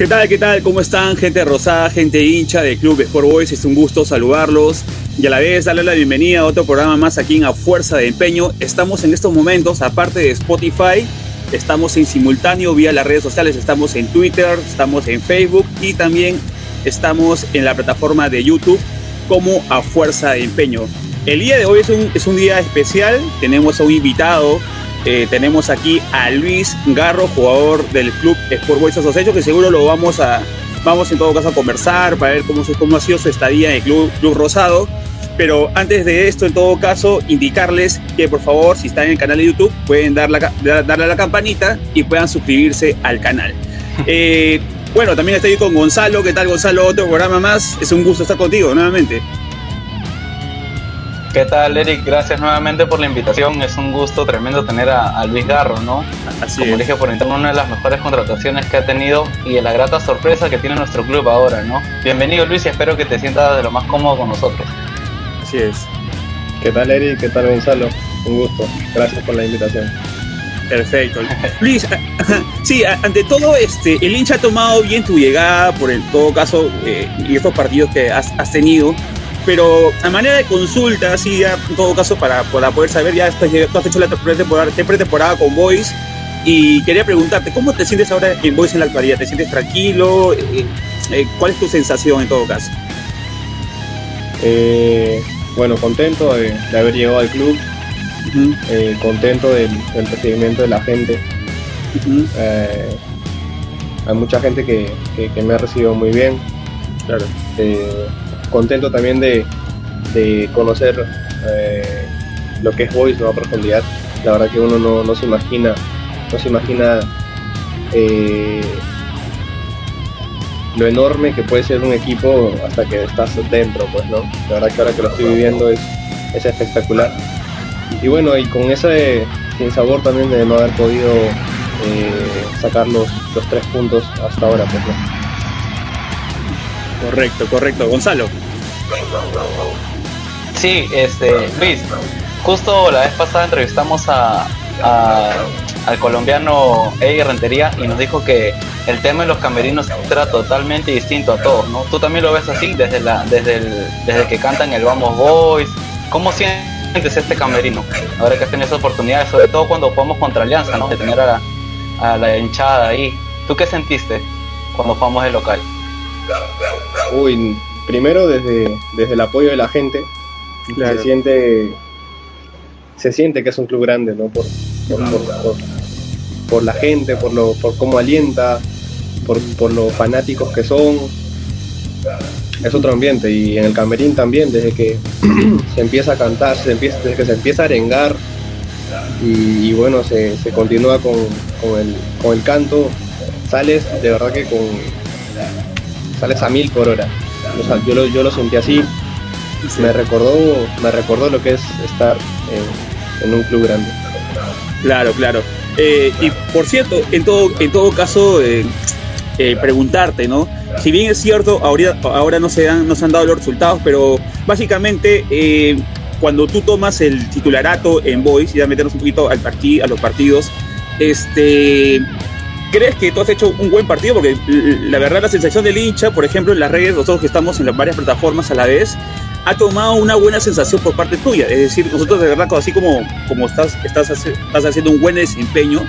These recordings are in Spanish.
¿Qué tal? ¿Qué tal? ¿Cómo están? Gente rosada, gente hincha del Club Sport Boys. Es un gusto saludarlos y a la vez darle la bienvenida a otro programa más aquí en A Fuerza de Empeño. Estamos en estos momentos, aparte de Spotify, estamos en simultáneo vía las redes sociales. Estamos en Twitter, estamos en Facebook y también estamos en la plataforma de YouTube como A Fuerza de Empeño. El día de hoy es un, es un día especial. Tenemos a un invitado eh, tenemos aquí a Luis Garro, jugador del club Sport Boys Association, que seguro lo vamos a, vamos en todo caso a conversar para ver cómo, cómo ha sido su estadía en el club, club Rosado. Pero antes de esto, en todo caso, indicarles que por favor, si están en el canal de YouTube, pueden dar la, darle a la campanita y puedan suscribirse al canal. Eh, bueno, también estoy con Gonzalo. ¿Qué tal, Gonzalo? Otro programa más. Es un gusto estar contigo nuevamente. ¿Qué tal, Eric? Gracias nuevamente por la invitación. Es un gusto tremendo tener a, Luis Garro, ¿no? Así Como dije por interno, una de las mejores contrataciones que ha tenido y de la grata sorpresa que tiene nuestro club ahora, ¿no? Bienvenido, Luis, y espero que te sientas de lo más cómodo con nosotros. Así es. ¿Qué tal, Eric? ¿Qué tal, Gonzalo? Un gusto. Gracias por la invitación. Perfecto. Luis, sí, ante todo, este, el hincha ha tomado bien tu llegada por el todo caso eh, y estos partidos que has, has tenido pero a manera de consulta, así ya en todo caso para, para poder saber, ya tú has hecho la pretemporada, pretemporada con Boys y quería preguntarte, ¿cómo te sientes ahora en Boys en la actualidad? ¿Te sientes tranquilo? Eh, eh, ¿Cuál es tu sensación en todo caso? Eh, bueno, contento de, haber llegado al club, contento del, recibimiento de la gente. hay mucha gente que, que, me ha recibido muy bien. Claro contento también de, conocer eh, lo que es Voice a profundidad. La verdad que uno no, se imagina, no se imagina eh, lo enorme que puede ser un equipo hasta que estás dentro, pues no. La verdad que ahora que lo estoy viviendo es, es espectacular. Y bueno, y con ese sin sabor también de no haber podido eh, sacar los, los tres puntos hasta ahora, pues no. Correcto, correcto. Gonzalo. Sí, este, Luis, justo la vez pasada entrevistamos a, al colombiano Eddie Rentería y nos dijo que el tema de los camerinos era totalmente distinto a todos, ¿no? Tú también lo ves así desde la, desde el, desde que cantan el Vamos Boys. ¿Cómo sientes este camerino? Ahora que has tenido esa oportunidad, sobre todo cuando jugamos contra Alianza, ¿no? De tener a la, a la hinchada ahí. ¿Tú qué sentiste cuando jugamos el local? Uy, primero desde, desde el apoyo de la gente, se siente se siente que es un club grande, ¿no? Por, por, la gente, por lo, por cómo alienta, por, por los fanáticos que son. Es otro ambiente. Y en el camerín también, desde que se empieza a cantar, se empieza, desde que se empieza a arengar. Y, bueno, se, se continúa con, con, el, con el canto, sales de verdad que con, sales a mil por hora. yo, lo, yo lo sentí así. Me recordó, me recordó lo que es estar en, un club grande. Claro, claro. Eh, y por cierto, en todo, en todo caso, eh, eh, preguntarte, ¿no? Si bien es cierto, ahora, ahora no, se han, no se han dado los resultados, pero básicamente cuando tú tomas el titularato en Voice, y ya meternos un poquito al partido, a los partidos, este, ¿Crees que tú has hecho un buen partido? Porque la verdad la sensación del hincha, por ejemplo, en las redes, nosotros que estamos en las varias plataformas a la vez, ha tomado una buena sensación por parte tuya. Es decir, nosotros de verdad, así como, como estás, estás, estás haciendo un buen desempeño,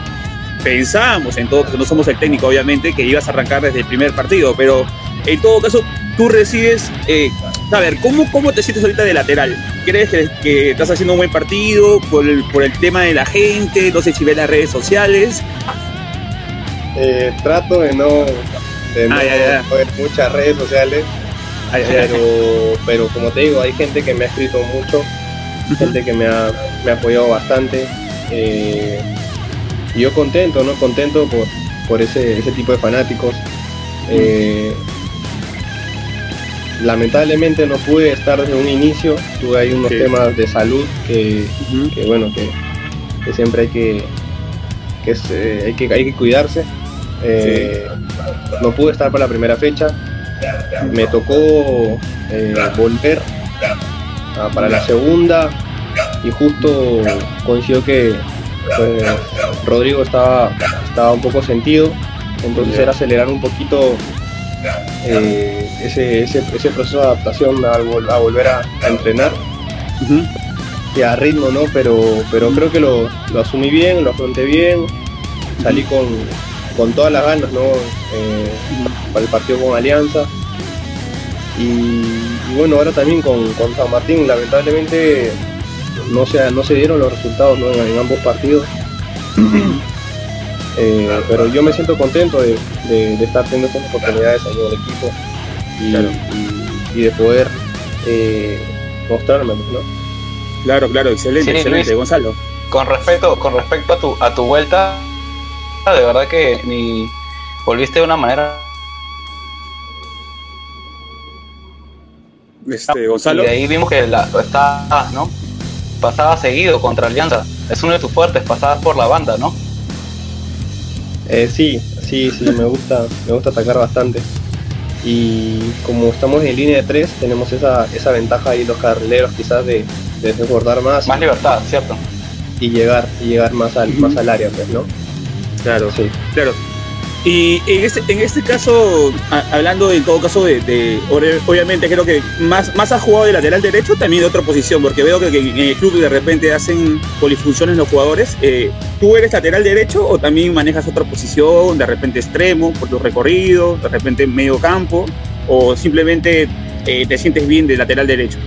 pensábamos en todo caso, no somos el técnico obviamente, que ibas a arrancar desde el primer partido, pero en todo caso tú recibes, eh, a ver, ¿cómo, ¿cómo te sientes ahorita de lateral? ¿Crees que, estás haciendo un buen partido por el, por el tema de la gente? No sé si ves las redes sociales. Eh, trato de no, de no ver muchas redes sociales, pero, como te digo, hay gente que me ha escrito mucho, gente que me ha, me ha apoyado bastante. Eh, y yo contento, ¿no? Contento por, por ese, ese tipo de fanáticos. Eh, lamentablemente no pude estar desde un inicio, tuve ahí unos temas de salud que, bueno, que, siempre hay que, que, hay que, hay que cuidarse. Eh, no pude estar para la primera fecha. Me tocó eh, volver para la segunda y justo coincidió que pues, Rodrigo estaba, estaba un poco sentido Entonces era acelerar un poquito eh, ese, ese, ese, proceso de adaptación a, a volver a, a entrenar y a ritmo, ¿no? Pero, pero creo que lo, lo, asumí bien, lo afronté bien, salí con, con todas las ganas, ¿no? Eh, para el partido con Alianza. Y, y, bueno, ahora también con, con San Martín, lamentablemente no se, no se dieron los resultados ¿no? en, en, ambos partidos. eh, pero yo me siento contento de, de, de, estar teniendo estas oportunidades ahí en el equipo y, Claro. y, y de poder eh, mostrarme, ¿no? Claro, claro, excelente, Sí, excelente, Luis. Gonzalo. Con respecto, con respecto a tu, a tu vuelta, de verdad que ni volviste de una manera Este, Gonzalo. y de ahí vimos que la, estabas, ¿no? Pasabas seguido contra Alianza. Es uno de tus fuertes, pasabas por la banda, ¿no? Eh, sí, sí, sí, me gusta, me gusta atacar bastante. Y como estamos en línea de tres, tenemos esa, esa ventaja ahí los carrileros quizás de, de desbordar más, Más libertad, ¿cierto? y llegar, y llegar más al, más al área, pues, ¿no? Claro, Sí. claro. Y en este, en este caso, a- hablando en todo caso de, obviamente creo que más, más has jugado de lateral derecho, también de otra posición, porque veo que, que en el club de repente hacen polifunciones los jugadores. Eh, ¿Tú eres lateral derecho o también manejas otra posición, de repente extremo, por tu recorrido, de repente medio campo, o simplemente eh, te sientes bien de lateral derecho?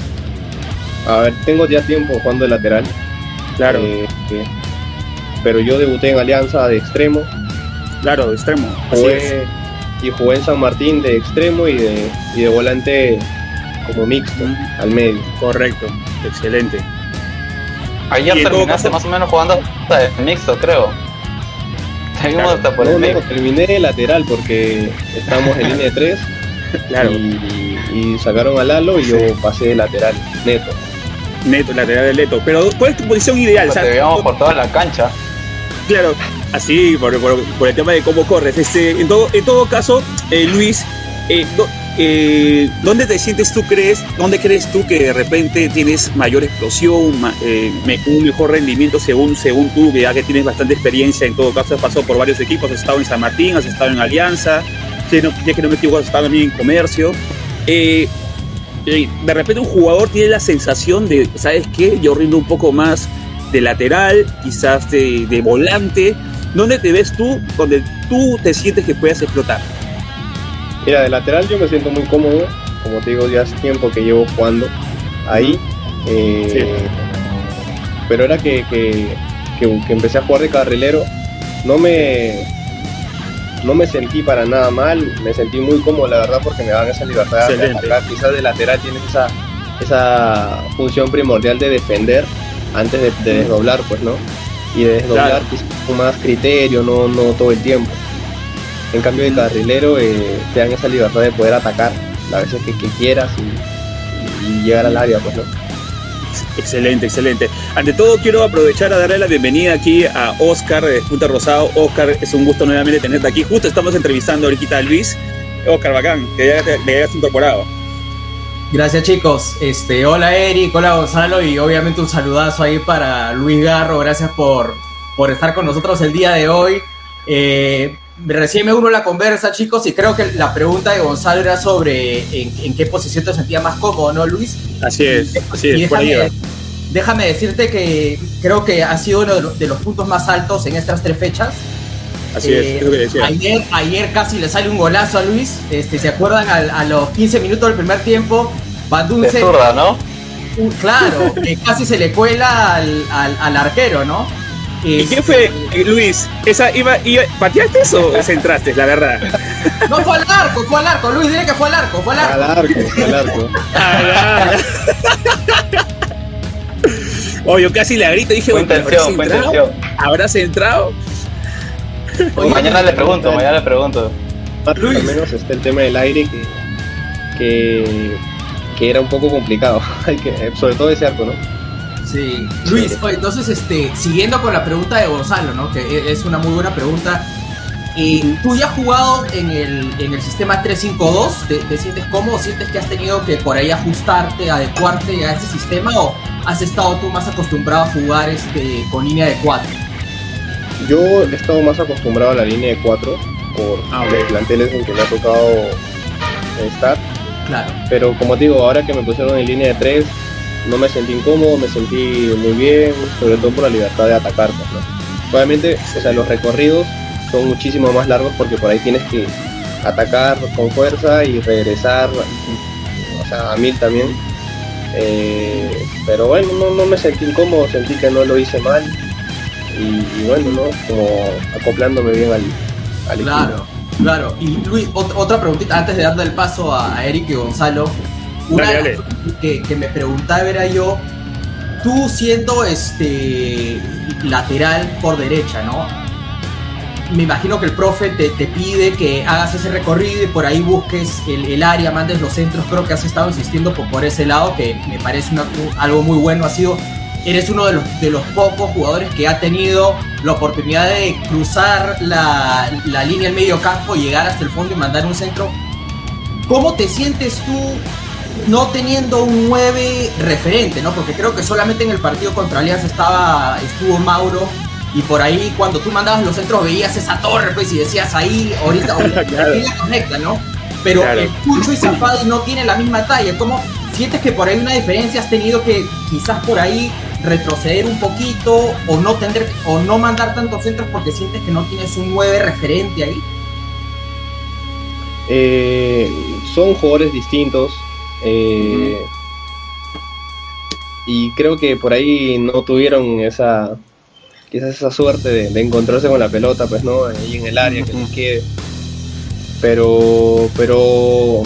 A ver, tengo ya tiempo jugando de lateral. Claro, eh, pero yo debuté en Alianza de extremo, claro, de extremo. Así es. jugué, y jugué en San Martín de extremo y de, y de volante como mixto, al medio. Correcto, excelente. Ayer terminaste más o menos jugando hasta de mixto, creo. Claro. hasta por No, el no, terminé de lateral porque estamos en línea de tres Claro, y, y sacaron a Lalo y yo pasé de lateral, neto. neto, lateral de neto. Pero, ¿cuál es tu posición ideal? O sea, Te veíamos por toda la cancha. Claro, así, por, el tema de cómo corres. Este, en, todo, caso, eh, Luis, eh, eh, ¿dónde te sientes tú, crees, dónde crees tú que de repente tienes mayor explosión, un mejor rendimiento según, según tú, ya que tienes bastante experiencia, en todo caso has pasado por varios equipos, has estado en San Martín, has estado en Alianza, no, ya que no me equivoco, has estado también en Comercio. De repente un jugador tiene la sensación de, ¿sabes qué? Yo rindo un poco más de lateral, quizás de, de volante. ¿Dónde te ves tú donde tú te sientes que puedas explotar? Mira, de lateral yo me siento muy cómodo, como te digo, ya hace tiempo que llevo jugando ahí. eh, Pero era que, que, que- que empecé a jugar de carrilero, no me, no me sentí para nada mal, me sentí muy cómodo, la verdad, porque me daban esa libertad de atacar. Quizás de lateral tienes esa, esa función primordial de defender antes de, de desdoblar, pues, ¿no? Y de desdoblar Claro. quizás con más criterio, no, no todo el tiempo. En cambio de carrilero eh, te dan esa libertad de poder atacar las veces que, que quieras y, y llegar al área, pues, ¿no? Excelente, excelente. Ante todo, quiero aprovechar a darle la bienvenida aquí a Oscar de Punta Rosado. Oscar, es un gusto nuevamente tenerte aquí. Justo estamos entrevistando ahorita a Luis. Oscar, bacán, que ya te, te hayas incorporado. Gracias chicos. Este, hola Eric, hola Gonzalo y obviamente un saludazo ahí para Luis Garro. Gracias por, por estar con nosotros el día de hoy. Eh, recién me uno a la conversa chicos y creo que la pregunta de Gonzalo era sobre en, en qué posición te sentías más cómodo, ¿no Luis? Así es, así es, déjame, déjame decirte que creo que ha sido uno de los, de los puntos más altos en estas tres fechas. Así es, Eh, es lo que decía. Ayer, ayer casi le sale un golazo a Luis. Este, ¿Se acuerdan a, los 15 minutos del primer tiempo? Van De Dunce, zurda, ¿no? uh, claro, que casi se le cuela al, al- al arquero, ¿no? ¿Y Este, qué fue, eh, Luis? ¿Esa iba, iba, ¿Pateaste o centraste, la verdad? No fue al arco, fue al arco. Luis, dile que fue al arco, fue al Al arco. arco, al arco. Oye, yo casi le grito y dije, Fue "Oye, ¿habrá intención, fue centrado? Oye, Mañana le pregunto, mañana le pregunto. Al menos está el tema del aire que, que, que era un poco complicado, sobre todo ese arco, ¿no? Sí. Luis, oye, entonces, este, siguiendo con la pregunta de Gonzalo, ¿no? Que e- es una muy buena pregunta. Y tú ya has jugado en el, en el sistema 352, ¿Te, te sientes cómodo? ¿Sientes que has tenido que por ahí ajustarte, adecuarte a ese sistema? ¿O has estado tú más acostumbrado a jugar este, con línea de 4? Yo he estado más acostumbrado a la línea de 4, por Ah, los planteles en que me ha tocado estar. Claro. Pero como te digo, ahora que me pusieron en línea de tres, no me sentí incómodo, me sentí muy bien, sobre todo por la libertad de atacar. pues, ¿no? Obviamente, o sea, los recorridos son muchísimo más largos porque por ahí tienes que atacar con fuerza y regresar, o sea, a mil también. Eh, pero bueno, no, no me sentí incómodo, sentí que no lo hice mal. Y, y bueno, ¿no? Como acoplándome bien al, al equipo. Claro, claro. Y Luis, ot- otra preguntita antes de darle el paso a, a Eric y Gonzalo. Una Dale, de las cosas que, que me preguntaba era yo, tú siendo este lateral por derecha, ¿no? Me imagino que el profe te, te pide que hagas ese recorrido y por ahí busques el, el área, mandes los centros. Creo que has estado insistiendo por, por ese lado, que me parece una- algo muy bueno. Ha sido eres uno de los, de los pocos jugadores que ha tenido la oportunidad de cruzar la, la línea del medio campo, llegar hasta el fondo y mandar un centro. ¿Cómo te sientes tú no teniendo un 9 referente, ¿no? Porque creo que solamente en el partido contra Alianza estaba, estuvo Mauro y por ahí cuando tú mandabas los centros veías esa torre pues y decías ahí, ahorita, ahorita Claro. la conecta, ¿no? Pero Claro. el Pucho y Zafadi no tienen la misma talla. ¿Cómo sientes que por ahí una diferencia has tenido que quizás por ahí retroceder un poquito o no tener o no mandar tantos centros porque sientes que no tienes un 9 referente ahí? Eh, son jugadores distintos. eh, Y creo que por ahí no tuvieron esa quizás esa suerte de, de encontrarse con la pelota, pues no, ahí en el área que les quede. Pero, pero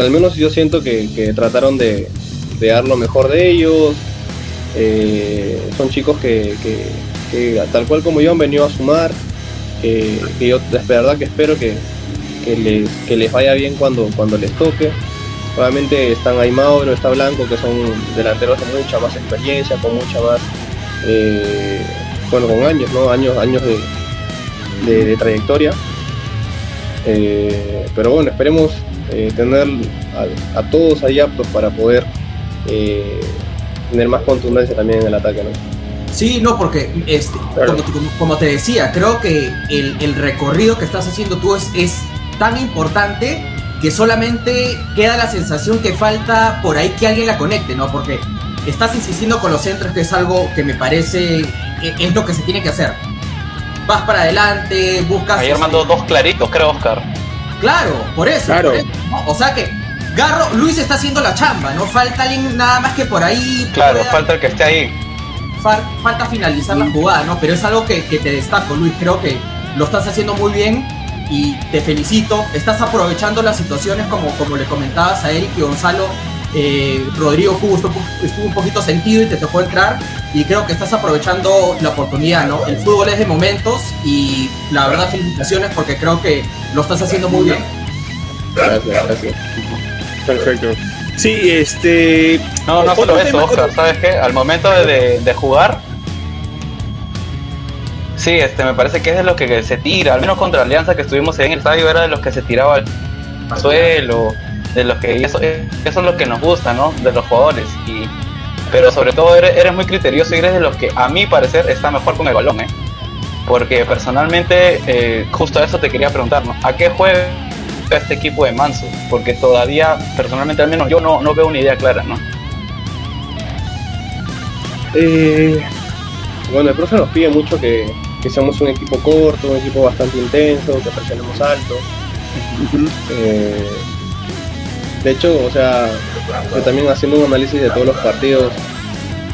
al menos yo siento que, que trataron de, de dar lo mejor de ellos. Eh, son chicos que, tal cual como yo han venido a sumar. Que, yo de verdad que espero que, les, vaya bien cuando, cuando les toque. Obviamente están ahí Mauro, está Blanco, que son delanteros de mucha más experiencia, con mucha más, eh, bueno, con años, ¿no? Años, años de, trayectoria. Eh, pero bueno, esperemos tener a, todos ahí aptos para poder tener más contundencia también en el ataque, ¿no? Sí, no, porque este, Claro. como, como- como te decía, creo que el, el recorrido que estás haciendo tú es, es tan importante que solamente queda la sensación que falta por ahí que alguien la conecte, ¿no? Porque estás insistiendo con los centros, que es algo que me parece que es lo que se tiene que hacer. Vas para adelante, buscas... Ayer mandó dos claritos, creo, Oscar. Claro, por eso. Claro. por eso, ¿no? O sea que Garro, Luis está haciendo la chamba, ¿no? Falta alguien nada más que por ahí... Claro, pueda- falta el que esté ahí. fal- falta finalizar la jugada, ¿no? Pero es algo que, que te destaco, Luis. Creo que lo estás haciendo muy bien y te felicito. Estás aprovechando las situaciones como, como le comentabas a Eric y Gonzalo. eh, Rodrigo justo estuvo un poquito sentido y te tocó entrar y creo que estás aprovechando la oportunidad, ¿no? El fútbol es de momentos y la verdad felicitaciones porque creo que lo estás haciendo muy bien. Gracias, gracias. Perfecto. Sí, este. No, no solo tema, eso, Oscar, otro- ¿sabes qué? Al momento de, de- de jugar, sí, este, me parece que es de lo que se tira, al menos contra Alianza que estuvimos ahí en el estadio, era de los que se tiraba al suelo, de los que, eso, eso es lo que nos gusta, ¿no? De los jugadores, y, pero sobre todo eres, eres muy criterioso y eres de los que, a mi parecer, está mejor con el balón, ¿eh? Porque personalmente, eh, justo a eso te quería preguntar, ¿no? ¿A qué este equipo de Manso? Porque todavía, personalmente al menos, yo no, no veo una idea clara, ¿no? Eh, bueno, el profe nos pide mucho que, que seamos un equipo corto, un equipo bastante intenso, que presionemos alto. Eh, de hecho, o sea, yo también haciendo un análisis de todos los partidos,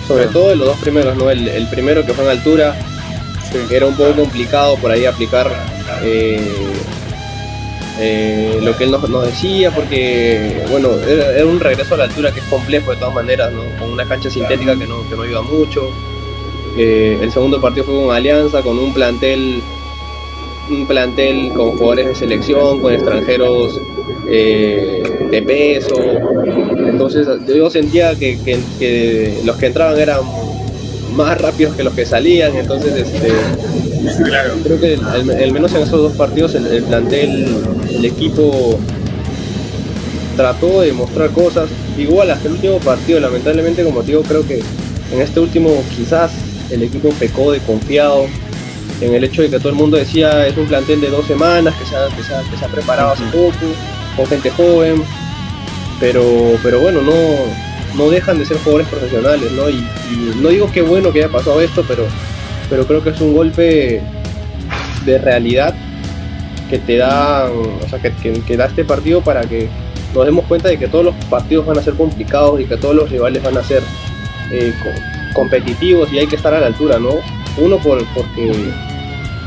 sobre todo de los dos primeros, ¿no? El, el primero que fue en altura, que era un poco complicado por ahí aplicar eh, eh, lo que él nos, decía, porque, bueno, era, un regreso a la altura que es complejo de todas maneras. Con una cancha sintética que no, que no ayuda mucho. Eh, el segundo partido fue con Alianza, con un plantel un plantel con jugadores de selección, con extranjeros eh, de peso. Entonces yo sentía que, que- que los que entraban eran más rápidos que los que salían. Entonces este, creo que al, al menos en esos dos partidos el, el plantel, el equipo trató de mostrar cosas. Igual hasta el último partido, lamentablemente como te digo, creo que en este último quizás el equipo pecó de confiado en el hecho de que todo el mundo decía es un plantel de dos semanas, que se ha, que se ha, que se ha preparado hace poco, con gente joven, pero, pero bueno, no, no dejan de ser jugadores profesionales, ¿no? Y, y no digo que bueno que haya pasado esto, pero, pero creo que es un golpe de realidad que te da, o sea, que, que, que da este partido para que nos demos cuenta de que todos los partidos van a ser complicados y que todos los rivales van a ser eh, co- competitivos y hay que estar a la altura, ¿no? Uno por, porque,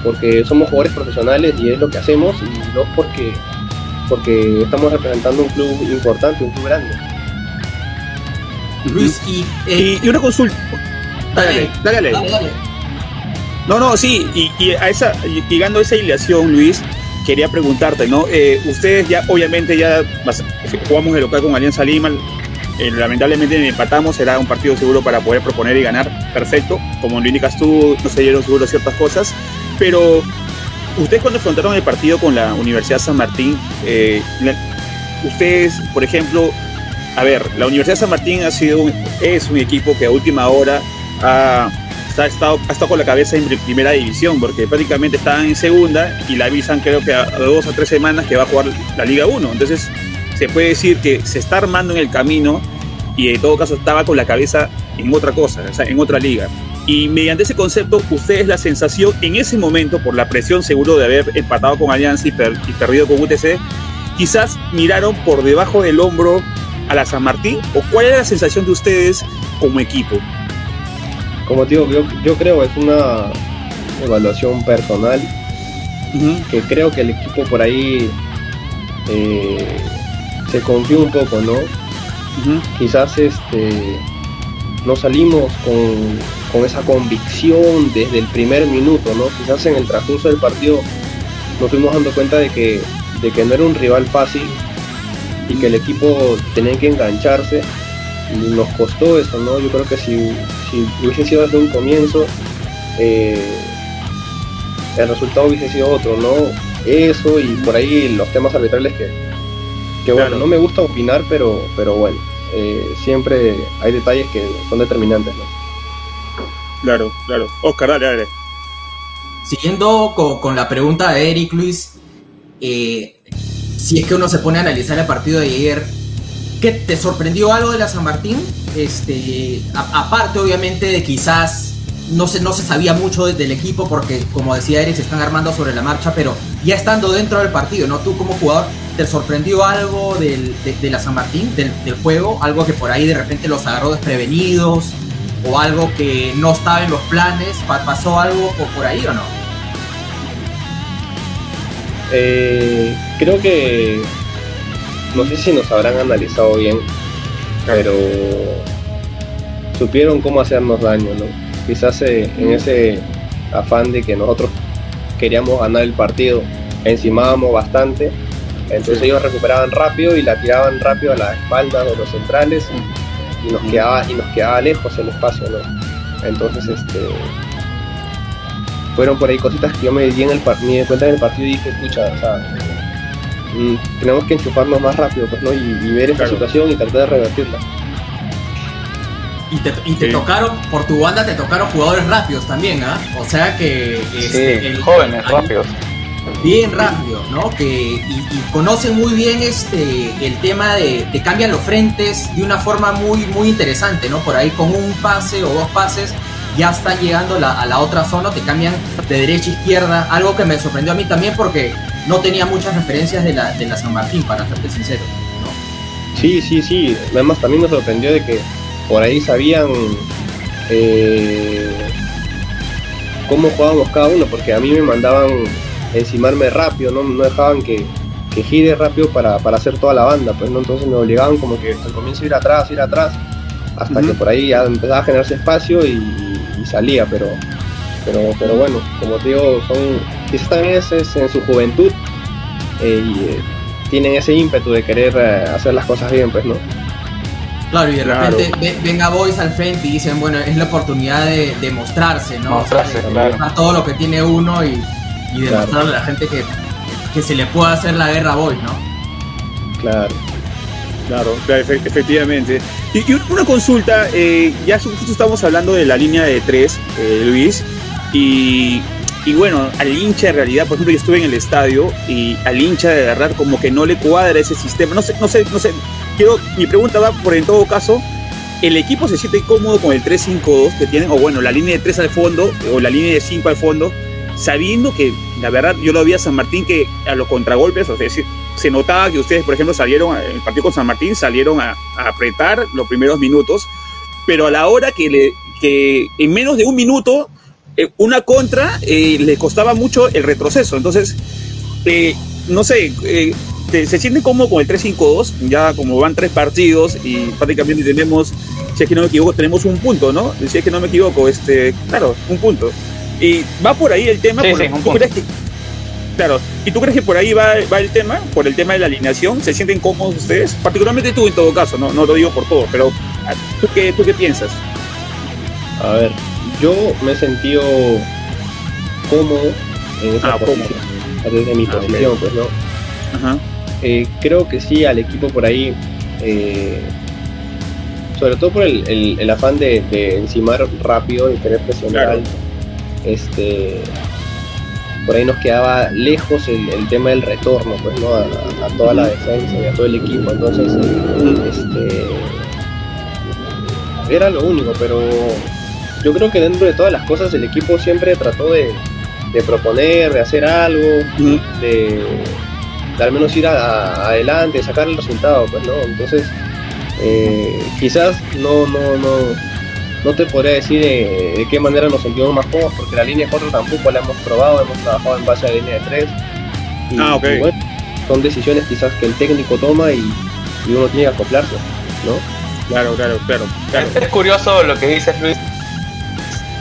porque somos jugadores profesionales y es lo que hacemos y dos porque, porque estamos representando un club importante, un club grande. Luis, y. eh, Y, y una consulta. Dale, dale, dale. dale, dale. No, no, sí, y, a esa, llegando a esa hilación, Luis, quería preguntarte, ¿no? Eh, ustedes ya, obviamente, ya jugamos el local con Alianza Lima, eh, lamentablemente empatamos, será un partido seguro para poder proponer y ganar, perfecto, como lo indicas tú, no se dieron seguro ciertas cosas, pero ustedes cuando afrontaron el partido con la Universidad San Martín, eh, ustedes, por ejemplo, a ver, la Universidad San Martín ha sido es un equipo que a última hora ha, ha estado, ha estado con la cabeza en pri- primera división, porque prácticamente estaban en segunda y la avisan creo que a, a dos o tres semanas que va a jugar la Liga 1. Entonces se puede decir que se está armando en el camino y en todo caso estaba con la cabeza en otra cosa, o sea, en otra liga. Y mediante ese concepto, ustedes la sensación en ese momento, por la presión seguro de haber empatado con Alianza y, per- y perdido con UTC, quizás miraron por debajo del hombro a la San Martín? ¿O cuál era la sensación de ustedes como equipo? Como te digo, yo, yo creo es una evaluación personal que creo que el equipo por ahí eh, se confió un poco, ¿no? Quizás este no salimos con, con esa convicción desde el primer minuto, ¿no? Quizás en el transcurso del partido nos fuimos dando cuenta de que, de que no era un rival fácil y que el equipo tenía que engancharse y nos costó eso, ¿no? Yo creo que si, si hubiese sido desde un comienzo, eh, el resultado hubiese sido otro, ¿no? Eso y por ahí los temas arbitrales que, que bueno, Claro. no me gusta opinar, pero, pero bueno, eh, siempre hay detalles que son determinantes, ¿no? Claro, claro. Oscar, dale, dale. Siguiendo co- con, la pregunta de Eric Luis, eh, si es que uno se pone a analizar el partido de ayer, ¿qué te sorprendió algo de la San Martín? Este, aparte, obviamente, de quizás no se, no se sabía mucho de- del equipo porque, como decía Eric, se están armando sobre la marcha, pero ya estando dentro del partido, ¿no? Tú como jugador, ¿te sorprendió algo de, la San Martín, del, juego? Algo que por ahí de repente los agarró desprevenidos o algo que no estaba en los planes, Pa- ¿pasó algo por ahí o no? Eh, creo que no sé si nos habrán analizado bien, pero supieron cómo hacernos daño, ¿no? Quizás eh, en ese afán de que nosotros queríamos ganar el partido, encimábamos bastante, entonces ellos recuperaban rápido y la tiraban rápido a la espalda de los centrales y, nos quedaba y nos quedaba lejos el espacio, ¿no? Entonces este fueron por ahí cositas que yo me di en el me di cuenta en el partido y dije, escucha, o sea, tenemos que enchufarnos más rápido, pues, ¿no? Y, y ver esta Claro. situación y tratar de revertirla. Y te, y te Sí. tocaron, por tu banda te tocaron jugadores rápidos también, ¿ah? O sea que... este, Sí, el- jóvenes, rápidos. Bien rápido, ¿no? Que, y, y conocen muy bien este el tema de, de cambian los frentes de una forma muy, muy interesante, ¿no? Por ahí con un pase o dos pases ya están llegando la- a la otra zona, te cambian de derecha a izquierda, algo que me sorprendió a mí también porque no tenía muchas referencias de la, de la San Martín, para serte sincero, ¿no? Sí, sí, sí. Además también nos sorprendió de que por ahí sabían eh, cómo jugábamos cada uno, porque a mí me mandaban encimarme rápido, no, no dejaban que, que gire rápido para, para hacer toda la banda, pues no, entonces me obligaban como que al comienzo ir atrás, ir atrás, hasta que por ahí ya empezaba a generarse espacio y, y salía, pero, pero, pero bueno, como te digo, son, quizás también es, es en su juventud eh, y eh, tienen ese ímpetu de querer eh, hacer las cosas bien, pues, ¿no? Claro, y de Claro. repente ve- ven a Boys al frente y dicen, bueno, es la oportunidad de, de mostrarse, ¿no? Mostrarse, O sea, de claro. mostrar todo lo que tiene uno y, y Claro. demostrarle a la gente que, que se le puede hacer la guerra a Boys, ¿no? Claro. Claro, claro, efe- efectivamente. Y, y una consulta, eh, ya justo estamos hablando de la línea de tres, eh, Luis, y, y bueno, al hincha en realidad, por ejemplo, yo estuve en el estadio y al hincha de verdad como que no le cuadra ese sistema. No sé, no sé, no sé. Quiero, mi pregunta va por en todo caso, ¿el equipo se siente cómodo con el 3-5-2 que tienen? O bueno, la línea de 3 al fondo o la línea de 5 al fondo, sabiendo que la verdad yo lo vi a San Martín que a los contragolpes, o sea, se notaba que ustedes, por ejemplo, salieron, en el partido con San Martín, salieron a, apretar los primeros minutos, pero a la hora que en menos de un minuto eh, una contra eh, le costaba mucho el retroceso. Entonces, eh, no sé, se siente como con el 3-5-2, ya como van tres partidos y prácticamente tenemos, si es que no me equivoco, tenemos un punto, ¿no? Si es que no me equivoco, este, claro, un punto. Y va por ahí el tema. Sí, por, sí, un ¿tú crees que, claro, ¿y tú crees que por ahí va, va el tema? Por el tema de la alineación, ¿se sienten cómodos ustedes? Particularmente tú en todo caso, no, no lo digo por todo, pero ¿tú qué, tú qué piensas? A ver, yo me he sentido cómodo en esa Ah, posición, desde mi Ah, posición, pues no. Ajá. Eh, creo que sí al equipo por ahí, eh, sobre todo por el, el- el afán de, de encimar rápido y tener presión Claro. este, por ahí nos quedaba lejos el, el tema del retorno, pues no, a, a toda la defensa y a todo el equipo, entonces, este, era lo único, pero yo creo que dentro de todas las cosas el equipo siempre trató de, de proponer, de hacer algo, de, de al menos ir a- a- adelante, sacar el resultado, pues, ¿no? Entonces, eh, quizás no, no, no, no te podría decir de, de qué manera nos sentimos más cómodos, porque la línea 4 tampoco la hemos probado, hemos trabajado en base a la línea de 3. Y, Ah, ok. y bueno, son decisiones quizás que el técnico toma y, y uno tiene que acoplarse, ¿no? Claro, claro, claro. claro. Es curioso lo que dices, Luis,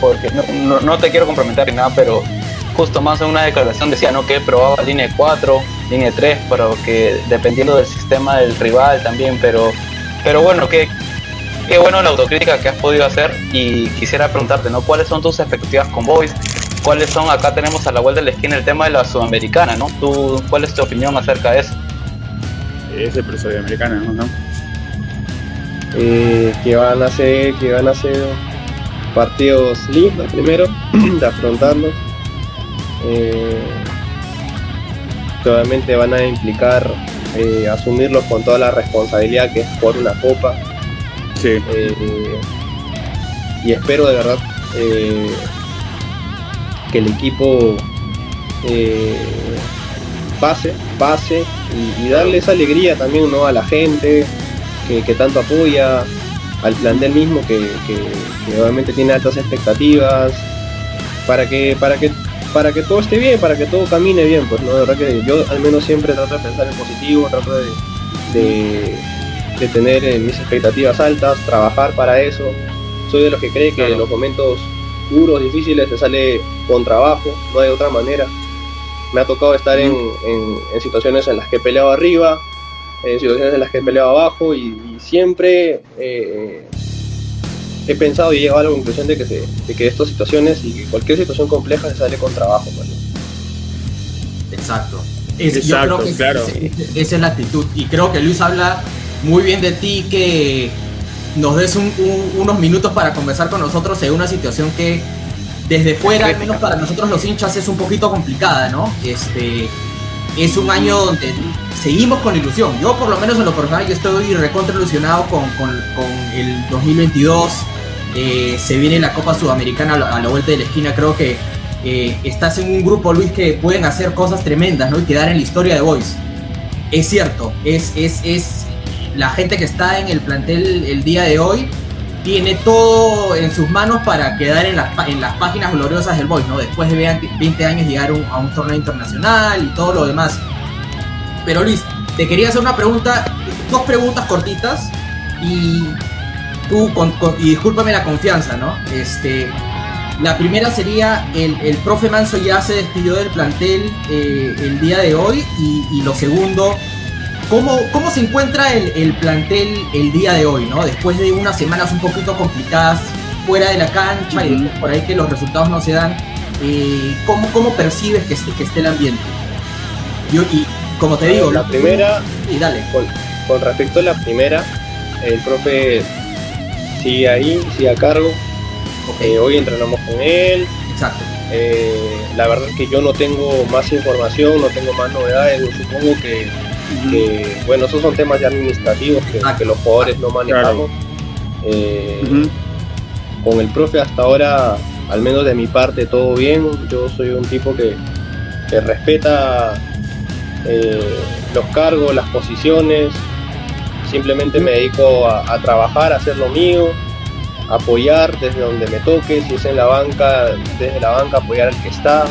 porque no, no- no te quiero comprometer ni nada, pero justo más en una declaración decía ¿no? que probaba línea 4, línea 3, pero que dependiendo del sistema del rival también, pero, pero bueno, que qué bueno la autocrítica que has podido hacer y quisiera preguntarte, ¿no? ¿Cuáles son tus expectativas con Boys? ¿Cuáles son, acá tenemos a la vuelta de la esquina el tema de la sudamericana, ¿no? ¿Tú, ¿Cuál es tu opinión acerca de eso? Es el profesor americana, ¿no? eh, que van a ser que van a ser partidos lindos primero de afrontarlos eh, que obviamente van a implicar eh, asumirlos con toda la responsabilidad que es por una copa Sí. eh, y espero de verdad que el equipo pase, pase y, y darle esa alegría también ¿no? a la gente que, que tanto apoya, al plantel mismo que, que- que obviamente tiene altas expectativas, para que, para que para que todo esté bien, para que todo camine bien, pues no, de verdad que yo al menos siempre trato de pensar en positivo, trato de, de, de tener eh, mis expectativas altas, trabajar para eso. Soy de los que cree que Claro. en los momentos duros, difíciles, se sale con trabajo, no hay otra manera. Me ha tocado estar en, en- en situaciones en las que he peleado arriba, en situaciones en las que he peleado abajo y, y siempre eh, he pensado y he llegado a la conclusión de que, se, de que estas situaciones y que cualquier situación compleja se sale con trabajo. pues. Exacto. Es- yo Exacto, creo que claro. es- esa es la actitud. Y creo que Luis habla muy bien de ti, que nos des un- un- unos minutos para conversar con nosotros en una situación que desde fuera, al menos para nosotros los hinchas, es un poquito complicada, ¿no? Este, es un año donde seguimos con ilusión. Yo por lo menos en lo personal yo estoy recontra ilusionado con, con, con el 2022. Eh, se viene la Copa Sudamericana a la, vuelta de la esquina. Creo que eh, estás en un grupo, Luis, que pueden hacer cosas tremendas, ¿no? Y quedar en la historia de Boys. Es cierto, es, es, es la gente que está en el plantel el día de hoy tiene todo en sus manos para quedar en las, en las páginas gloriosas del Boys, ¿no? Después de 20 20 años llegar a un torneo internacional y todo lo demás. Pero Luis, te quería hacer una pregunta, dos preguntas cortitas y tú, y discúlpame la confianza, ¿no? Este, la primera sería, el, el profe Manso ya se despidió del plantel eh, el día de hoy y lo segundo, ¿cómo, cómo se encuentra el, el plantel el día de hoy, ¿no? Después de unas semanas un poquito complicadas fuera de la cancha y por ahí que los resultados no se dan, eh, ¿cómo, ¿cómo percibes que esté, que esté el ambiente? Yo, y como te digo, la primera, y dale. con, con respecto a la primera, el profe sigue ahí, sigue a cargo. Eh, hoy entrenamos con él, exacto. Eh, la verdad es que yo no tengo más información, no tengo más novedades. Yo supongo que, que, bueno, esos son temas ya administrativos que, que los jugadores no manejamos. Eh, con el profe hasta ahora, al menos de mi parte, todo bien. Yo soy un tipo que, que respeta eh, los cargos, las posiciones. Simplemente me dedico a, a, trabajar, a hacer lo mío, apoyar desde donde me toque. Si es en la banca, desde la banca apoyar al que está.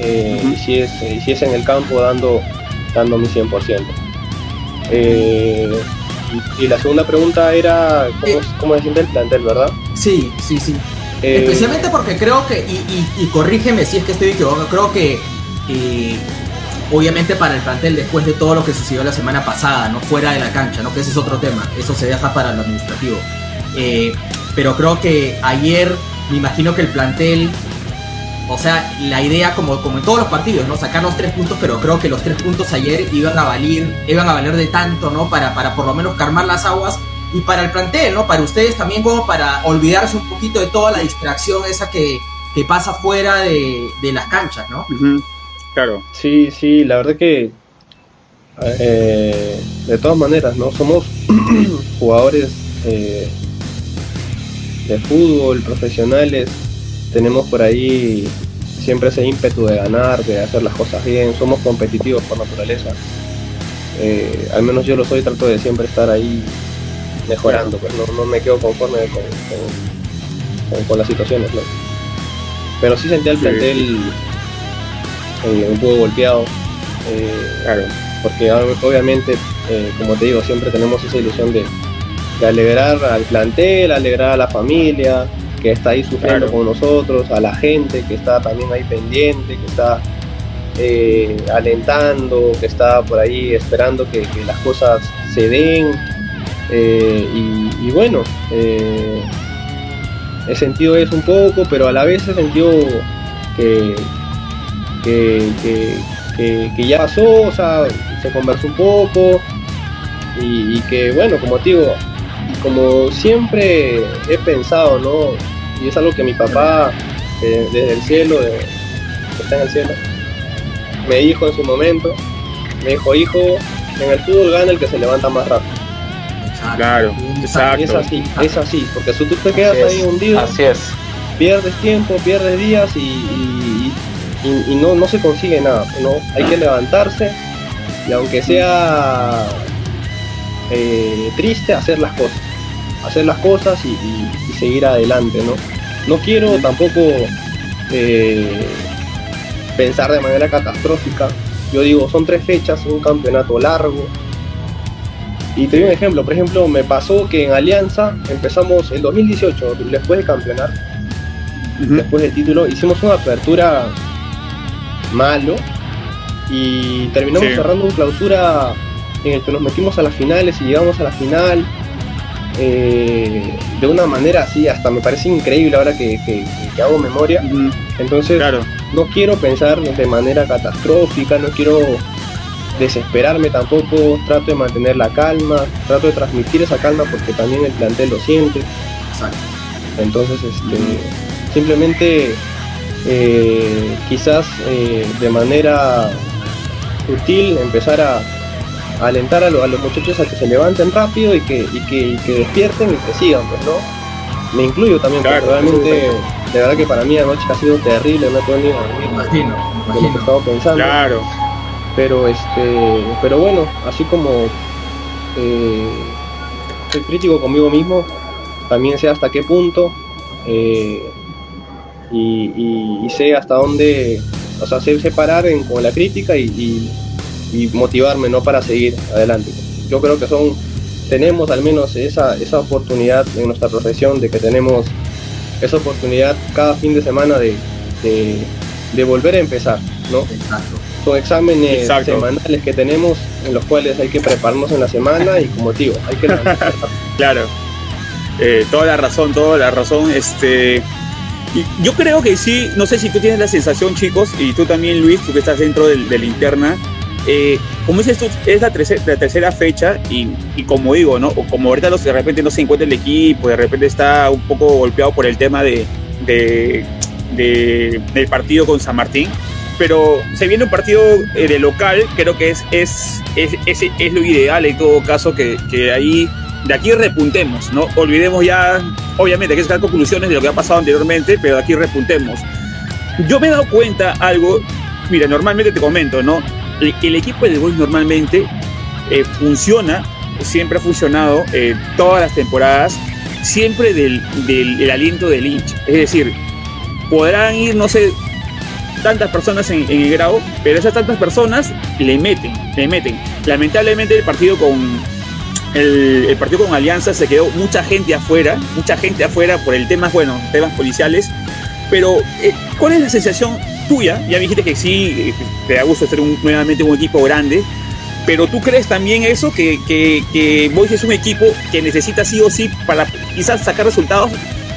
Eh, y, si es, y si es en el campo, dando, dando mi 100%. Eh, y, la segunda pregunta era cómo, cómo se siente el plantel, ¿verdad? Sí, sí, sí. Eh, Especialmente porque creo que, y, y, y, corrígeme si es que estoy equivocado, creo que eh, obviamente para el plantel después de todo lo que sucedió la semana pasada, no fuera de la cancha, ¿no? que ese es otro tema, eso se deja para lo administrativo. Eh, pero creo que ayer me imagino que el plantel, o sea, la idea como, como en todos los partidos, ¿no? Sacar los tres puntos, pero creo que los tres puntos ayer iban a valer, iban a valer de tanto, ¿no? Para, para por lo menos calmar las aguas y para el plantel, ¿no? Para ustedes también como para olvidarse un poquito de toda la distracción esa que, que pasa fuera de, de las canchas, ¿no? Claro. Sí, sí, la verdad que eh, de todas maneras, ¿no? Somos jugadores eh, de fútbol, profesionales, tenemos por ahí siempre ese ímpetu de ganar, de hacer las cosas bien, somos competitivos por naturaleza. Eh, al menos yo lo soy, trato de siempre estar ahí mejorando, pues no, no me quedo conforme con, con, con, con las situaciones, ¿no? Pero sí sentía el plantel eh, un poco golpeado, eh, claro. porque obviamente, como te digo, siempre tenemos esa ilusión de, de, alegrar al plantel, alegrar a la familia, que está ahí sufriendo claro. con nosotros, a la gente que está también ahí pendiente, que está alentando, que está por ahí esperando que, que las cosas se den. Y, y, bueno, he sentido eso un poco, pero a la vez he sentido que, que, que, que, que, ya pasó, o sea, se conversó un poco y, y, que bueno, como te digo, como siempre he pensado, ¿no? Y es algo que mi papá eh, desde el cielo, de, que está en el cielo, me dijo en su momento, me dijo, hijo, en el fútbol gana el que se levanta más rápido. Claro, exacto. Y es así, es así, porque si tú te quedas ahí hundido, así es. pierdes tiempo, pierdes días y, y y, y, no, no se consigue nada, ¿no? Hay que levantarse y aunque sea eh, triste, hacer las cosas, hacer las cosas y, seguir adelante, ¿no? No quiero tampoco eh, pensar de manera catastrófica, yo digo, son tres fechas, un campeonato largo, y te doy un ejemplo, por ejemplo, me pasó que en Alianza empezamos el 2018, después de campeonar, uh -huh. después del título, hicimos una apertura malo y terminamos sí. cerrando una clausura en el que nos metimos a las finales y llegamos a la final eh, de una manera así, hasta me parece increíble ahora que, que, que hago memoria. Mm. Entonces, claro. no quiero pensar de manera catastrófica, no quiero desesperarme tampoco, trato de mantener la calma, trato de transmitir esa calma porque también el plantel lo siente. Exacto. Entonces, este, mm. simplemente eh, quizás eh, de manera sutil empezar a, a alentar a, lo, a, los muchachos a que se levanten rápido y que, y que, y que despierten y que sigan, pues, ¿no? Me incluyo también, claro, realmente, de verdad que para mí anoche ha sido terrible, no puedo ni dormir. Imagino, imagino. Lo que estaba pensando. Claro. Pero, este, pero bueno, así como eh, soy crítico conmigo mismo, también sé hasta qué punto eh, y, y, y, sé hasta dónde, o sea, sé separar en, con la crítica y, y, motivarme, ¿no? Para seguir adelante. Yo creo que son, tenemos al menos esa, esa oportunidad en nuestra profesión de que tenemos esa oportunidad cada fin de semana de, de, de volver a empezar, ¿no? Exacto. Son exámenes Exacto. semanales que tenemos en los cuales hay que prepararnos en la semana y como digo, hay que... claro. Eh, toda la razón, toda la razón. Este, y yo creo que sí, no sé si tú tienes la sensación, chicos, y tú también, Luis, tú que estás dentro de, de la interna, eh, como dices tú, es la, tercera, la tercera fecha y, y, como digo, ¿no? Como ahorita los, de repente no se encuentra el equipo, de repente está un poco golpeado por el tema de, de, del partido con San Martín. Pero se viene un partido eh, de local, creo que es, es, es, es, lo ideal en todo caso que, que ahí de aquí repuntemos, ¿no? Olvidemos ya, obviamente, que sacar conclusiones de lo que ha pasado anteriormente, pero de aquí repuntemos. Yo me he dado cuenta algo, mira, normalmente te comento, ¿no? El, equipo de Boys normalmente eh, funciona, siempre ha funcionado eh, todas las temporadas, siempre del, del aliento del hincha. Es decir, podrán ir, no sé, tantas personas en, el grado, pero esas tantas personas le meten, le meten. Lamentablemente el partido con, el, partido con Alianza se quedó mucha gente afuera, mucha gente afuera por el tema, bueno, temas policiales. Pero, eh, ¿cuál es la sensación tuya? Ya dijiste que sí, eh, te da gusto ser nuevamente un equipo grande, pero tú crees también eso, que, que, que Boys es un equipo que necesita sí o sí para quizás sacar resultados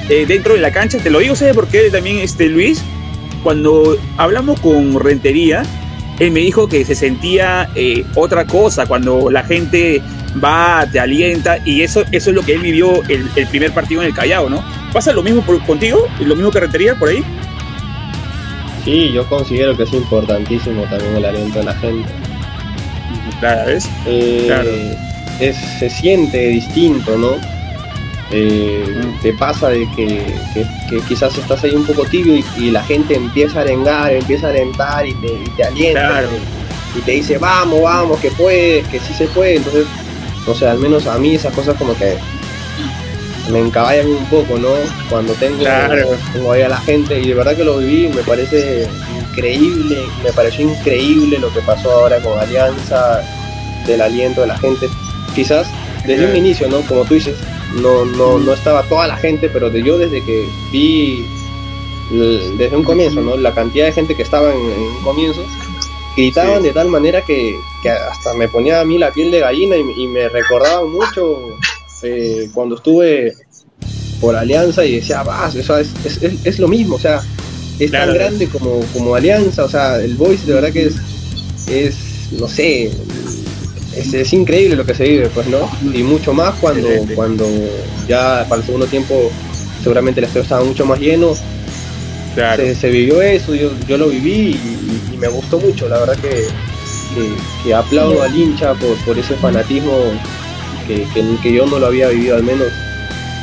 eh, dentro de la cancha. Te lo digo, ¿sabes por qué también, este, Luis? Cuando hablamos con Rentería, él me dijo que se sentía otra cosa cuando la gente va, te alienta y eso, eso es lo que él vivió el, el primer partido en el Callao, ¿no? ¿Pasa lo mismo por, contigo? ¿Lo mismo que Rentería por ahí? Sí, yo considero que es importantísimo también el aliento de la gente. Claro, ¿ves? Eh, claro. Es, se siente distinto, ¿no? Eh, te pasa de que, que, quizás estás ahí un poco tibio y, la gente empieza a arengar, empieza a alentar y te, y te alienta claro. y, te dice vamos, vamos, que puedes, que sí se puede. Entonces no sé, al menos a mí esas cosas como que me encaballan un poco, ¿no? Cuando tengo, tengo ahí a la gente y de verdad que lo viví, me parece increíble, me pareció increíble lo que pasó ahora con Alianza, del aliento de la gente. Quizás desde un inicio, ¿no? Como tú dices, no, no, no estaba toda la gente, pero de yo desde que vi desde un comienzo, ¿no? La cantidad de gente que estaba en, en un comienzo, gritaban de tal manera que, que, hasta me ponía a mí la piel de gallina y, me recordaba mucho eh, cuando estuve por Alianza y decía, vas, eso es, es, es, lo mismo, o sea, es claro. tan grande como, como Alianza, o sea, el Voice de verdad que es, es no sé, es, es, increíble lo que se vive, pues, ¿no? Y mucho más cuando, cuando ya para el segundo tiempo seguramente el estadio estaba mucho más lleno Claro. Se, se, vivió eso, yo, yo lo viví y, y, me gustó mucho, la verdad que, que, que aplaudo al hincha por, por ese fanatismo que, que, yo no lo había vivido al menos.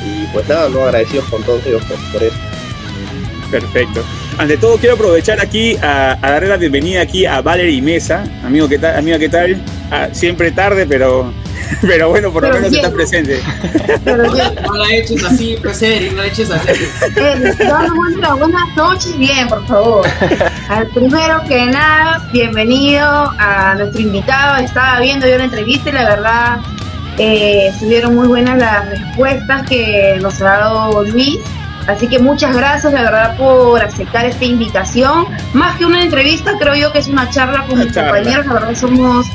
Y pues nada, no agradecidos con todos ellos por, por eso. Perfecto. Ante todo quiero aprovechar aquí a, a, darle la bienvenida aquí a Valerie Mesa. Amigo, ¿qué tal? Amiga, ¿qué tal? Ah, siempre tarde, pero pero bueno, por pero lo menos bien. está presente. Pero. No la eches así, pues Eric, no la eches así. No, buenas noches, bien, por favor. Al primero que nada, bienvenido a nuestro invitado. Estaba viendo yo la entrevista y la verdad eh, estuvieron muy buenas las respuestas que nos ha dado Luis. Así que muchas gracias, la verdad, por aceptar esta invitación. Más que una entrevista, creo yo que es una charla con una mis charla. compañeros. La verdad, somos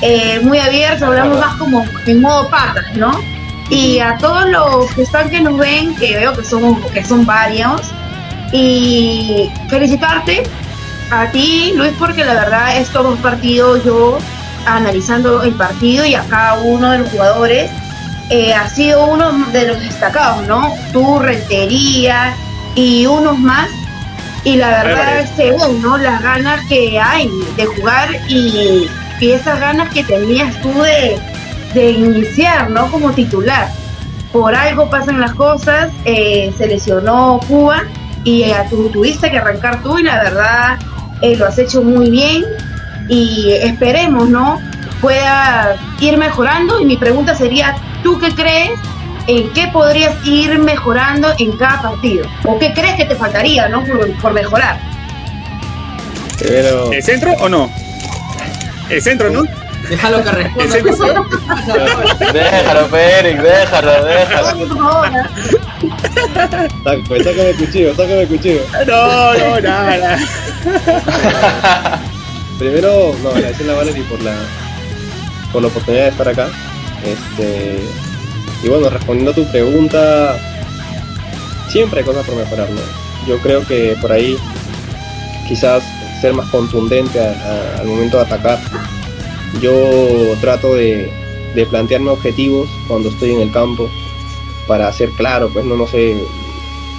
eh, muy abiertos, hablamos más como en modo patas, ¿no? Y a todos los que están que nos ven, que veo que son, que son varios, y felicitarte a ti, Luis, porque la verdad es todo un partido, yo analizando el partido y a cada uno de los jugadores, eh, ha sido uno de los destacados, ¿no? Tu rentería y unos más. Y la verdad se ven, ¿no? Las ganas que hay de jugar y y esas ganas que tenías tú de, de iniciar, ¿no? Como titular. Por algo pasan las cosas, eh, se lesionó Cuba y eh, tú tuviste que arrancar tú y la verdad eh, lo has hecho muy bien y esperemos, ¿no? Pueda ir mejorando y mi pregunta sería, ¿tú qué crees? ¿En qué podrías ir mejorando en cada partido? ¿O qué crees que te faltaría, ¿no? Por, por mejorar. Pero... ¿El centro o no? El centro, ¿no? Déjalo que responda. déjalo, Félix, déjalo, déjalo. Pues sácame el cuchillo, sácame el cuchillo. No, no, nada. Primero, no, agradecerle a Valerie por la, por la oportunidad de estar acá. Este, y bueno, respondiendo a tu pregunta, siempre hay cosas por mejorar, ¿no? Yo creo que por ahí quizás ser más contundente al momento de atacar. Yo trato de, de, plantearme objetivos cuando estoy en el campo para ser claro, pues no, no sé,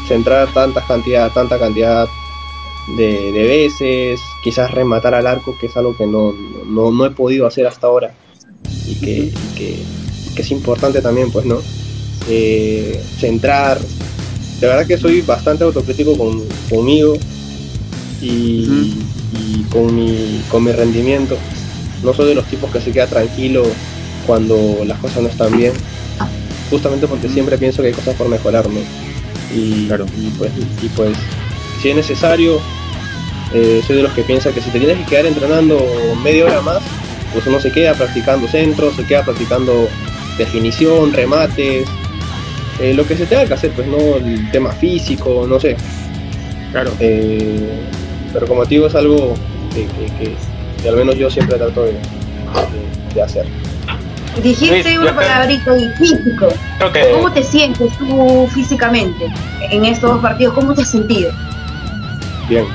centrar tanta cantidad, tanta cantidad de, veces, quizás rematar al arco, que es algo que no, no, he podido hacer hasta ahora y que, es importante también, pues, ¿no? Eh, centrar. De verdad que soy bastante autocrítico con, conmigo y, con, mi, con mi rendimiento. No soy de los tipos que se queda tranquilo cuando las cosas no están bien, justamente porque siempre pienso que hay cosas por mejorar, ¿no? Y, y, pues, y pues, si es necesario, eh, soy de los que piensa que si te tienes que quedar entrenando media hora más, pues uno se queda practicando centros, se queda practicando definición, remates, eh, lo que se tenga que hacer, pues no el tema físico, no sé. Claro. Eh, pero como te digo, es algo que, al menos yo siempre trato de, hacer. Dijiste una palabrita y físico. ¿Cómo te sientes tú físicamente en estos partidos? ¿Cómo te has sentido? Bien,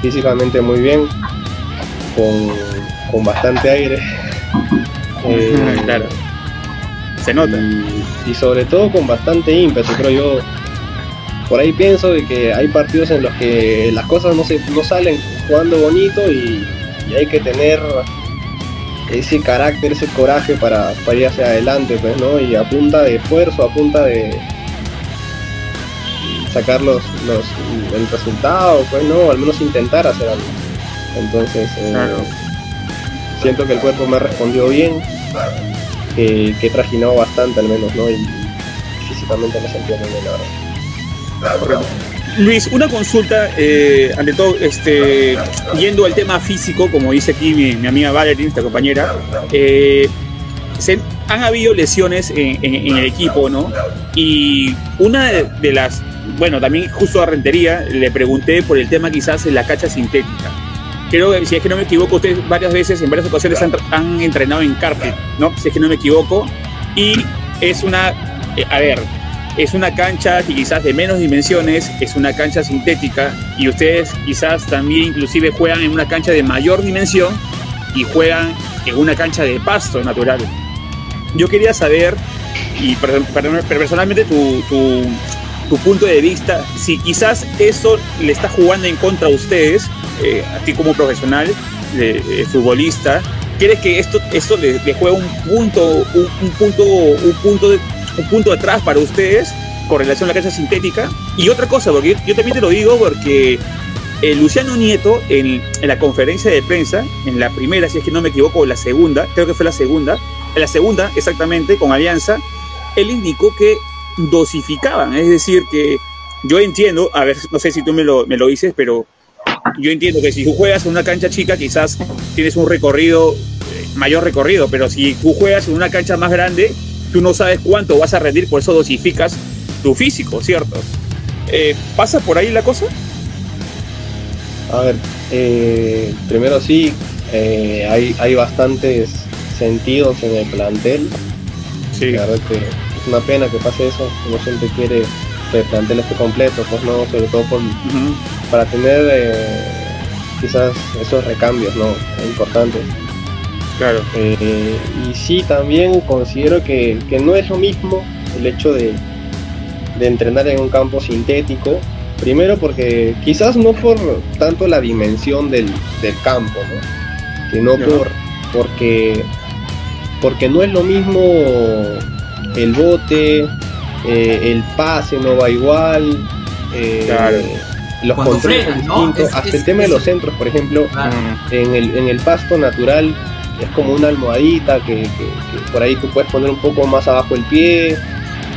físicamente muy bien, con, bastante aire. Eh, claro. Se nota. Y, sobre todo con bastante ímpetu, creo yo. Por ahí pienso de que hay partidos en los que las cosas no, se, no salen jugando bonito y, hay que tener ese carácter, ese coraje para, para ir hacia adelante, pues, ¿no? Y a punta de esfuerzo, a punta de, sacar los, los, el resultado, pues no, al menos intentar hacer algo. Entonces, eh, siento que el cuerpo me ha respondido bien, que, que he trajinado bastante al menos, ¿no? Y, físicamente me sentía muy bien, la verdad. Luis, una consulta, eh, ante todo, este, yendo al tema físico, como dice aquí mi, amiga Valerie, esta compañera, eh, se, han habido lesiones en, el equipo, ¿no? Y una de, las bueno, también justo a Rentería le pregunté por el tema quizás en la cancha sintética. Creo que, si es que no me equivoco, ustedes varias veces, en varias ocasiones han, entrenado en carpet, ¿no? Si es que no me equivoco. Y es una, eh, a ver, es una cancha que quizás de menos dimensiones, es una cancha sintética y ustedes quizás también inclusive juegan en una cancha de mayor dimensión y juegan en una cancha de pasto natural. Yo quería saber, y personalmente tu, tu punto de vista, si quizás eso le está jugando en contra a ustedes, eh, a ti como profesional, de, futbolista, ¿crees que esto, esto le, juega un punto, un, punto, un punto, un punto atrás para ustedes con relación a la cancha sintética? Y otra cosa, porque yo, también te lo digo porque eh, Luciano Nieto en, en, la conferencia de prensa, en la primera, si es que no me equivoco, la segunda, creo que fue la segunda, en la segunda exactamente, con Alianza, él indicó que dosificaban. Es decir, que yo entiendo, a ver, no sé si tú me lo, me lo dices, pero yo entiendo que si tú juegas en una cancha chica, quizás tienes un recorrido, eh, mayor recorrido, pero si tú juegas en una cancha más grande, tú no sabes cuánto vas a rendir, por eso dosificas tu físico, ¿cierto? Eh, ¿Pasa por ahí la cosa? A ver, eh, primero sí, hay, hay bastantes sentidos en el plantel. Sí. La verdad que una pena que pase eso, uno siempre quiere que el plantel esté completo, pues no, sobre todo por, para tener eh, quizás esos recambios, ¿no? Importantes. Claro. Eh, y sí, también considero que, no es lo mismo el hecho de, entrenar en un campo sintético. Primero porque quizás no por tanto la dimensión del, campo, ¿no? Sino por, porque, porque no es lo mismo el bote, eh, el pase no va igual, eh, los controles son distintos, hasta el tema de los centros, por ejemplo, en, el, en el pasto natural es como una almohadita que, por ahí tú puedes poner un poco más abajo el pie,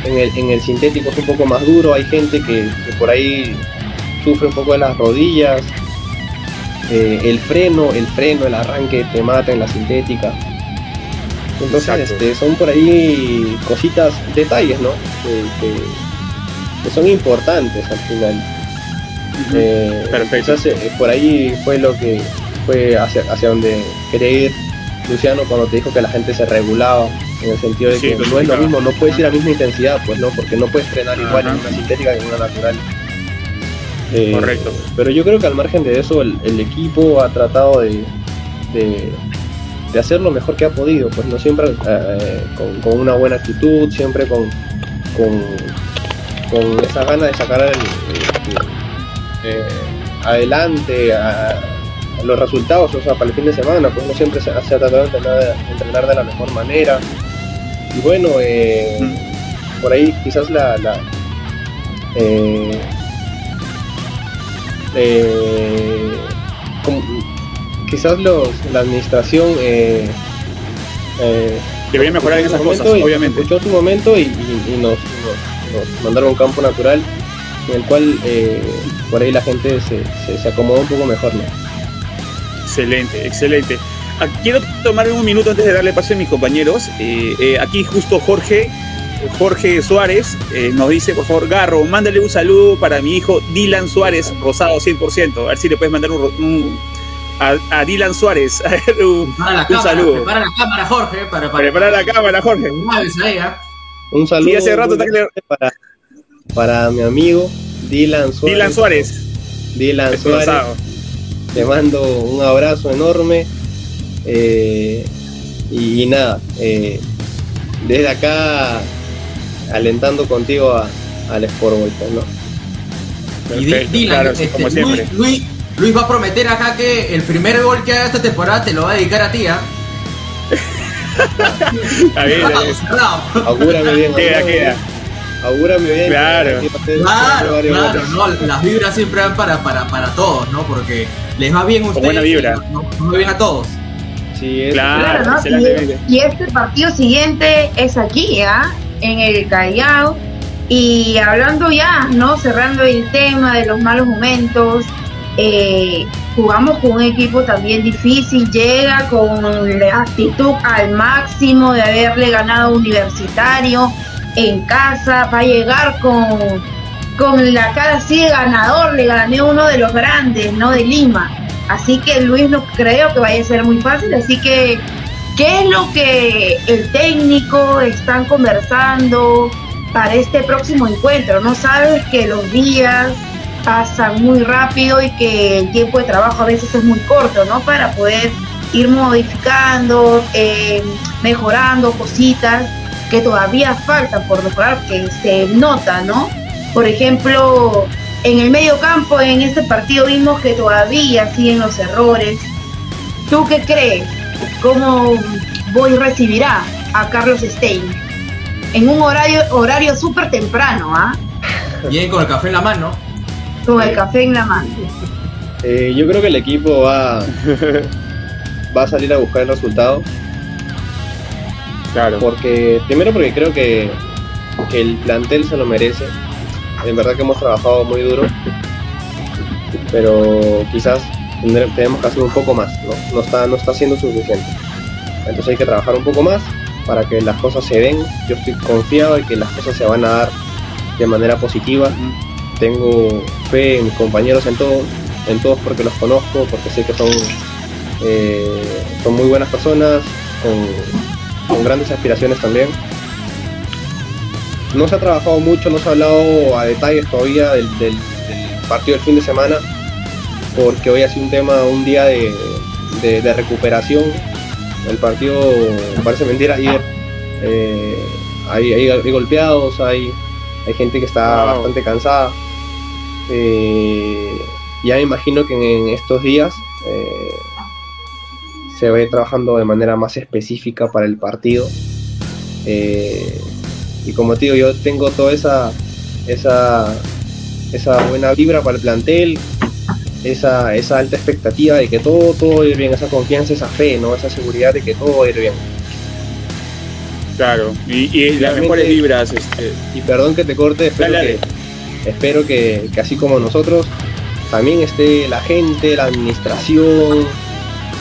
en el, en el sintético es un poco más duro, hay gente que, por ahí sufre un poco de las rodillas, eh, el freno, el freno, el arranque te mata en la sintética. Entonces este, son por ahí cositas, detalles, ¿no? Que, son importantes al final. Eh, Perfecto. Eh, por ahí fue lo que fue hacia, hacia donde quería ir Luciano cuando te dijo que la gente se regulaba, en el sentido de que no es lo mismo, no puedes ir a la misma intensidad, pues no, porque no puedes frenar igual en una sintética que en una natural. Eh, Correcto. Pero yo creo que al margen de eso, el, equipo ha tratado de, de hacer lo mejor que ha podido, pues no siempre eh, con, una buena actitud, siempre con, con, esa gana de sacar el, adelante a, los resultados, o sea, para el fin de semana, pues uno siempre se, ha tratado de entrenar, de la mejor manera. Y bueno, eh, mm. por ahí quizás la, la eh, eh, quizás los, la administración eh, eh, debería mejorar en esas cosas, obviamente. Escuchó su momento y, nos, mandaron un campo natural en el cual eh, por ahí la gente se, se, acomodó un poco mejor. ¿no? Excelente, excelente. Ah, quiero tomar un minuto antes de darle paso a mis compañeros. aquí justo Jorge Jorge Suárez nos dice, por favor, Garro, mándale un saludo para mi hijo Dylan Suárez, rosado 100%. A ver si le puedes mandar un, a, Dylan Suárez. un, saludo. Prepara la cámara, Jorge. Para, prepara la cámara, Jorge. Un saludo. hace rato para, para mi amigo Dylan Suárez. Dylan Suárez. Dylan Suárez. Te mando un abrazo enorme. Eh, y, nada, eh, desde acá alentando contigo a, al Sport pues, ¿no? y Dylan, este, Luis, Luis va a prometer acá que el primer gol que haga esta temporada te lo va a dedicar a ti, ¿ah? bien, Augúrame bien. Queda, queda. Augúrame bien. Claro. Claro, claro, no, las vibras siempre van para, para, para todos, ¿no? Porque les va bien a ustedes. buena vibra. No, va bien a todos. Sí, claro, ¿no? y, y, este partido siguiente es aquí, ¿ah? En el Callao. Y hablando ya, ¿no? Cerrando el tema de los malos momentos, eh, jugamos con un equipo también difícil, llega con la actitud al máximo de haberle ganado universitario en casa, va a llegar con, con la cara así de ganador, le gané uno de los grandes, ¿no? De Lima. Así que Luis no creo que vaya a ser muy fácil, así que ¿qué es lo que el técnico están conversando para este próximo encuentro? No sabes que los días pasan muy rápido y que el tiempo de trabajo a veces es muy corto, ¿no? Para poder ir modificando, eh, mejorando cositas que todavía faltan por mejorar, que se nota, ¿no? Por ejemplo, en el medio campo, en este partido vimos que todavía siguen los errores. ¿Tú qué crees? ¿Cómo Boy recibirá a Carlos Stein? En un horario horario súper temprano, ¿ah? Bien, con el café en la mano con el café en la mano. Eh, yo creo que el equipo va, va a salir a buscar el resultado. Claro. Porque, primero porque creo que, el plantel se lo merece. En verdad que hemos trabajado muy duro. Pero quizás tenemos que hacer un poco más, ¿no? No está, no está siendo suficiente. Entonces hay que trabajar un poco más para que las cosas se den. Yo estoy confiado de que las cosas se van a dar de manera positiva tengo fe en mis compañeros en todos, en todos porque los conozco, porque sé que son, eh, son muy buenas personas, con, grandes aspiraciones también. No se ha trabajado mucho, no se ha hablado a detalles todavía del, partido del fin de semana, porque hoy ha sido un tema, un día de, recuperación. El partido, parece mentira, ayer eh, hay, hay, golpeados, hay, hay gente que está bastante cansada. Eh, ya me imagino que en, estos días eh, se va a ir trabajando de manera más específica para el partido. Eh, y como te digo, yo tengo toda esa, esa, esa buena vibra para el plantel, esa, esa alta expectativa de que todo, todo va a ir bien, esa confianza, esa fe, ¿no? esa seguridad de que todo va a ir bien. Claro, y, las mejores vibras. Este... Y perdón que te corte, espero que espero que, así como nosotros, también esté la gente, la administración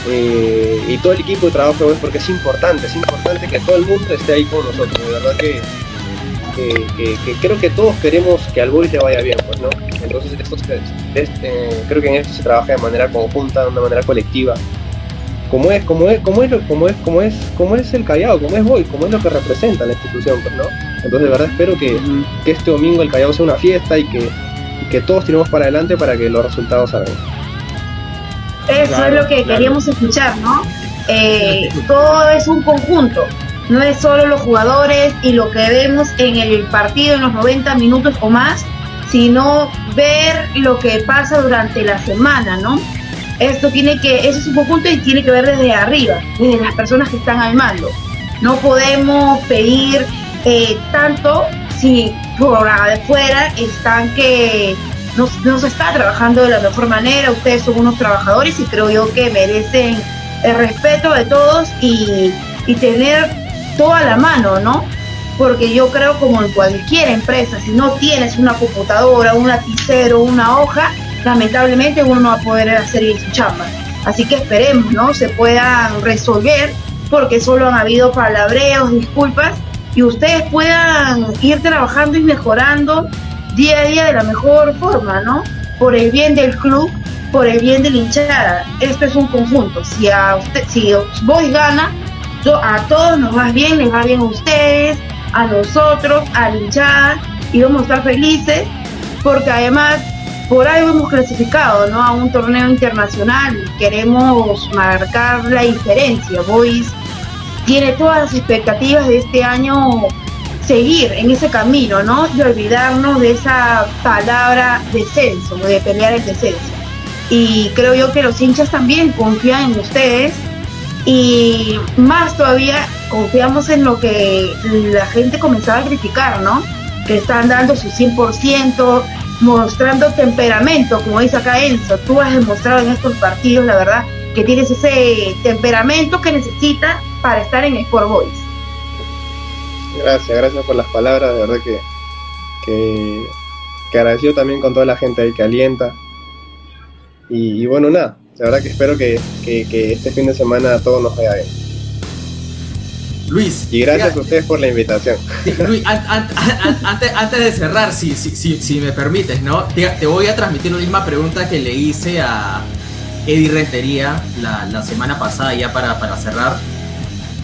eh, y todo el equipo de trabajo, pues, porque es importante, es importante que todo el mundo esté ahí con nosotros. De verdad que, creo que todos queremos que al Boys le vaya bien, pues, ¿no? Entonces, eh, creo que en esto se trabaja de manera conjunta, de una manera colectiva como es, como es, como es, como es, como es, como es el Callao, como es hoy, como es lo que representa la institución, pues, ¿no? Entonces de verdad espero que, este domingo el Callao sea una fiesta y que, que todos tiremos para adelante para que los resultados salgan. Eso es lo que queríamos escuchar, ¿no? Eh, todo es un conjunto, no es solo los jugadores y lo que vemos en el partido en los 90 minutos o más, sino ver lo que pasa durante la semana, ¿no? Esto tiene que, eso es un conjunto y tiene que ver desde arriba, desde las personas que están al mando. No podemos pedir eh, tanto si por afuera están que no, no, se está trabajando de la mejor manera, ustedes son unos trabajadores y creo yo que merecen el respeto de todos y, y tener toda la mano, ¿no? Porque yo creo como en cualquier empresa, si no tienes una computadora, un lapicero, una hoja, lamentablemente uno no va a poder hacer bien su chamba. Así que esperemos, ¿no? Se puedan resolver porque solo han habido palabreos, disculpas y ustedes puedan ir trabajando y mejorando día a día de la mejor forma, ¿no? Por el bien del club, por el bien de la hinchada. Esto es un conjunto. Si a usted, si Boys gana, a todos nos va bien, les va bien a ustedes, a nosotros, a la hinchada, y vamos a estar felices, porque además por algo hemos clasificado ¿no? a un torneo internacional. Queremos marcar la diferencia. Boys tiene todas las expectativas de este año seguir en ese camino, ¿no? Y olvidarnos de esa palabra descenso, de pelear el descenso. Y creo yo que los hinchas también confían en ustedes y más todavía confiamos en lo que la gente comenzaba a criticar, ¿no? Que están dando su 100%, mostrando temperamento, como dice acá Enzo. Tú has demostrado en estos partidos, la verdad, que tienes ese temperamento que necesitas para estar en Sport Boys. Gracias, gracias por las palabras, de verdad que, que, agradecido también con toda la gente ahí que alienta. Y, bueno, nada, la verdad que espero que, que, este fin de semana a todos nos vaya bien. Luis. Y gracias a ustedes por la invitación. Luis, an, an, an, antes, antes, de cerrar, si, si, si, si me permites, ¿no? Te, te, voy a transmitir la misma pregunta que le hice a Eddie Rentería la, la semana pasada ya para, para cerrar.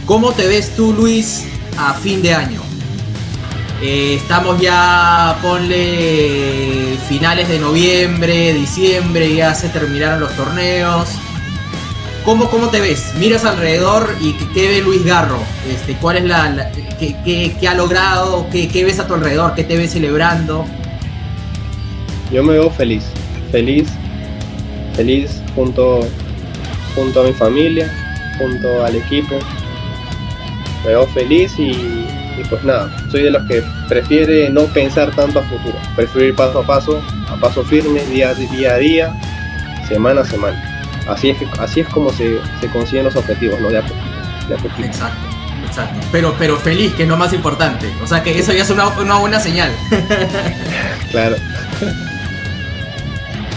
¿Cómo te ves tú, Luis, a fin de año? Eh, estamos ya, ponle finales de noviembre, diciembre, ya se terminaron los torneos. ¿Cómo, cómo te ves? Miras alrededor y qué, ve Luis Garro. Este, ¿Cuál es la, qué, qué, ha logrado? ¿Qué, ¿Qué ves a tu alrededor? ¿Qué te ves celebrando? Yo me veo feliz, feliz, feliz junto, junto a mi familia, junto al equipo. Me veo feliz y, y pues nada, soy de los que prefiere no pensar tanto a futuro, prefiero ir paso a paso, a paso firme, día, día a día, semana a semana. Así es, que, así es como se, se consiguen los objetivos, ¿no? De a poquito. De a poquito. Exacto, exacto. Pero, pero feliz, que es lo más importante. O sea que eso ya es una, una buena señal. claro.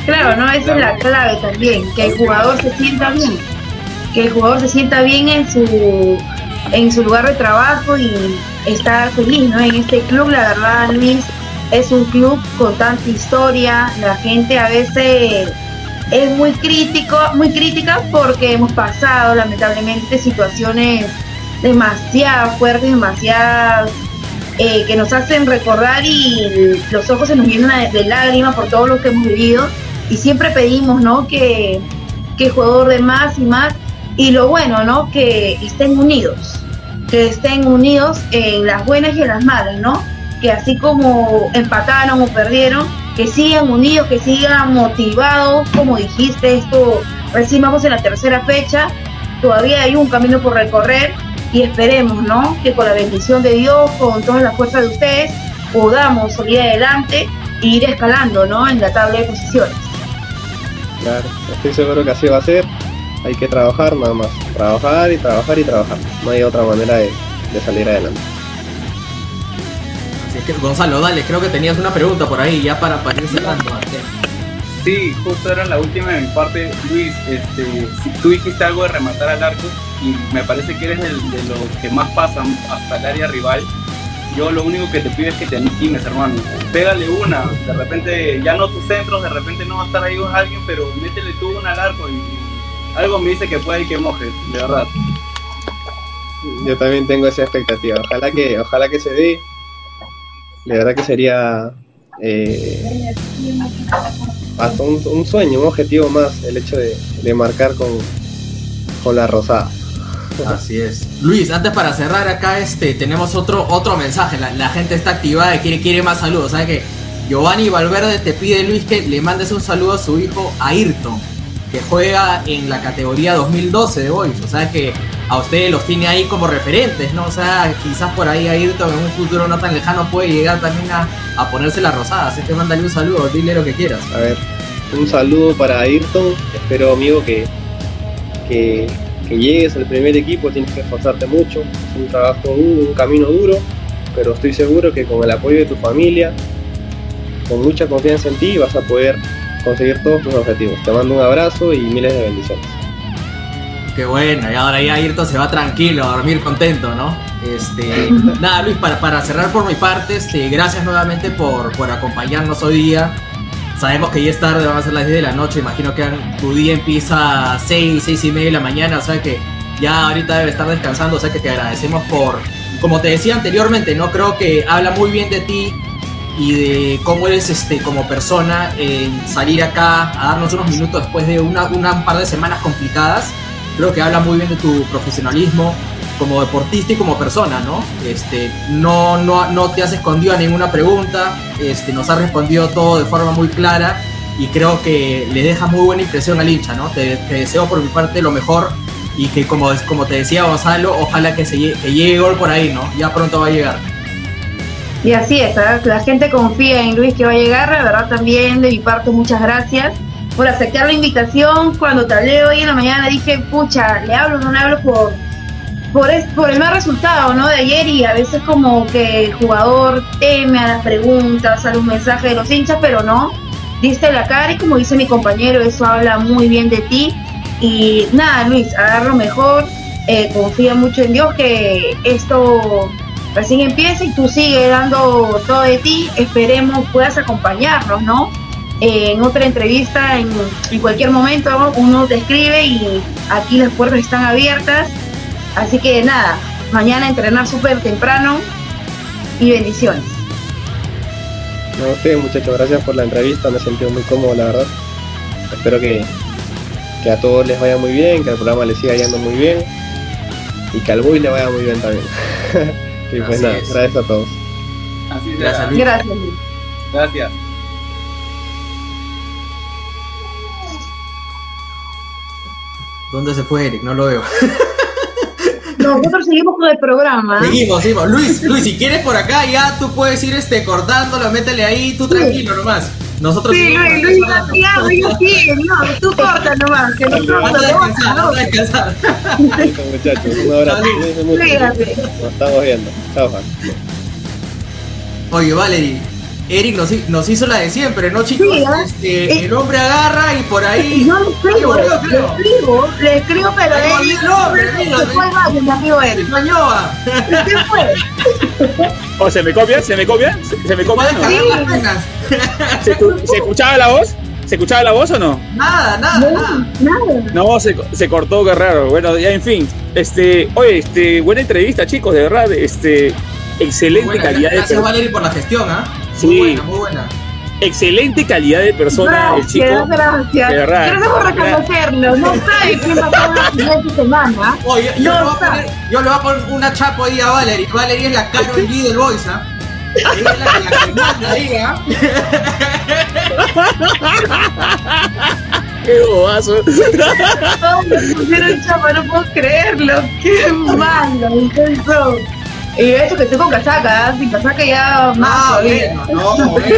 Claro, ¿no? Esa es la clave también, que el jugador se sienta bien. Que el jugador se sienta bien en su en su lugar de trabajo y estar feliz, ¿no? En este club, la verdad, Luis, es un club con tanta historia, la gente a veces es muy crítico, muy crítica porque hemos pasado lamentablemente situaciones demasiado fuertes, demasiado eh, que nos hacen recordar y los ojos se nos llenan de lágrimas por todo lo que hemos vivido y siempre pedimos, ¿no? Que, que el jugador de más y más y lo bueno, ¿no? Que estén unidos, que estén unidos en las buenas y en las malas, ¿no? Que así como empataron o perdieron, que sigan unidos, que sigan motivados, como dijiste, esto recién en la tercera fecha, todavía hay un camino por recorrer y esperemos, ¿no? Que con la bendición de Dios, con toda la fuerza de ustedes, podamos salir adelante e ir escalando, ¿no? En la tabla de posiciones. Claro, estoy seguro que así va a ser hay que trabajar nada más. Trabajar y trabajar y trabajar. No hay otra manera de, de salir adelante. Gonzalo, dale, creo que tenías una pregunta por ahí ya para, para ir cerrando. Sí, justo era la última de mi parte, Luis. Este, si tú dijiste algo de rematar al arco y me parece que eres el, de los que más pasan hasta el área rival. Yo lo único que te pido es que te animes, hermano. Pégale una. De repente, ya no tus centros, de repente no va a estar ahí alguien, pero métele tú una al arco y algo me dice que puede que moje, de verdad. Yo también tengo esa expectativa. Ojalá que, ojalá que se dé. De verdad que sería eh, hasta un, sueño, un objetivo más, el hecho de, de marcar con, con la rosada. Así es. Luis, antes para cerrar acá, este, tenemos otro, otro mensaje. La, la gente está activada y quiere, quiere más saludos. ¿Sabes que Giovanni Valverde te pide, Luis, que le mandes un saludo a su hijo Ayrton, que juega en la categoría 2012 de Boys. O sea que a ustedes los tiene ahí como referentes, ¿no? O sea, quizás por ahí Ayrton en un futuro no tan lejano puede llegar también a, a ponerse la rosada. Así que mándale un saludo, dile lo que quieras. A ver, un saludo para Ayrton. Espero, amigo, que, que, que llegues al primer equipo. Tienes que esforzarte mucho. Es un trabajo duro, un camino duro. Pero estoy seguro que con el apoyo de tu familia, con mucha confianza en ti, vas a poder conseguir todos tus objetivos. Te mando un abrazo y miles de bendiciones. Qué bueno, y ahora ya Ayrton se va tranquilo a dormir contento, ¿no? Este, nada, Luis, para, para cerrar por mi parte, este, gracias nuevamente por, por acompañarnos hoy día. Sabemos que ya es tarde, van a ser las 10 de la noche, imagino que tu día empieza a 6, 6 y media de la mañana, o sea que ya ahorita debe estar descansando, o sea que te agradecemos por, como te decía anteriormente, no creo que habla muy bien de ti y de cómo eres este, como persona en salir acá a darnos unos minutos después de una, una un par de semanas complicadas. Creo que habla muy bien de tu profesionalismo como deportista y como persona, ¿no? Este, no, no, no te has escondido a ninguna pregunta, este, nos has respondido todo de forma muy clara y creo que le deja muy buena impresión al hincha, ¿no? Te, te deseo por mi parte lo mejor y que como, como te decía Gonzalo, ojalá que, se, que llegue gol por ahí, ¿no? Ya pronto va a llegar. Y así es, la gente confía en Luis que va a llegar, la verdad también de mi parte muchas gracias por aceptar la invitación. Cuando te hablé hoy en la mañana dije, pucha, le hablo, no le hablo por, por, es- por el mal resultado ¿no? de ayer y a veces como que el jugador teme a las preguntas, a los mensajes de los hinchas, pero no, diste la cara y como dice mi compañero, eso habla muy bien de ti. Y nada, Luis, a dar lo mejor, eh, confía mucho en Dios que esto recién empieza y tú sigues dando todo de ti, esperemos puedas acompañarnos, ¿no? Eh, en otra entrevista, en, en cualquier momento, uno te escribe y aquí las puertas están abiertas. Así que nada, mañana entrenar súper temprano y bendiciones. No, ustedes muchachos, gracias por la entrevista, me he sentido muy cómodo la verdad. Espero que, que a todos les vaya muy bien, que al programa les siga yendo muy bien y que al Boy le vaya muy bien también. Y pues Así nada, es. gracias a todos. Así Gracias, Luis. Gracias, Luis. Gracias. ¿Dónde se fue Eric? No lo veo. Nosotros seguimos con el programa. Seguimos, seguimos. Luis, Luis, si quieres por acá ya tú puedes ir este cortándolo, métele ahí, tú tranquilo nomás. Nosotros Sí, Luis, Luis, ya, Luis, sí, no, tú corta nomás, que nosotros Anda a lo descansar, anda a descansar. Listo, muchachos, un abrazo. Nos estamos viendo. Chao, Juan. Oye, Valerie, Eric nos, nos hizo la de siempre, ¿no, chicos? Sí, ¿eh? Este, Eh. el hombre agarra y por ahí. Yo le escribo, le escribo, le escribo, pero volvió el hombre, mira, se fue vaya, mi amigo. Ñoñoa. ¿Qué fue? ¿O se me copia? ¿Se me copia? ¿Se, se me copia? Puedes ¿Se, escu- se escuchaba la voz? ¿Se escuchaba la voz o no? Nada, nada, nada. No, nada. No, se, se cortó, qué raro. Bueno, ya en fin. Este, oye, este, buena entrevista, chicos, de verdad. Este, excelente Buena, calidad de Gracias. Valerie, por la gestión, ¿ah? Sí. Muy buena, muy buena. Excelente calidad de persona, el chico. Gracias, gracias. De verdad. Gracias por reconocerlo. No sabe quién va a ser la siguiente semana. Oye, yo, No, le voy a está. poner, yo le voy a poner una chapa ahí a Valerie. Valerie es la Carol G del Voice, ¿ah? Ella es la, la que. Qué bobazo. No, me pusieron chapa, no puedo creerlo. Qué malo, intenso. Y eso que estoy con casaca, ¿eh? sin casaca ya más Ah, bueno, no, bueno.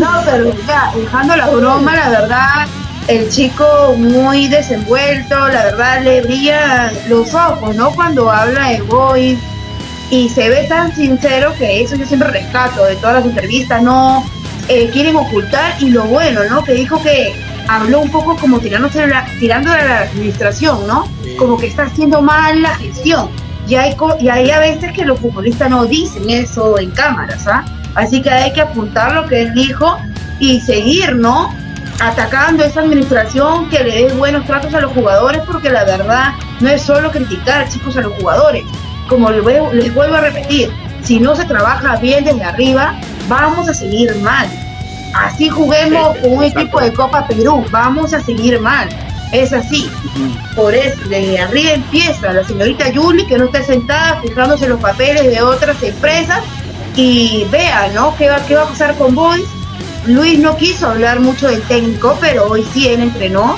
No, pero ya, dejando la broma, la verdad, el chico muy desenvuelto, la verdad le brilla los ojos, ¿no? Cuando habla de Boy y se ve tan sincero que eso yo siempre rescato de todas las entrevistas, no eh, quieren ocultar y lo bueno, ¿no? Que dijo que habló un poco como tirándose la, tirando de la administración, ¿no? Sí. Como que está haciendo mal la gestión. Y hay, y hay a veces que los futbolistas no dicen eso en cámaras, ¿ah? Así que hay que apuntar lo que él dijo y seguir, ¿no? Atacando esa administración que le dé buenos tratos a los jugadores, porque la verdad no es solo criticar, chicos, a los jugadores. Como les vuelvo, a repetir, si no se trabaja bien desde arriba, vamos a seguir mal. Así juguemos con un exacto. equipo de Copa Perú, vamos a seguir mal. Es así. Por eso, desde arriba empieza la señorita Yuli, que no está sentada fijándose en los papeles de otras empresas, y vea, ¿no? ¿Qué va, qué va a pasar con Boys? Luis no quiso hablar mucho del técnico, pero hoy sí él entrenó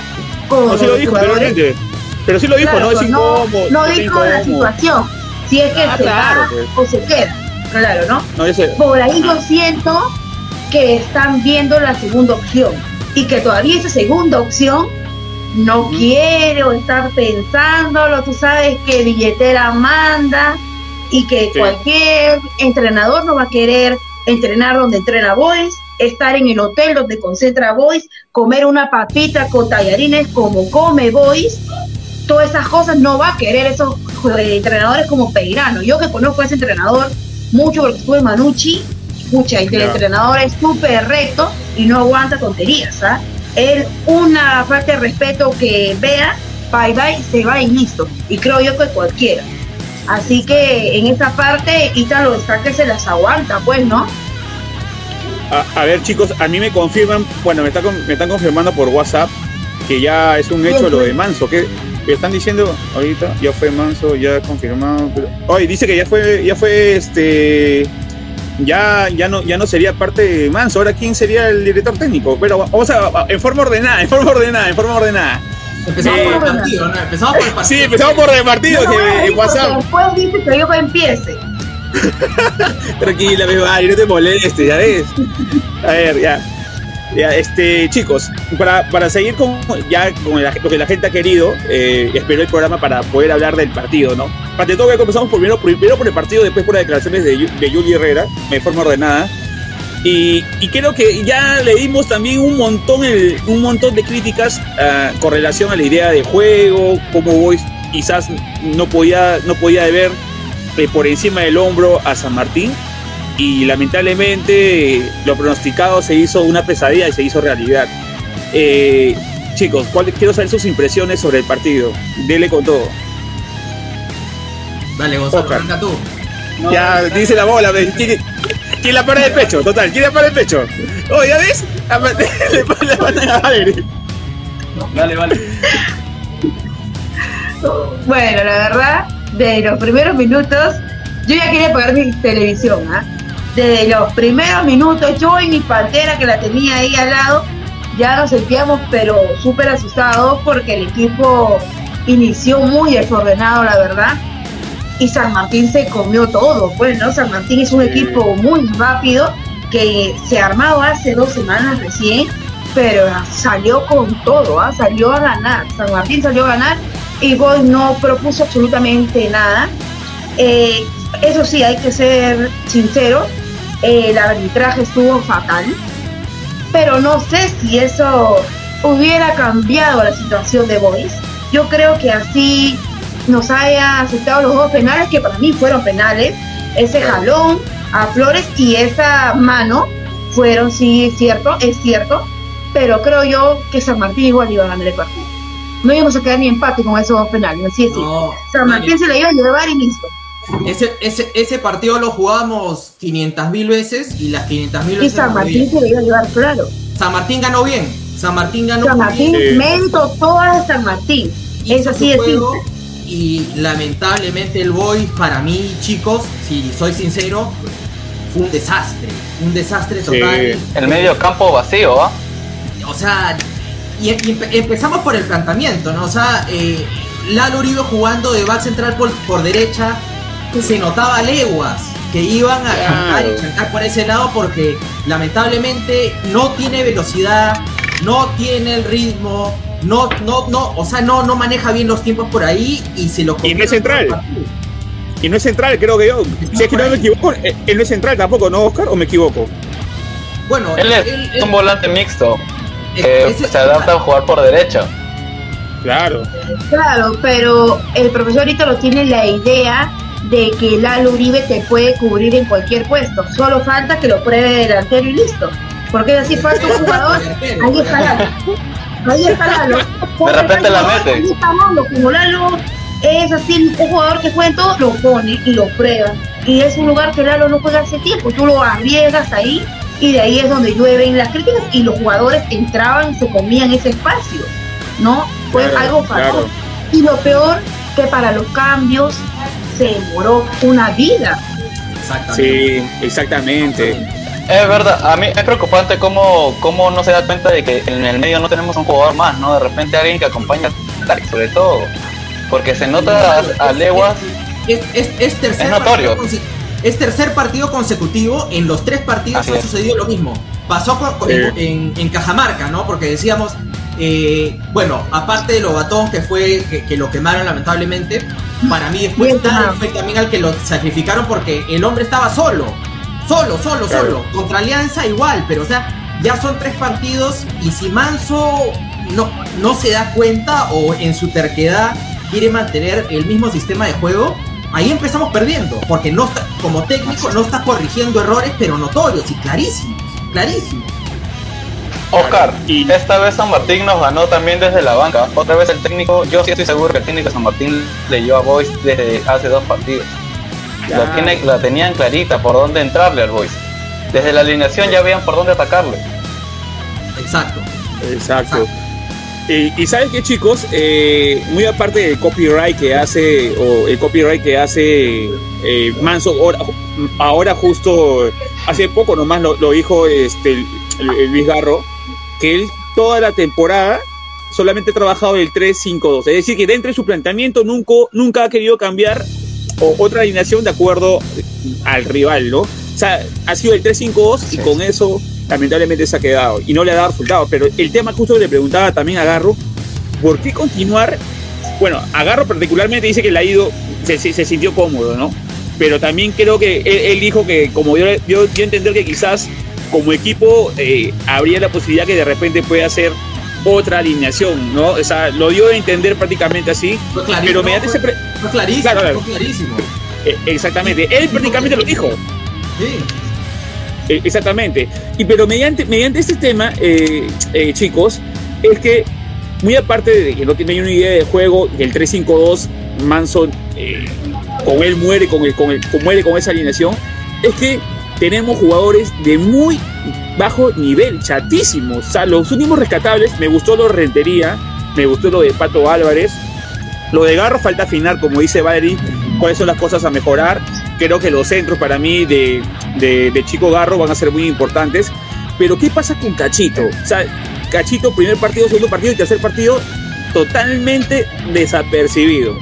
con No, sí lo los dijo, jugadores. Pero sí lo dijo, Claro, no es incómodo. no dijo la situación, si es que Ah, se claro, va pues. o se queda, claro, ¿no? No, yo sé. Por ahí yo siento que están viendo la segunda opción y que todavía esa segunda opción no Ujú. quiere o estar pensándolo, tú sabes que billetera manda y que Sí. cualquier entrenador no va a querer entrenar donde entrena Boys, estar en el hotel donde concentra Boys, comer una papita con tallarines como come Boys, todas esas cosas no va a querer esos entrenadores como Peirano. Yo que conozco a ese entrenador mucho porque estuve en Manucci, escucha, y que el entrenador es súper recto y no aguanta tonterías, ¿ah? Él, una falta de respeto que vea, bye bye, se va y listo. Y creo yo que cualquiera. Así que en esa parte, Ítalo está que se las aguanta, pues, ¿no? A, a ver, chicos, a mí me confirman, bueno, me, está con- me están confirmando por WhatsApp que ya es un hecho lo de Manso. que están diciendo ahorita? Ya fue Manso, ya confirmado. Pero, oye, dice que ya fue, ya fue este. Ya, ya no, ya no sería parte de Manso. Ahora, ¿quién sería el director técnico? Pero vamos a, en forma ordenada, en forma ordenada, en forma ordenada. Empezamos por el partido, ¿no? Empezamos por el partido. Sí, empezamos por el partido, No, que no, en WhatsApp. Después dice que yo que empiece. Tranquila, ves, Mari, no te molestes, ya ves. A ver, ya. Este, chicos, para, para seguir con ya con la- lo que la gente ha querido, eh, el programa para poder hablar del partido, ¿no? Ante todo, comenzamos primero, primero por el partido, después por las declaraciones de, de Yuli Herrera, de forma ordenada. Y, y creo que ya le dimos también un montón, el- un montón de críticas ah, con relación a la idea de juego, cómo Boys quizás no podía, no podía ver eh, por encima del hombro a San Martín y lamentablemente lo pronosticado se hizo una pesadilla y se hizo realidad. Eh, chicos, ¿cuál- quiero saber sus impresiones sobre el partido. Dele con todo. Dale, Gonzalo, Oscar. arranca tú. ya, dice la bola, ¿quién, quién la para del pecho? Total, ¿quién la para del pecho? Oh, ¿ya ves? le, le, mandan a Valerie. Dale, vale. Bueno, la verdad, de los primeros minutos, yo ya quería pagar mi televisión, ¿ah? Desde los primeros minutos, yo y mi pantera que la tenía ahí al lado, ya nos sentíamos pero súper asustados porque el equipo inició muy desordenado, la verdad. Y San Martín se comió todo, pues, ¿no? San Martín es un equipo muy rápido que se armaba hace dos semanas recién, pero salió con todo, ¿ah? Salió a ganar. San Martín salió a ganar y Boy no propuso absolutamente nada. Eh, eso sí, hay que ser sincero, el arbitraje estuvo fatal, pero no sé si eso hubiera cambiado la situación de Boys. Yo creo que así nos haya aceptado los dos penales, que para mí fueron penales, ese jalón a Flores y esa mano fueron, sí, es cierto, es cierto, pero creo yo que San Martín igual iba a ganar el partido. No íbamos a quedar ni empate con esos dos penales, así es. No, San Martín se le iba a llevar y listo. Ese, ese, ese partido lo jugábamos 500 mil veces y las 500 mil Y veces. San Martín bien. se a llevar, claro. San Martín ganó bien. San Martín ganó San Martín, bien. Mérito todas de San Martín. Es así de juego. Y lamentablemente el Boy, para mí, chicos, si soy sincero, fue un desastre. Un desastre Sí. total. El medio campo vacío, ¿ah? O sea, y, y empe- empezamos por el planteamiento, ¿no? O sea, eh, Lalo Uribe jugando de back central por, por derecha, se notaba leguas que iban a cantar y chantar por ese lado porque lamentablemente no tiene velocidad, no tiene el ritmo, no, no, no, o sea, no, no maneja bien los tiempos por ahí y se lo Y no es central. Y no es central, creo que yo. Si es que no me equivoco, eh, él no es central tampoco, ¿no, Oscar? ¿O me equivoco? Bueno, Él es él- él- un volante mixto que se adapta a jugar por derecha. Claro. Claro, pero el profesor ahorita lo tiene la idea de que Lalo Uribe te puede cubrir en cualquier puesto. Solo falta que lo pruebe delantero y listo. Porque así falta un jugador. Ahí está Lalo. Ahí está Lalo. De repente la mete. Ahí está Lalo. Como Lalo es así, un jugador que juega en todo, lo pone y lo prueba. Y es un lugar que Lalo no juega hace tiempo. Tú lo arriesgas ahí y de ahí es donde llueven las críticas y los jugadores entraban y se comían ese espacio. ¿No? Fue Claro, algo fatal. claro. Y lo peor, que para los cambios se demoró una vida. Sí, exactamente. Es verdad, a mí es preocupante cómo, cómo no se da cuenta de que en el medio no tenemos un jugador más, ¿no? De repente alguien que acompaña a sobre todo. Porque se nota a, leguas. Es, es, tercer notorio. es tercer partido consecutivo. En los tres partidos ha sucedido lo mismo. Pasó en, Cajamarca, ¿no? Porque decíamos, eh, bueno, aparte de Lobatón, que fue que, lo quemaron lamentablemente, para mí después fue también al que lo sacrificaron porque el hombre estaba solo. Solo, solo, solo. Contra Alianza igual, pero o sea, ya son tres partidos y si Manso no, no se da cuenta o en su terquedad quiere mantener el mismo sistema de juego, ahí empezamos perdiendo, porque no está, como técnico no está corrigiendo errores, pero notorios y clarísimos, clarísimos. Oscar, y esta vez San Martín nos ganó también desde la banca. Otra vez el técnico, yo sí estoy seguro que el técnico de San Martín leyó a Boys desde hace dos partidos. La, tiene, la tenían clarita por dónde entrarle al Boys. Desde la alineación ya veían por dónde atacarle. Exacto. Exacto. Y, sabes qué chicos, eh, muy aparte del copyright que hace, o el copyright que hace eh, Manso, ahora, justo, hace poco nomás lo, dijo este, el, Luis Garro, que él toda la temporada solamente ha trabajado el 3-5-2. Es decir, que dentro de su planteamiento nunca, nunca ha querido cambiar otra alineación de acuerdo al rival, ¿no? O sea, ha sido el 3-5-2 y con eso lamentablemente se ha quedado y no le ha dado resultados. Pero el tema justo que le preguntaba también a Garro, ¿por qué continuar? Bueno, Agarro particularmente dice que le ha ido, se, sintió cómodo, ¿no? Pero también creo que él, dijo que como yo, yo, entender que quizás como equipo eh, habría la posibilidad que de repente pueda hacer otra alineación, ¿no? O sea, lo dio a entender prácticamente así. pero mediante ese... Fue clarísimo, clarísimo. Eh, exactamente, él prácticamente lo dijo. Sí. Eh, exactamente. Y pero mediante, mediante este tema, chicos, es que muy aparte de que no tiene una idea de juego, el 3-5-2, Manson con él muere con, el, con, el, muere con esa alineación, es que tenemos jugadores de muy bajo nivel, chatísimos. O sea, los últimos rescatables, me gustó lo de Rentería, me gustó lo de Pato Álvarez, lo de Garro falta afinar, como dice Valery, cuáles son las cosas a mejorar. Creo que los centros para mí de, de, Chico Garro van a ser muy importantes. Pero ¿qué pasa con Cachito? O sea, Cachito, primer partido, segundo partido y tercer partido, totalmente desapercibido.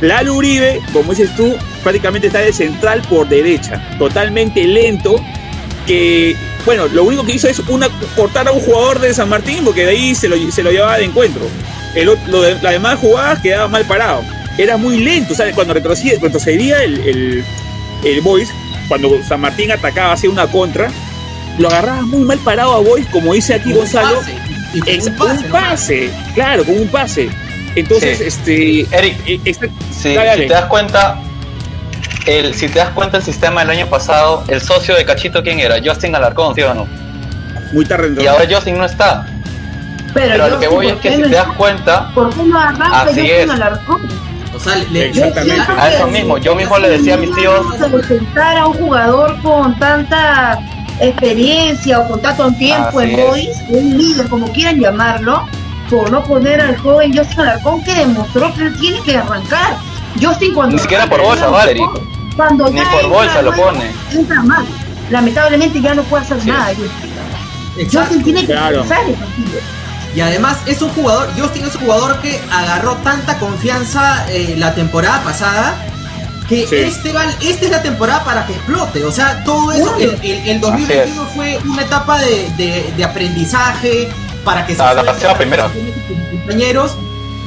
Lalo Uribe, como dices tú, prácticamente está de central por derecha, totalmente lento, que, bueno, lo único que hizo es una, cortar a un jugador de San Martín, porque de ahí se lo, se lo llevaba de encuentro. El, lo de, las demás jugadas quedaba mal parado. Era muy lento, ¿sabes? Cuando retrocedía, retrocedía el, el, el Boys, cuando San Martín atacaba, hacía una contra, lo agarraba muy mal parado a Boys, como dice aquí Gonzalo. con un pase, claro, con un pase. Entonces, este. Eric, eh, este, si te das cuenta, el, si te das cuenta el sistema del año pasado, el socio de Cachito, ¿quién era? Justin Alarcón, ¿sí o no? Muy tarde. Y ahora Justin no está. Pero, lo que voy es que si te das cuenta, ¿por qué no arranca así es. Alarcón? O sea, le, a eso mismo, yo mismo le decía a mis tíos. Sentar a un jugador con tanta experiencia o con tanto tiempo en Boys, un líder, como quieran llamarlo, por no poner al joven Justin Alarcón que demostró que tiene que arrancar. Justin cuando. Ni siquiera por bolsa, Valerie. Cuando Ni por bolsa lo pone. Entra mal. Lamentablemente ya no puede hacer nada. Justin tiene que claro. el partido. Y además es un jugador, Justin es un jugador que agarró tanta confianza eh, la temporada pasada que este, esta es la temporada para que explote. O sea, todo eso, el, el, 2021 fue una etapa de, de, aprendizaje para que se la primera. compañeros.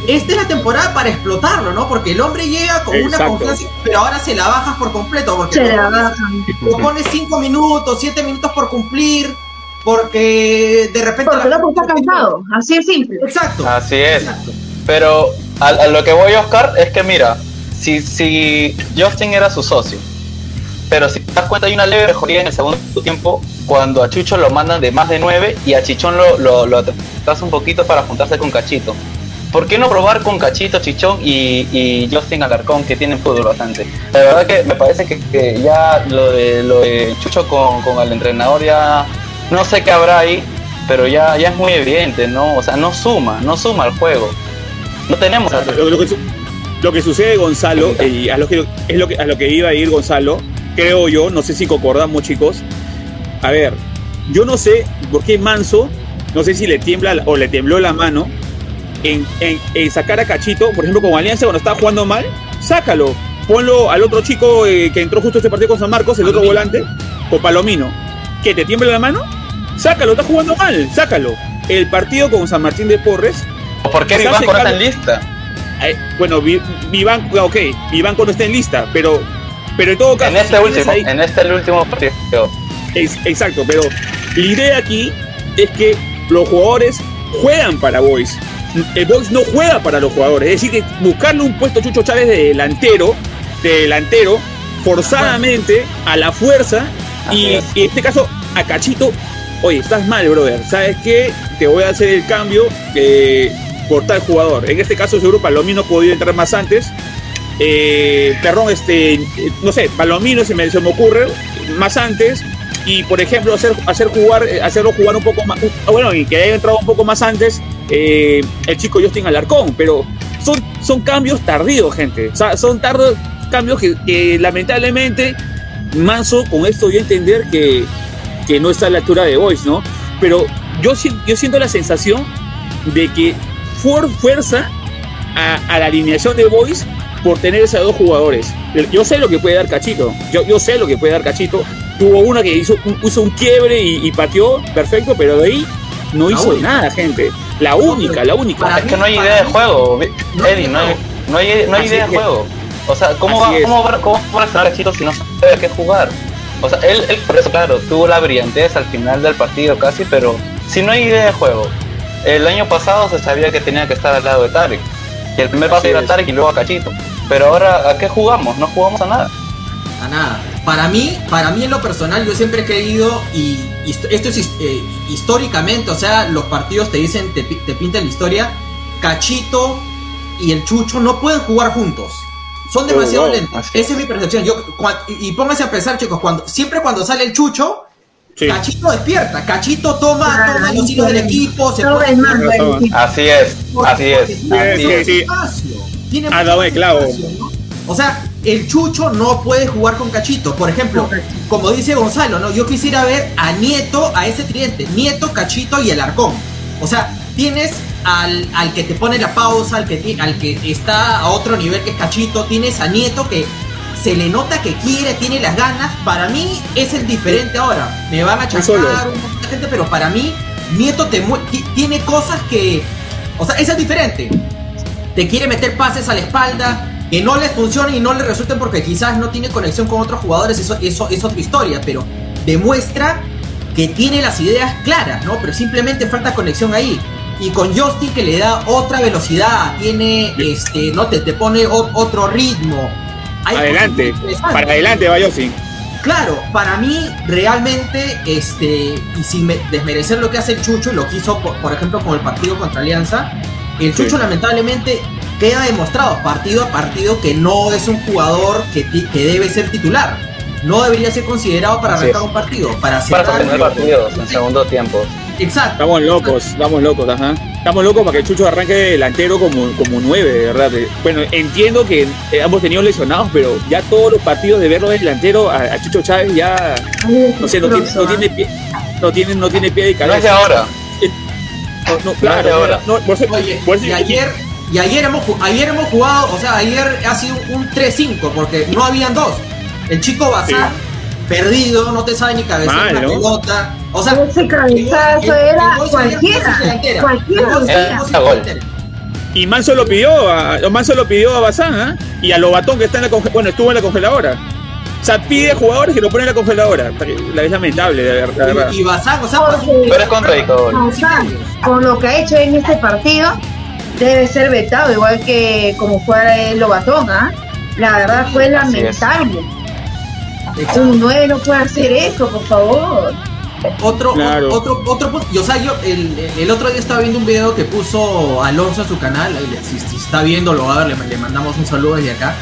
Esta es la temporada para explotarlo, ¿no? Porque el hombre llega con una confianza, pero ahora se la bajas por completo. Porque se la bajan. Lo pones 5 minutos, 7 minutos por cumplir porque de repente... Porque la... está cansado, así es simple. Exacto. Así es. Pero a, lo que voy, Oscar, es que mira, si, si Justin era su socio, pero si te das cuenta hay una leve mejoría en el segundo tiempo cuando a Chucho lo mandan de más de 9 y a Chichón lo, lo, lo un poquito para juntarse con Cachito. ¿Por qué no probar con Cachito, Chichón y, y Justin Alarcón que tienen fútbol bastante? La verdad que me parece que, ya lo de, lo de Chucho con, con el entrenador ya no sé qué habrá ahí, pero ya, ya es muy evidente, ¿no? O sea, no suma, no suma al juego. No tenemos... lo, que, sucede, Gonzalo, y a lo que, es lo que, a lo que iba a ir Gonzalo, creo yo, no sé si concordamos chicos. A ver, yo no sé por qué Manso, no sé si le tiembla o le tembló la mano en, en, sacar a Cachito, por ejemplo, con Alianza cuando estaba jugando mal, sácalo. Ponlo al otro chico eh, que entró justo este partido con San Marcos, el otro volante, con Palomino. ¿Que te tiembla la mano? Sácalo, está jugando mal, sácalo. El partido con San Martín de Porres. ¿Por qué Viván no está en lista? Eh, bueno, Viván, ok, Viván no está en lista, pero, pero en todo caso. En este último, en este último partido. exacto, pero la idea aquí es que los jugadores juegan para Boys. El Boys no juega para los jugadores. Es decir, que buscarle un puesto a Chucho Chávez de delantero, de delantero, forzadamente, a la fuerza, y, en este caso a Cachito, oye, estás mal, brother. ¿Sabes qué? Te voy a hacer el cambio de por tal jugador. En este caso, seguro Palomino podía entrar más antes. Eh, perdón, este, no sé, Palomino se me, se me ocurre más antes y por ejemplo hacer, hacer jugar, eh, hacerlo jugar un poco más, bueno, y que haya entrado un poco más antes eh, el chico Justin Alarcón, pero son, son cambios tardíos, gente, o sea, son tardos cambios que, lamentablemente Manso con esto dio a entender que, que no está a la altura de Boys, ¿no? Pero yo, yo siento la sensación de que Ford fuerza a, la alineación de Boys por tener esos dos jugadores. Yo sé lo que puede dar Cachito, yo, yo sé lo que puede dar Cachito, Tuvo una que hizo, puso un quiebre y, pateó, perfecto, pero de ahí no hizo nada, gente. La única, la única. Es que no hay idea de juego, Eddie, no hay, no hay, no hay idea de juego. O sea, ¿cómo va, cómo, va, ¿cómo va a reaccionar Chito si no sabe qué jugar? O sea, él, él, por eso, claro, tuvo la brillantez al final del partido casi, pero si no hay idea de juego. El año pasado se sabía que tenía que estar al lado de Tarek. Y el primer paso era Tarek y luego a Cachito. Pero ahora, ¿a qué jugamos? No jugamos a nada. A nada. Para mí, para mí en lo personal, yo siempre he creído, y, esto es eh, históricamente, o sea, los partidos te dicen, te, pintan la historia, Cachito y el Chucho no pueden jugar juntos. Son oh, demasiado lentos. Esa es mi percepción. Yo, y, pónganse a pensar, chicos, cuando, siempre cuando sale el Chucho, Cachito despierta, Cachito toma, toma los hilos del equipo, se pone... Así es, así es. Así es. Tiene ah, no, clavo. O sea, el Chucho no puede jugar con Cachito. Por ejemplo, como dice Gonzalo, ¿no? Yo quisiera ver a Nieto, a ese tridente, Nieto, Cachito y el Arcón. O sea, tienes al, al que te pone la pausa, al que, al que está a otro nivel que es Cachito, tienes a Nieto que se le nota que quiere, tiene las ganas. Para mí es el diferente ahora. Me van a chancar un montón de gente, pero para mí Nieto te tiene cosas que... O sea, es el diferente. Te quiere meter pases a la espalda, que no les funcione y no les resulte porque quizás no tiene conexión con otros jugadores, eso, eso es otra historia, pero demuestra que tiene las ideas claras, ¿no? Pero simplemente falta conexión ahí. Y con Justin que le da otra velocidad, tiene, este, ¿no? Te, te pone otro ritmo. adelante, para adelante va Justin. Claro, para mí realmente, este, y sin desmerecer lo que hace el Chucho, lo que hizo, por, ejemplo, con el partido contra Alianza, el Chucho lamentablemente queda demostrado partido a partido que no es un jugador que, que debe ser titular. No debería ser considerado para arrancar un partido, para Para partidos en segundo tiempo. Exacto. Estamos locos, estamos locos, ajá. Estamos locos para que Chucho arranque delantero como, como nueve, de verdad. Bueno, entiendo que hemos tenido lesionados, pero ya todos los partidos de verlo de delantero a, Chucho Chávez ya no sé, no tiene, no tiene pie, no tiene, no tiene pie de cabeza. No es de ahora. No, claro, ahora. No, y ayer y ayer hemos, ayer hemos jugado, o sea, ayer ha sido un 3-5 porque no habían dos. El chico Bazán, perdido, no te sabe ni cabecear la pelota. O sea, ese cabezazo era cualquiera. Cualquiera. Y Manso lo pidió, a, Manso lo pidió a Bazán, ¿eh? Y a Lobatón que está en la bueno, estuvo en la congeladora. O sea, pide jugadores que lo ponen en la congeladora. La es lamentable, de verdad. Y, Bazán, o sea, pero es contradictorio. Con lo que ha hecho en este partido, debe ser vetado, igual que como fue el Lobatón, ¿ah? La verdad fue lamentable. Un 9 no puede hacer eso, por favor. Otro, otro, otro, o sea, yo el, otro día estaba viendo un video que puso Alonso en su canal, si, está viendo lo va a ver, le, mandamos un saludo desde acá,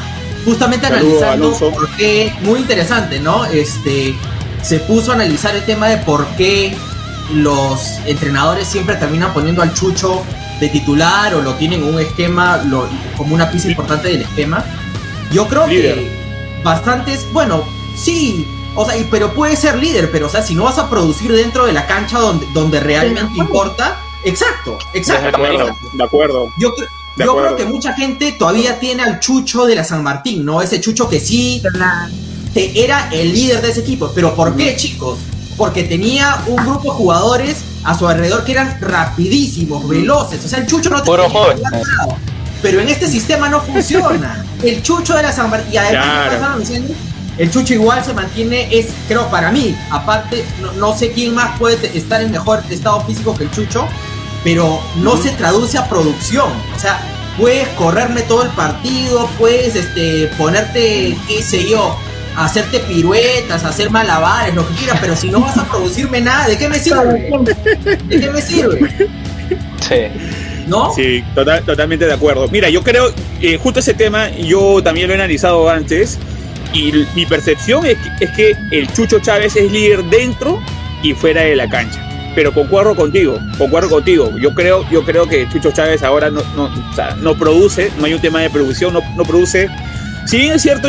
justamente analizando por qué, muy interesante, ¿no? Este, se puso a analizar el tema de por qué los entrenadores siempre terminan poniendo al Chucho de titular o lo tienen en un esquema como una pieza importante del esquema. Yo creo que bastantes, bueno, Sí, o sea, y- pero puede ser líder, pero o sea, si no vas a producir dentro de la cancha donde, donde realmente acuerdo. importa, exacto, exacto. El camerino. De acuerdo. Yo, De yo acuerdo. creo que mucha gente todavía tiene al Chucho de la San Martín, ¿no? Ese Chucho que sí te- era el líder de ese equipo. Pero ¿por qué, chicos? Porque tenía un grupo de jugadores a su alrededor que eran rapidísimos, veloces. O sea, el Chucho no jugar nada. Pero en este sistema no funciona. El Chucho de la San Martín. Y además, Claro. ¿qué estaban diciendo? el Chucho igual se mantiene, es, creo, para mí, aparte, no, no sé quién más puede te- estar en mejor estado físico que el Chucho, pero no se traduce a producción. O sea, puedes correrme todo el partido, puedes este, ponerte, qué sé yo, hacerte piruetas, hacer malabares, lo que quieras, pero si no vas a producirme nada, ¿de qué me sirve? ¿De qué me sirve? Sí. ¿No? Sí, total- totalmente de acuerdo. Mira, yo creo, eh, justo ese tema, yo también lo he analizado antes, y mi percepción es que, es que el Chucho Chávez es líder dentro y fuera de la cancha. Pero concuerdo contigo, concuerdo contigo. Yo creo, yo creo que Chucho Chávez ahora no, no, o sea, no produce, no hay un tema de producción, no, no produce. Si bien es cierto,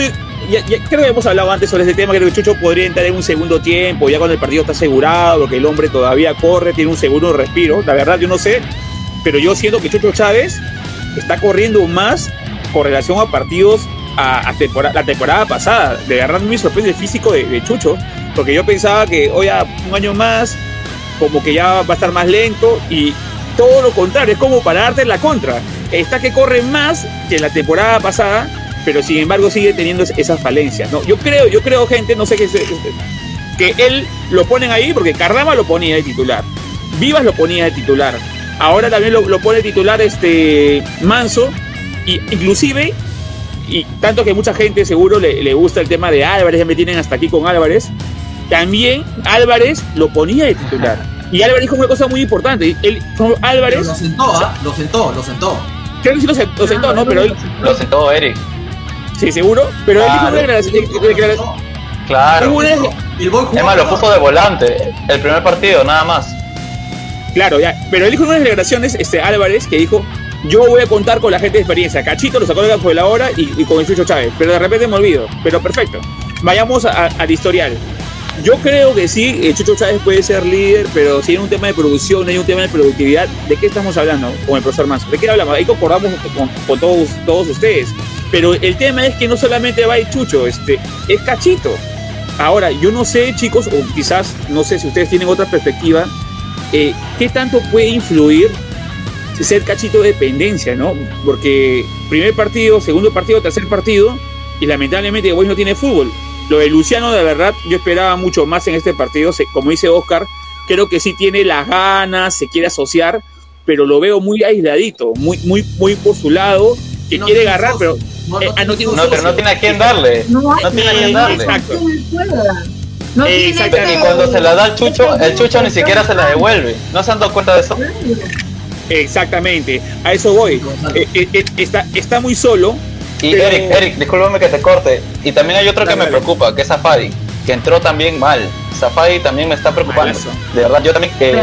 creo que hemos hablado antes sobre este tema, creo que Chucho podría entrar en un segundo tiempo, ya cuando el partido está asegurado, porque el hombre todavía corre, tiene un segundo respiro. La verdad, yo no sé, pero yo siento que Chucho Chávez está corriendo más con relación a partidos a, la temporada pasada. De verdad me sorprende el físico de, de Chucho, porque yo pensaba que hoy a un año más, como que ya va a estar más lento y todo lo contrario, es como para darte la contra. Está que corre más que la temporada pasada, pero sin embargo sigue teniendo es- esas falencias. ¿no? Yo creo, yo creo, gente, no sé qué se- que él lo ponen ahí porque Cardama lo ponía de titular, Vivas lo ponía de titular, ahora también lo, lo pone titular este Manso, y inclusive, y tanto que mucha gente seguro le, le gusta el tema de Álvarez, ya me tienen hasta aquí con Álvarez, también Álvarez lo ponía de titular. Y Álvarez dijo una cosa muy importante, él, Pero Álvarez, lo sentó, ¿ah? Lo sentó, lo sentó. creo que sí lo, se- lo sentó, ¿no? Pero él, Lo sentó Eric. Sí, seguro, pero él dijo Claro. una declaración, Claro. una- El boy jugó Es más, lo puso de volante. El primer partido, nada más. Claro, ya. Pero él dijo en unas declaraciones, este Álvarez, que dijo, yo voy a contar con la gente de experiencia. Cachito lo sacó de la hora y, y con el Chucho Chávez. Pero de repente me olvido. Pero perfecto. Vayamos a- a- al historial. Yo creo que sí, el Chucho Chávez puede ser líder, pero si hay un tema de producción, no hay un tema de productividad, ¿de qué estamos hablando con el profesor Manso? ¿De qué hablamos? Ahí concordamos con, con todos, todos ustedes. Pero el tema es que no solamente va el Chucho, este, es Cachito. Ahora, yo no sé, chicos, o quizás, no sé si ustedes tienen otra perspectiva, eh, ¿qué tanto puede influir ser cachito de dependencia, no? Porque primer partido, segundo partido, tercer partido, y lamentablemente Boys no tiene fútbol. Lo de Luciano, de verdad, yo esperaba mucho más en este partido, como dice Oscar, creo que sí tiene las ganas, se quiere asociar, pero lo veo muy aisladito, muy, muy, muy por su lado, que No quiere agarrar, socio. pero No, eh, ah, no tiene No, pero no tiene a quién darle. No, No tiene a quién darle. Exacto. No Eh, tiene exactamente. Y cuando se la da al Chucho, el Chucho ni siquiera se la devuelve. ¿No se han dado cuenta de eso? Exactamente, a eso voy. Eh, eh, está, está muy solo. Y Pero- Eric, Eric, discúlpame que te corte. Y también hay otro que Dale, me dale. preocupa, que es Safadi, que entró también mal. Safadi también me está preocupando. Malazo. De verdad, yo también que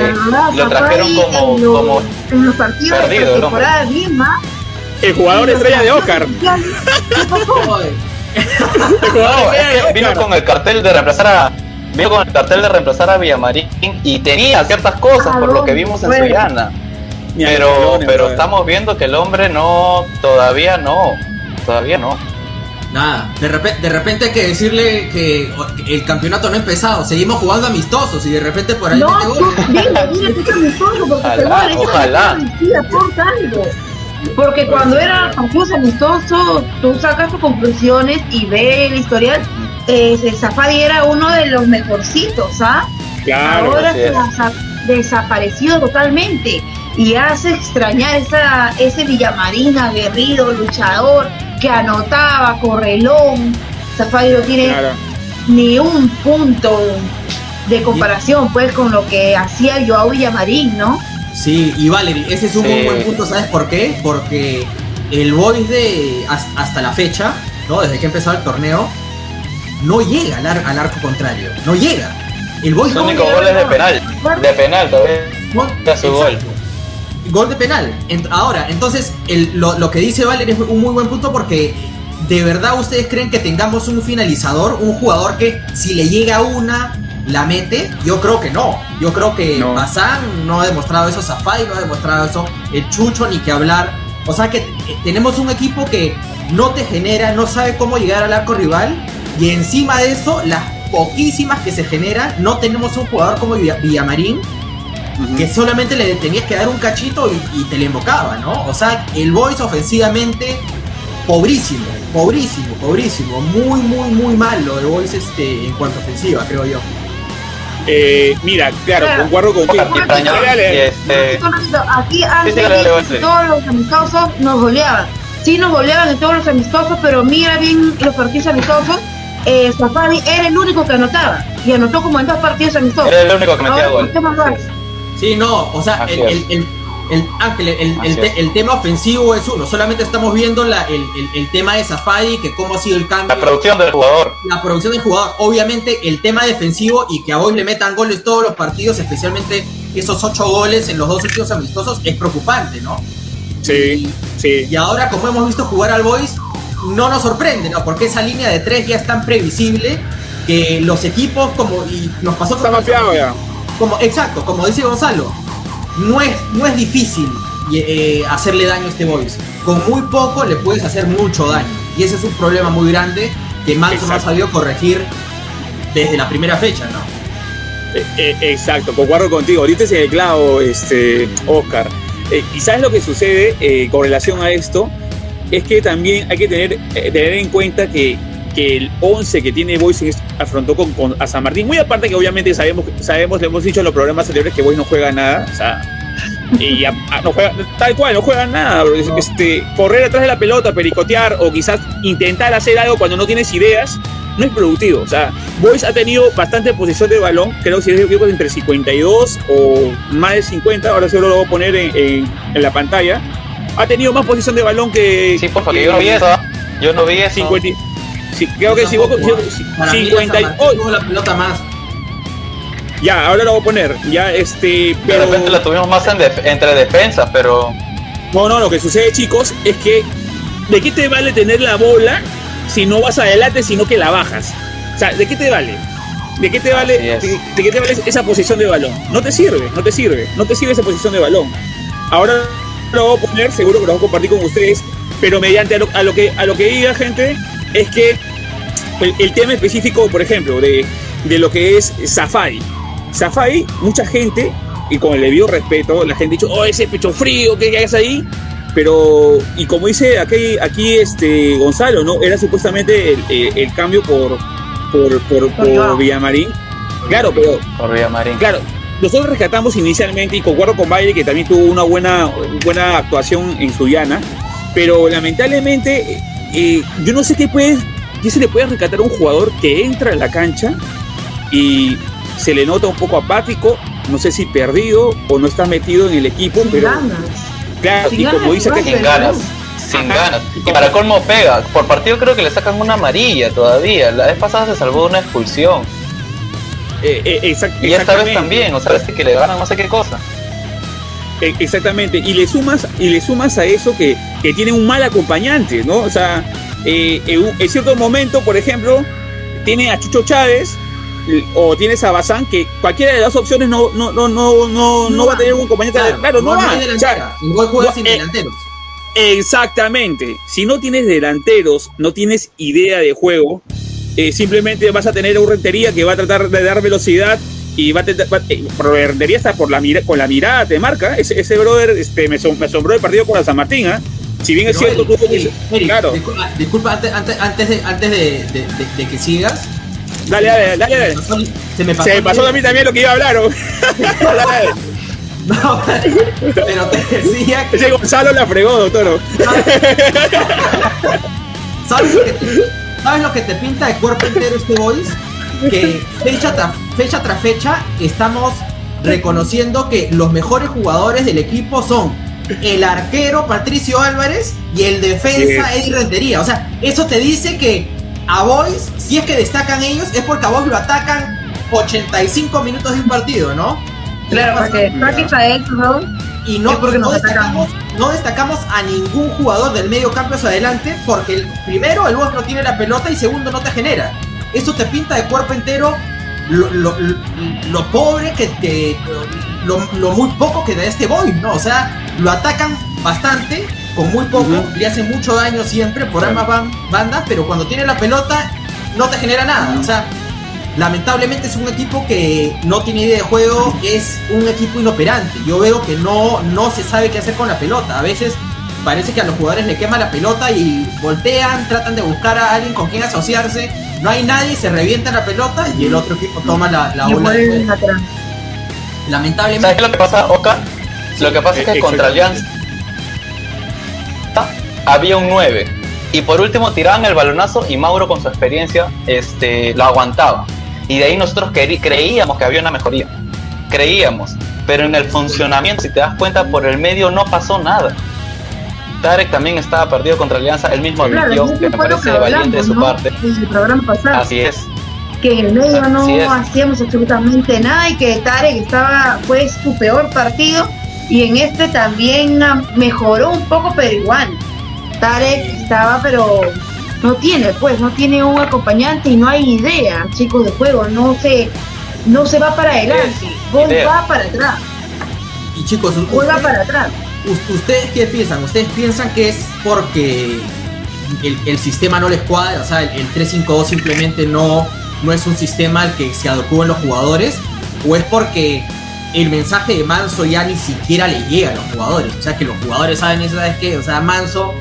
lo trajeron como, en los- como en los partidos perdido, de temporada más. El jugador estrella de Oscar. ¿Qué pasó? Joder. El jugador No, estrella de es que vino con el cartel de reemplazar a vino con el cartel de reemplazar a Villamarín y tenía ciertas cosas por lo que vimos en. Suyana. Pero, pero estamos viendo que el hombre no, todavía no, todavía no. Nada, de repente, de repente hay que decirle que el campeonato no ha empezado, seguimos jugando amistosos y de repente por ahí No, mete tú, gol. dile, dile que es amistoso, porque Ojalá, ojalá. Porque cuando era partidos amistosos, tú sacas tus conclusiones y ves el historial. Eh, Safadi era uno de los mejorcitos, ¿ah? Claro. Ahora se ha desaparecido totalmente y hace extrañar esa, ese Villamarín aguerrido, luchador, que anotaba, correlón. Safadi no tiene Claro. ni un punto de comparación pues con lo que hacía Joao Villamarín, ¿no? Sí, y Valerie, ese es un Sí. muy buen punto, ¿sabes por qué? Porque el Boys de has- hasta la fecha, ¿no? Desde que empezó el torneo, no llega al, ar- al arco contrario, no llega. El Boys no único gol es de al- penal, de penal todavía. Su gol. Gol de penal. Ahora, entonces, el- lo, lo que dice Valer es un muy buen punto porque ¿de verdad ustedes creen que tengamos un finalizador, un jugador que si le llega una, la mete? Yo creo que no. Yo creo que No. Bazán no ha demostrado eso, Zafai no ha demostrado eso, el Chucho ni que hablar. O sea que eh, tenemos un equipo que no te genera, no sabe cómo llegar al arco rival y encima de eso, las poquísimas que se generan, no tenemos un jugador como Villa- Villamarín Ujú. que solamente le tenías que dar un cachito y, y te le embocaba, ¿no? O sea, el Boys ofensivamente, pobrísimo, pobrísimo, pobrísimo, muy, muy, muy malo el Boys este, en cuanto a ofensiva, creo yo. Eh, mira, claro, Claro. dale. y este, Un ratito, Aquí antes sí, todos los amistosos nos goleaban. Sí nos goleaban en todos los amistosos, pero mira bien los partidos amistosos. Eh, Safari era el único que anotaba y anotó como en dos partidos amistosos. era el único que metía Ahora, gol. ¿qué más va? Sí, no, o sea, el, el- Ángel, el, el, te- tema ofensivo es uno, solamente estamos viendo la, el, el, el tema de Safari, que cómo ha sido el cambio. La producción del jugador. la producción del jugador, obviamente el tema defensivo y que a Boys le metan goles todos los partidos, especialmente esos ocho goles en los dos últimos amistosos, es preocupante, ¿no? Sí, sí. Y ahora, como hemos visto jugar al Boys, no nos sorprende, ¿no? Porque esa línea de tres ya es tan previsible que los equipos, como y nos pasó Está mapeado ya. como Exacto, como dice Gonzalo, no es, no es difícil eh, hacerle daño a este Boys. Con muy poco le puedes hacer mucho daño. Y ese es un problema muy grande que Manso no ha sabido corregir desde la primera fecha, ¿no? Eh, eh, exacto, concuerdo contigo. Ahorita es el clavo, este, Oscar. Eh, y sabes lo que sucede eh, con relación a esto, es que también hay que tener, eh, tener en cuenta que, que el 11 que tiene Boys afrontó con, con- a San Martín, muy aparte que obviamente sabemos, sabemos, le hemos dicho en los programas anteriores que Boys no juega nada, o sea, y a- a- no juega, tal cual, no juega nada, bro. Este, correr atrás de la pelota, pericotear o quizás intentar hacer algo cuando no tienes ideas, no es productivo. O sea, Boys ha tenido bastante posición de balón, creo que si es equipo entre 52 o más de 50, ahora seguro lo voy a poner en, en- en la pantalla. Ha tenido más posición de balón que. Sí, por favor, que yo no vi eso. Yo no vi eso. 50 sí, creo que si vos, Tampoco, si- Para mí, 50 San Martín tuvo la pelota más. ya, ahora lo voy a poner. Ya, este. De Pero, repente la tuvimos más en def- entre defensas, pero No, no, lo que sucede, chicos, es que ¿de qué te vale tener la bola si no vas adelante, sino que la bajas? O sea, ¿de qué te vale? ¿De qué te vale, de, de qué te vale esa posición de balón? No te sirve, no te sirve, no te sirve esa posición de balón. Ahora lo voy a poner, seguro que lo voy a compartir con ustedes, pero mediante a lo, a lo que a lo que diga gente es que el, el tema específico, por ejemplo, de, de lo que es Safari. Safari, mucha gente, y con el debido respeto, la gente ha dicho, oh, ese pecho frío, ¿qué hagas ahí? Pero, y como dice aquí, aquí este Gonzalo, ¿no? Era supuestamente el, el- el cambio por, por, por, por. Villamarín. Claro, pero por Villamarín. Claro, nosotros rescatamos inicialmente y concuerdo con Baile que también tuvo una buena, buena actuación en Suyana, pero lamentablemente eh, yo no sé qué puede, qué se le puede rescatar a un jugador que entra a la cancha y se le nota un poco apático, no sé si perdido o no está metido en el equipo, Sin pero ganas. claro, Sin y como dice igual. Sin ganas. Sin ganas. Y para colmo pega. Por partido creo que le sacan una amarilla todavía. La vez pasada se salvó de una expulsión. eh, eh, exact- Y esta vez también, o sea, es que le ganan no sé qué cosa. E- Exactamente, y le sumas, y le sumas a eso que, que tiene un mal acompañante, ¿no? O sea, eh, en, cierto momento, por ejemplo, tiene a Chucho Chávez o tienes a Bazán, que cualquiera de las opciones no, no, no, no, no, no va a tener un compañero. Claro, no, va. hay O sea, El gol juega no, sin eh, delanteros. Exactamente. Si no tienes delanteros, no tienes idea de juego, eh, simplemente vas a tener a un rentería que va a tratar de dar velocidad y va a va- eh, pero rentería está por la mira, con la mirada, te marca. Ese, ese brother este, me, me asombró el partido con la San Martín. ¿ah? Si bien es cierto, Eric, tuvo que. Eric, Eric, claro, disculpa, disculpa, antes, antes, antes de, antes de, de- de- de que sigas. dale, dale, dale. dale. Se me pasó, Se me pasó a mí también lo que iba a hablar. No, pero te decía que Ese Gonzalo la fregó, doctor. ¿Sabes lo, que te, ¿Sabes lo que te pinta de cuerpo entero este Boys? Que fecha tras fecha, tras fecha estamos reconociendo que los mejores jugadores del equipo son el arquero Patricio Álvarez y el defensa Sí. Eddie Rentería. O sea, eso te dice que a Boys, si es que destacan ellos, es porque a Boys lo atacan 85 minutos de un partido, ¿no? Claro, porque ¿no? y no, porque no destacamos no destacamos a ningún jugador del medio campo hacia adelante porque el, primero el Boys no tiene la pelota y segundo no te genera. Esto te pinta de cuerpo entero lo, lo, lo pobre que te. Lo, lo, muy poco que da este boy, ¿no? O sea, lo atacan bastante, con muy poco, uh -huh. le hacen mucho daño siempre por ambas bandas, pero cuando tiene la pelota no te genera nada. O sea, lamentablemente es un equipo que no tiene idea de juego, es un equipo inoperante. Yo veo que no, no se sabe qué hacer con la pelota. A veces parece que a los jugadores le quema la pelota y voltean, tratan de buscar a alguien con quien asociarse. No hay nadie, se revienta la pelota y el otro equipo toma la, la bola. Lamentablemente. ¿Sabes qué lo que pasa, Oka? Lo que pasa es que contra Alianza había un 9. Y por último tiraban el balonazo y Mauro con su experiencia este, lo aguantaba. Y de ahí nosotros creíamos que había una mejoría. Creíamos. Pero en el funcionamiento, si te das cuenta, por el medio no pasó nada. Tarek también estaba perdido contra Alianza, él mismo admitió claro, que me parece que valiente de su ¿no? parte. En el programa pasado. Así es. Que en el medio Así no es. hacíamos absolutamente nada y que Tarek estaba, fue su peor partido. Y en este también mejoró un poco, pero igual. Tarek estaba, pero no tiene, pues, no tiene un acompañante y no hay idea, chicos, de juego. No se, no se va para adelante. Idea. va para atrás. Y chicos, Juega ustedes- para atrás. ¿Ustedes qué piensan? ¿Ustedes piensan que es porque el, sistema no les cuadra? O sea, el, el 3-5-2 simplemente no, no es un sistema al que se adecúen los jugadores. ¿O es porque el mensaje de Manso ya ni siquiera le llega a los jugadores? O sea, que los jugadores saben eso, ¿sabes qué? O sea, Manso,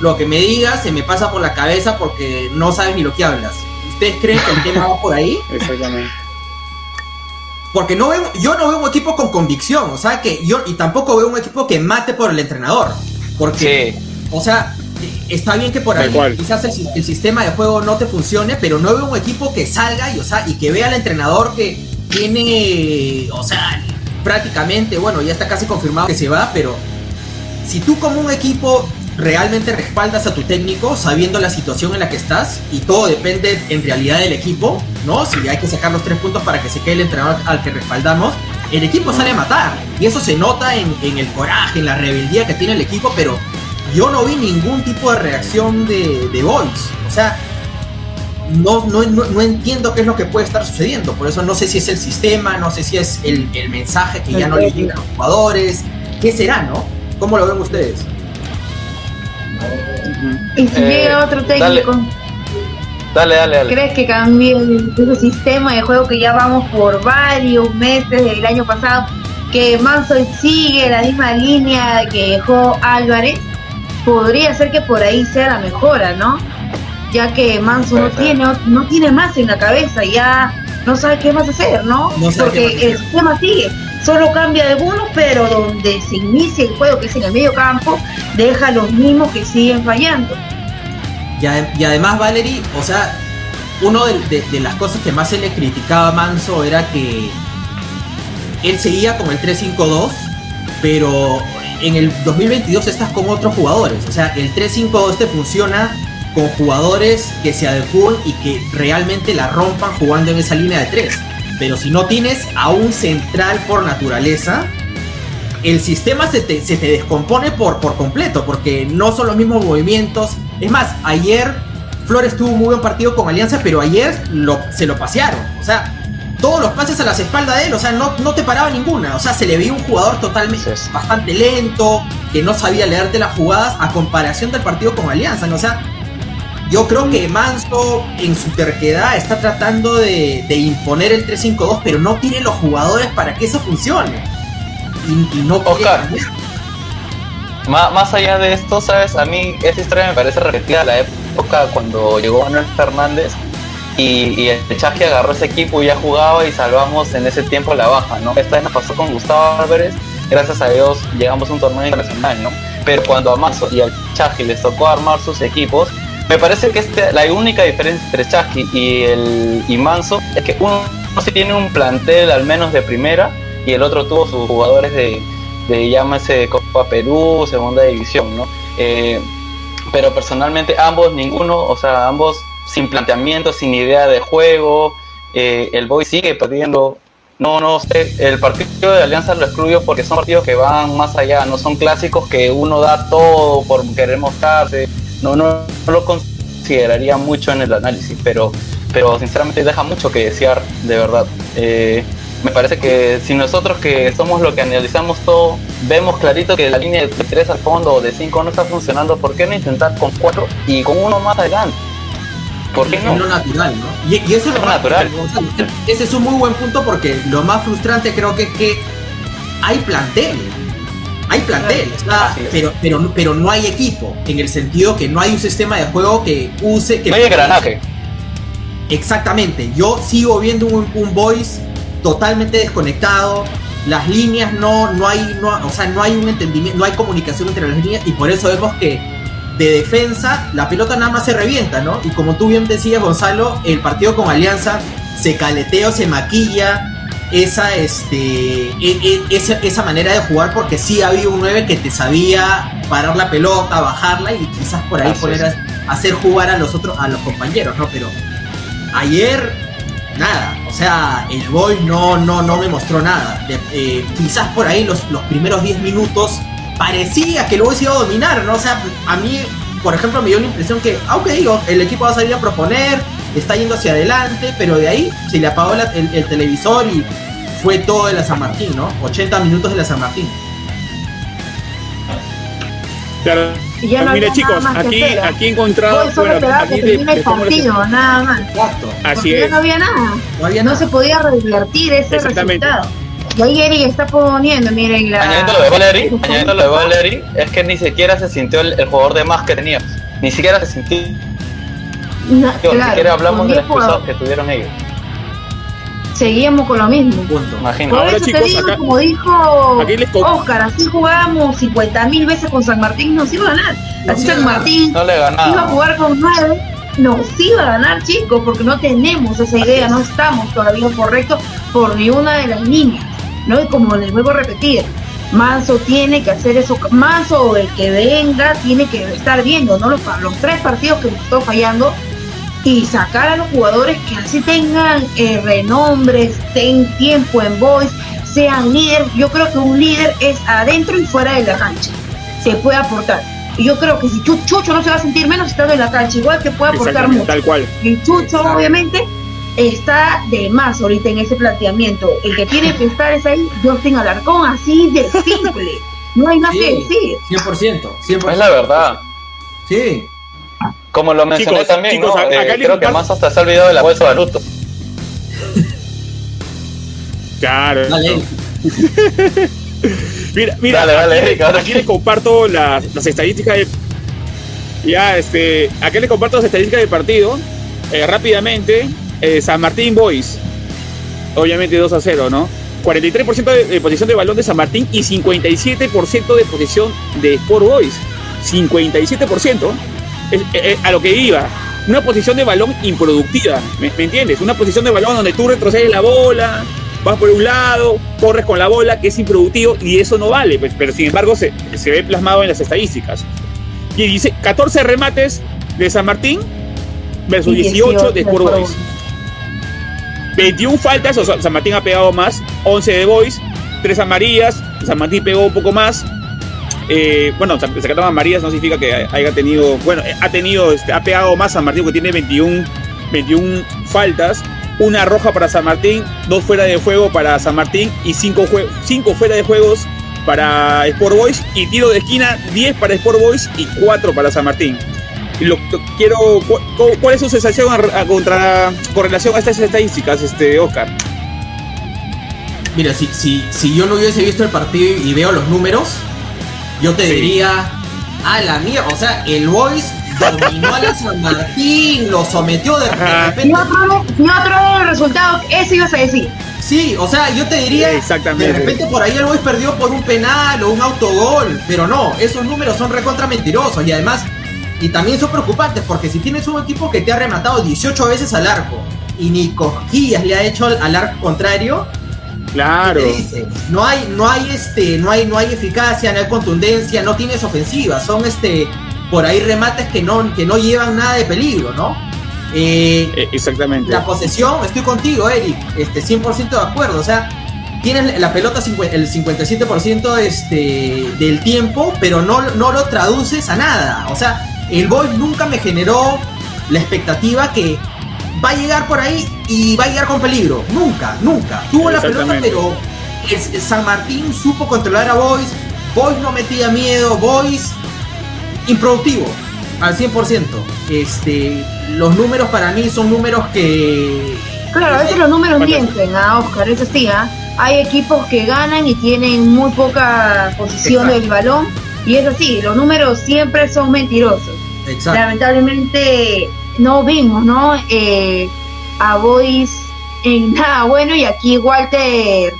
lo que me digas se me pasa por la cabeza porque no sabes ni lo que hablas. ¿Ustedes creen que el tema va por ahí? Exactamente. Porque no veo, yo no veo un equipo con convicción, o sea que yo y tampoco veo un equipo que mate por el entrenador. Porque, Sí. o sea, está bien que por ahí quizás el, el sistema de juego no te funcione, pero no veo un equipo que salga y, o sea, y que vea al entrenador que tiene, o sea, prácticamente, bueno, ya está casi confirmado que se va, pero si tú como un equipo realmente respaldas a tu técnico sabiendo la situación en la que estás y todo depende en realidad del equipo, ¿no? Si hay que sacar los tres puntos para que se quede el entrenador al que respaldamos, el equipo sale a matar y eso se nota en, en el coraje, en la rebeldía que tiene el equipo, pero yo no vi ningún tipo de reacción de, de Boys, o sea, no, no, no, no entiendo qué es lo que puede estar sucediendo, por eso no sé si es el sistema, no sé si es el, el mensaje que ya no le llega a los jugadores, ¿qué será, no? ¿Cómo lo ven ustedes? Y si Eh, llega otro técnico, Dale, dale, dale. ¿crees que cambie el, ese sistema de juego que ya vamos por varios meses del año pasado? Que Manso sigue la misma línea que dejó Álvarez. Podría ser que por ahí sea la mejora, ¿no? Ya que Manso no tiene, no tiene más en la cabeza, ya no sabe qué más hacer, ¿no? No Porque el sistema sigue. Solo cambia algunos, pero donde se inicia el juego, que es en el medio campo, deja los mismos que siguen fallando. Y, ade- y además, Valerie, o sea, una de, de- de las cosas que más se le criticaba a Manso era que él seguía con el 3-5-2, pero en el 2022 estás con otros jugadores. O sea, el 3-5-2 te funciona con jugadores que se adecúen y que realmente la rompan jugando en esa línea de 3. Pero si no tienes a un central por naturaleza, el sistema se te, se te descompone por, por completo, porque no son los mismos movimientos. Es más, ayer Flores tuvo un muy buen partido con Alianza, pero ayer lo, se lo pasearon. O sea, todos los pases a las espaldas de él, o sea, no, no te paraba ninguna. O sea, se le veía un jugador totalmente bastante lento, que no sabía leerte las jugadas a comparación del partido con Alianza. ¿no? O sea, yo creo que Manso en su terquedad está tratando de, de imponer el 3-5-2, pero no tiene los jugadores para que eso funcione. Y, y no Oscar. más allá de esto, ¿sabes? A mí esta historia me parece repetida a la época cuando llegó Manuel Fernández y, y el Chaji agarró ese equipo y ya jugaba y salvamos en ese tiempo la baja, ¿no? Esta vez nos pasó con Gustavo Álvarez, gracias a Dios llegamos a un torneo internacional, ¿no? Pero cuando a Manso y al Chaji les tocó armar sus equipos, me parece que este, la única diferencia entre Chaji y, el, y Manso es que uno sí tiene un plantel al menos de primera y el otro tuvo sus jugadores de, de llámese Copa Perú, Segunda División, ¿no? Eh, pero personalmente ambos, ninguno, o sea, ambos sin planteamiento, sin idea de juego, eh, el Boy sigue perdiendo no, no sé, el partido de Alianza lo excluyo porque son partidos que van más allá, no son clásicos que uno da todo por querer mostrarse, no, no, no lo consideraría mucho en el análisis, pero, pero sinceramente deja mucho que desear, de verdad. Eh, me parece que si nosotros que somos los que analizamos todo, vemos clarito que la línea de 3 al fondo o de 5 no está funcionando, ¿por qué no intentar con 4 y con uno más adelante? ¿Por qué no? Es lo natural, ¿no? Y, y eso es lo natural. Ese es un muy buen punto porque lo más frustrante creo que es que hay plantel. Hay plantel, está, pero, pero, pero no hay equipo, en el sentido que no hay un sistema de juego que use... Que no hay engranaje. Exactamente, yo sigo viendo un, un voice totalmente desconectado, las líneas no, no hay, no, o sea, no hay un entendimiento, no hay comunicación entre las líneas y por eso vemos que de defensa la pelota nada más se revienta, ¿no? Y como tú bien decías, Gonzalo, el partido con Alianza se caletea o se maquilla esa, este, e, e, esa, esa manera de jugar porque sí había un 9 que te sabía parar la pelota, bajarla y quizás por ahí Así poner a, hacer jugar a los otros, a los compañeros, ¿no? Pero ayer nada, o sea, el Boy no, no, no me mostró nada. De- eh, quizás por ahí los, los primeros 10 minutos parecía que el Boy se iba a dominar, ¿no? O sea, a mí, por ejemplo, me dio la impresión que, ah, ok, digo, el equipo va a salir a proponer, está yendo hacia adelante, pero de ahí se le apagó la- el, el televisor y fue todo de la San Martín, ¿no? 80 minutos de la San Martín. Claro. Y ya no Mire había chicos, nada más que aquí, aquí he encontrado. Bueno, aquí que le- termine el partido, nada más. Exacto. Así Porque ya es. no había nada. No había No nada. se podía revertir ese resultado. Y ahí Eric está poniendo, miren la. Añadiendo lo de Valeri, añadiendo lo de Valeri, es que ni siquiera se sintió el, el jugador de más que teníamos. Ni siquiera se sintió, Na- ni claro, siquiera hablamos de los 10 jugadores. expulsados que tuvieron ellos. Seguíamos con lo mismo. Punto. Imagínate. Por Ahora, eso chicos, te digo, acá- como dijo aquí les co- Oscar, así jugábamos 50 mil veces con San Martín, nos iba a ganar. Así a San. Martín No le iba a jugar con 9, nos iba a ganar, chicos, porque no tenemos esa idea, no estamos todavía correctos por ni una de las líneas. ¿no? Y como les vuelvo a repetir, Manso tiene que hacer eso, Manso o el que venga tiene que estar viendo, ¿no? Los, los tres partidos que nos están fallando y sacar a los jugadores que así tengan eh, renombre, estén tiempo en voice, sean líderes. Yo creo que un líder es adentro y fuera de la cancha. Se puede aportar. Y yo creo que si Chu- Chucho no se va a sentir menos estando en la cancha, igual que puede aportar mucho. tal cual. Y Chucho, Exacto. obviamente, está de más ahorita en ese planteamiento. El que tiene que estar es ahí, Justin Alarcón, así de simple. No hay nada que decir. 100%. 100%. Es la verdad. Sí. Como lo mencioné Chicos, también, chicos, ¿no? acá Eh, creo que más hasta se ha olvidado de la bolsa de Naruto. Claro. Dale. Mira, mira, Dale, dale, aquí, les comparto las, las estadísticas de, ya, este, aquí les comparto las estadísticas del partido eh, rápidamente. Eh, San Martín Boys, obviamente 2 a 0, ¿no? 43% de, de posición de balón de San Martín y 57% de posición de Sport Boys. 57%. Es, a lo que iba. Una posición de balón improductiva, ¿me, me entiendes? Una posición de balón donde tú retrocedes la bola, vas por un lado, corres con la bola, que es improductivo y eso no vale, pues, pero sin embargo se, se ve plasmado en las estadísticas. Y dice 14 remates de San Martín versus Y 18 de Sport Boys. 21 faltas, o sea, San Martín ha pegado más, 11 de Boys, 3 amarillas, San Martín pegó un poco más. Eh, bueno, sacaron amarillas no significa que haya tenido, bueno, eh, ha tenido, este, ha pegado más San Martín que tiene 21, 21 faltas, una roja para San Martín, dos fuera de juego para San Martín y 5 cinco fuera de juegos para Sport Boys y tiro de esquina 10 para Sport Boys y 4 para San Martín. Lo quiero, cu- cu- ¿cuál es su sensación a contra, con relación a estas estadísticas, este Oscar? Mira, si, si, si yo no hubiese visto el partido y veo los números, yo te Sí. diría, a la mía, o sea, el Boys dominó a la San Martín, lo sometió de, repente. otro, y otro resultado, eso ibas a decir. Sí, o sea, yo te diría, Exactamente. de repente por ahí el Boys perdió por un penal o un autogol, pero no, esos números son recontra mentirosos y además, y también son preocupantes porque si tienes un equipo que te ha rematado 18 veces al arco y ni cosquillas le ha hecho al, al arco contrario, Claro. ¿Qué te dice? No hay, no hay este, no hay, no hay eficacia, no hay contundencia, no tienes ofensiva, son este, por ahí remates que no, que no llevan nada de peligro, ¿no? Eh, Eh, exactamente. la posesión, estoy contigo, Eric, este, 100% de acuerdo. O sea, tienes la pelota el 57% este, del tiempo, pero no, no lo traduces a nada. O sea, el Boys nunca me generó la expectativa que va a llegar por ahí y va a llegar con peligro. Nunca, nunca. Tuvo la pelota, pero es- es San Martín supo controlar a Boys. Boys no metía miedo, Boys improductivo al 100%. Este, los números para mí son números que Claro, a veces los números mienten, a Oscar, eso sí, ¿ah? Hay equipos que ganan y tienen muy poca posición Exacto. del balón, y es así, los números siempre son mentirosos. Exacto. Lamentablemente no vimos, ¿no? Eh, a Boys en nada bueno, y aquí Walter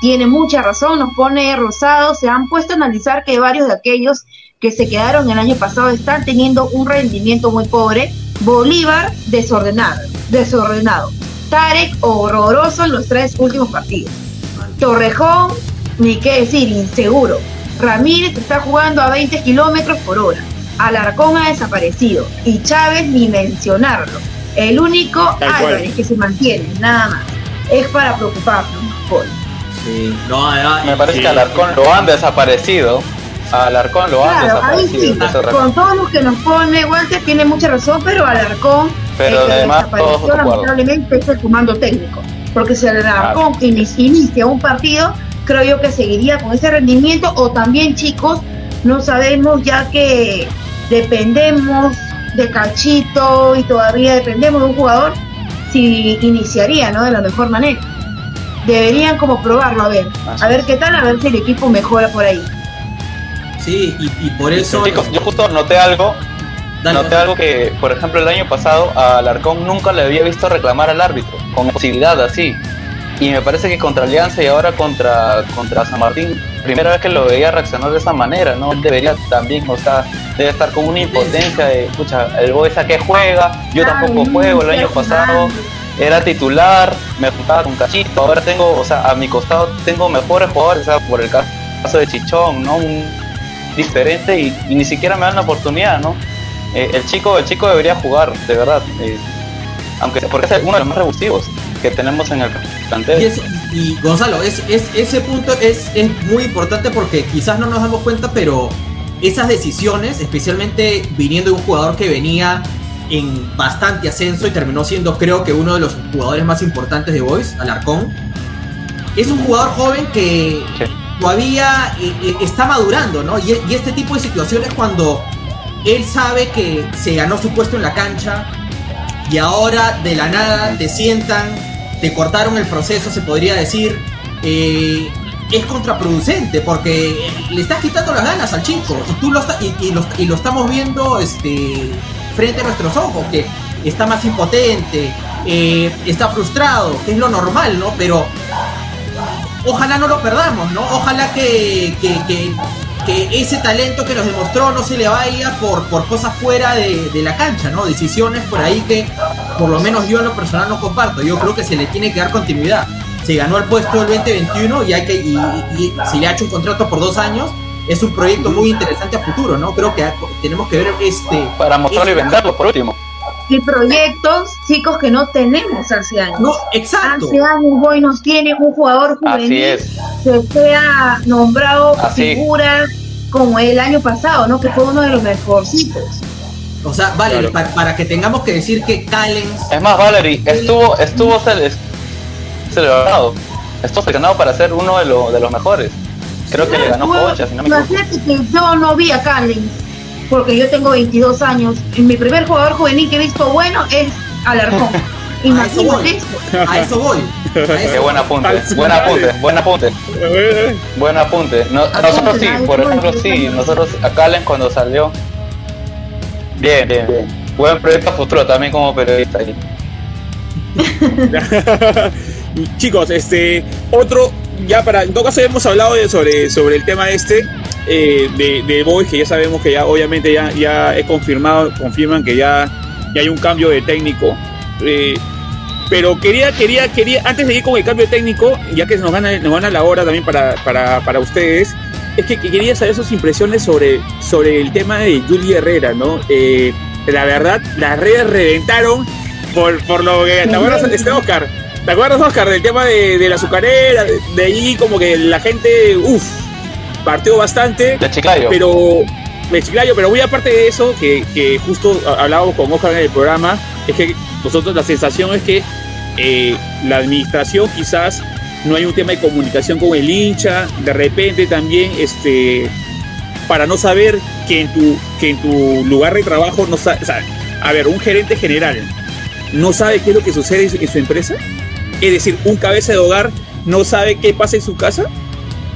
tiene mucha razón, nos pone rosado, se han puesto a analizar que varios de aquellos que se quedaron el año pasado están teniendo un rendimiento muy pobre. Bolívar, desordenado, desordenado. Tarek, horroroso en los tres últimos partidos. Torrejón, ni qué decir, inseguro. Ramírez está jugando a 20 kilómetros por hora. Alarcón ha desaparecido. Y Chávez ni mencionarlo. El único. Álvarez que se mantiene, nada más. Es para preocuparnos. Paul. Sí, no, no, Me parece Sí. que Alarcón lo han desaparecido. Alarcón lo han Claro, ahí desaparecido. sí, entonces, con todos los que nos pone Walter tiene mucha razón, pero Alarcón, Pero el que además, desapareció lamentablemente es el comando técnico. Porque si Alarcón ini- inicia un partido, creo yo que seguiría con ese rendimiento, o también chicos, no sabemos ya que dependemos de Cachito y todavía dependemos de un jugador, si iniciaría, ¿no? De la mejor manera. Deberían como probarlo, a ver, a ver qué tal, a ver si el equipo mejora por ahí. sí, y, y por eso. Chicos, yo justo noté algo Dale, Noté algo que, por ejemplo, el año pasado a Alarcón nunca le había visto reclamar al árbitro, con posibilidad así. Y me parece que contra Alianza y ahora contra, contra San Martín, primera vez que lo veía reaccionar de esa manera, ¿no? Él debería también, o sea, debe estar con una impotencia de, escucha, el Boys a qué juega, yo tampoco juego, el año pasado era titular, me juntaba con Cachito, ahora tengo, o sea, a mi costado tengo mejores jugadores, o sea, por el caso de Chichón, ¿no? Un diferente y, y ni siquiera me dan la oportunidad, ¿no? Eh, el chico el chico debería jugar, de verdad. eh, aunque porque es uno de los más revulsivos que tenemos en el plantel. Y, es- y Gonzalo, es, es- ese punto es, es muy importante porque quizás no nos damos cuenta, pero esas decisiones, especialmente viniendo de un jugador que venía en bastante ascenso y terminó siendo creo que uno de los jugadores más importantes de Boys, Alarcón, es un jugador joven que Sí. todavía eh, eh, está madurando, ¿no? Y, y este tipo de situaciones cuando él sabe que se ganó su puesto en la cancha y ahora de la nada te sientan, te cortaron el proceso, se podría decir, eh, es contraproducente porque le estás quitando las ganas al chico y tú lo, está- y, y lo, y lo estamos viendo este, frente a nuestros ojos, que está más impotente, eh, está frustrado, que es lo normal, ¿no? Pero ojalá no lo perdamos, ¿no? Ojalá que, que ese talento que nos demostró no se le vaya por, por cosas fuera de, de la cancha, ¿no? Decisiones por ahí que por lo menos yo en lo personal no comparto. Yo creo que se le tiene que dar continuidad. Se ganó el puesto del 2021 y hay que y, y se le ha hecho un contrato por dos años. Es un proyecto muy interesante a futuro, ¿no? Creo que tenemos que ver este... Para mostrarlo y este- venderlo por último. Y proyectos, chicos, que no tenemos hace años. No, exacto. Hace años Boy nos tiene un jugador juvenil es. que sea nombrado Así. figura como el año pasado, ¿no? Que fue uno de los mejorcitos. O sea, vale, Claro. para, para que tengamos que decir que Callens Es más, Valerie, estuvo, estuvo cele- celebrado. Estuvo seleccionado para ser uno de, los de los mejores. Creo que le ganó Concha, si no me equivoco. Que yo no vi a Callens, porque yo tengo 22 años. Y mi primer jugador juvenil que he visto bueno es Alarcón. Voy. Imagínate eso. A eso voy. A eso Qué buen voy. apunte, buen apunte, buen apunte, buen apunte. No- Apunte, nosotros sí, por ejemplo, sí, nosotros a Calen cuando salió. Bien, bien, bien. Buen proyecto futuro también como periodista ahí. Chicos, este, otro, ya para, en todo caso ya hemos hablado de- sobre, sobre el tema este eh, de, de Boys, que ya sabemos que ya obviamente ya, ya he confirmado, confirman que ya, ya hay un cambio de técnico. Eh, pero quería, quería, quería, antes de ir con el cambio de técnico, ya que nos van a, nos van a la hora también para, para, para ustedes, es que, que quería saber sus impresiones sobre, sobre el tema de Juli Herrera, ¿no? Eh, la verdad, las redes reventaron por, por lo que. ¿Te acuerdas, este Oscar? ¿Te acuerdas, Oscar, del tema de, de la azucarera? De, allí, como que la gente, uff, partió bastante. De Chiclayo. Pero. De Chiclayo, pero muy aparte de eso, que, que justo hablábamos con Oscar en el programa, es que nosotros la sensación es que eh, la administración quizás no hay un tema de comunicación con el hincha, de repente también este para no saber que en tu, que en tu lugar de trabajo no sabe, o sea, a ver, un gerente general no sabe qué es lo que sucede en su empresa, es decir, un cabeza de hogar no sabe qué pasa en su casa.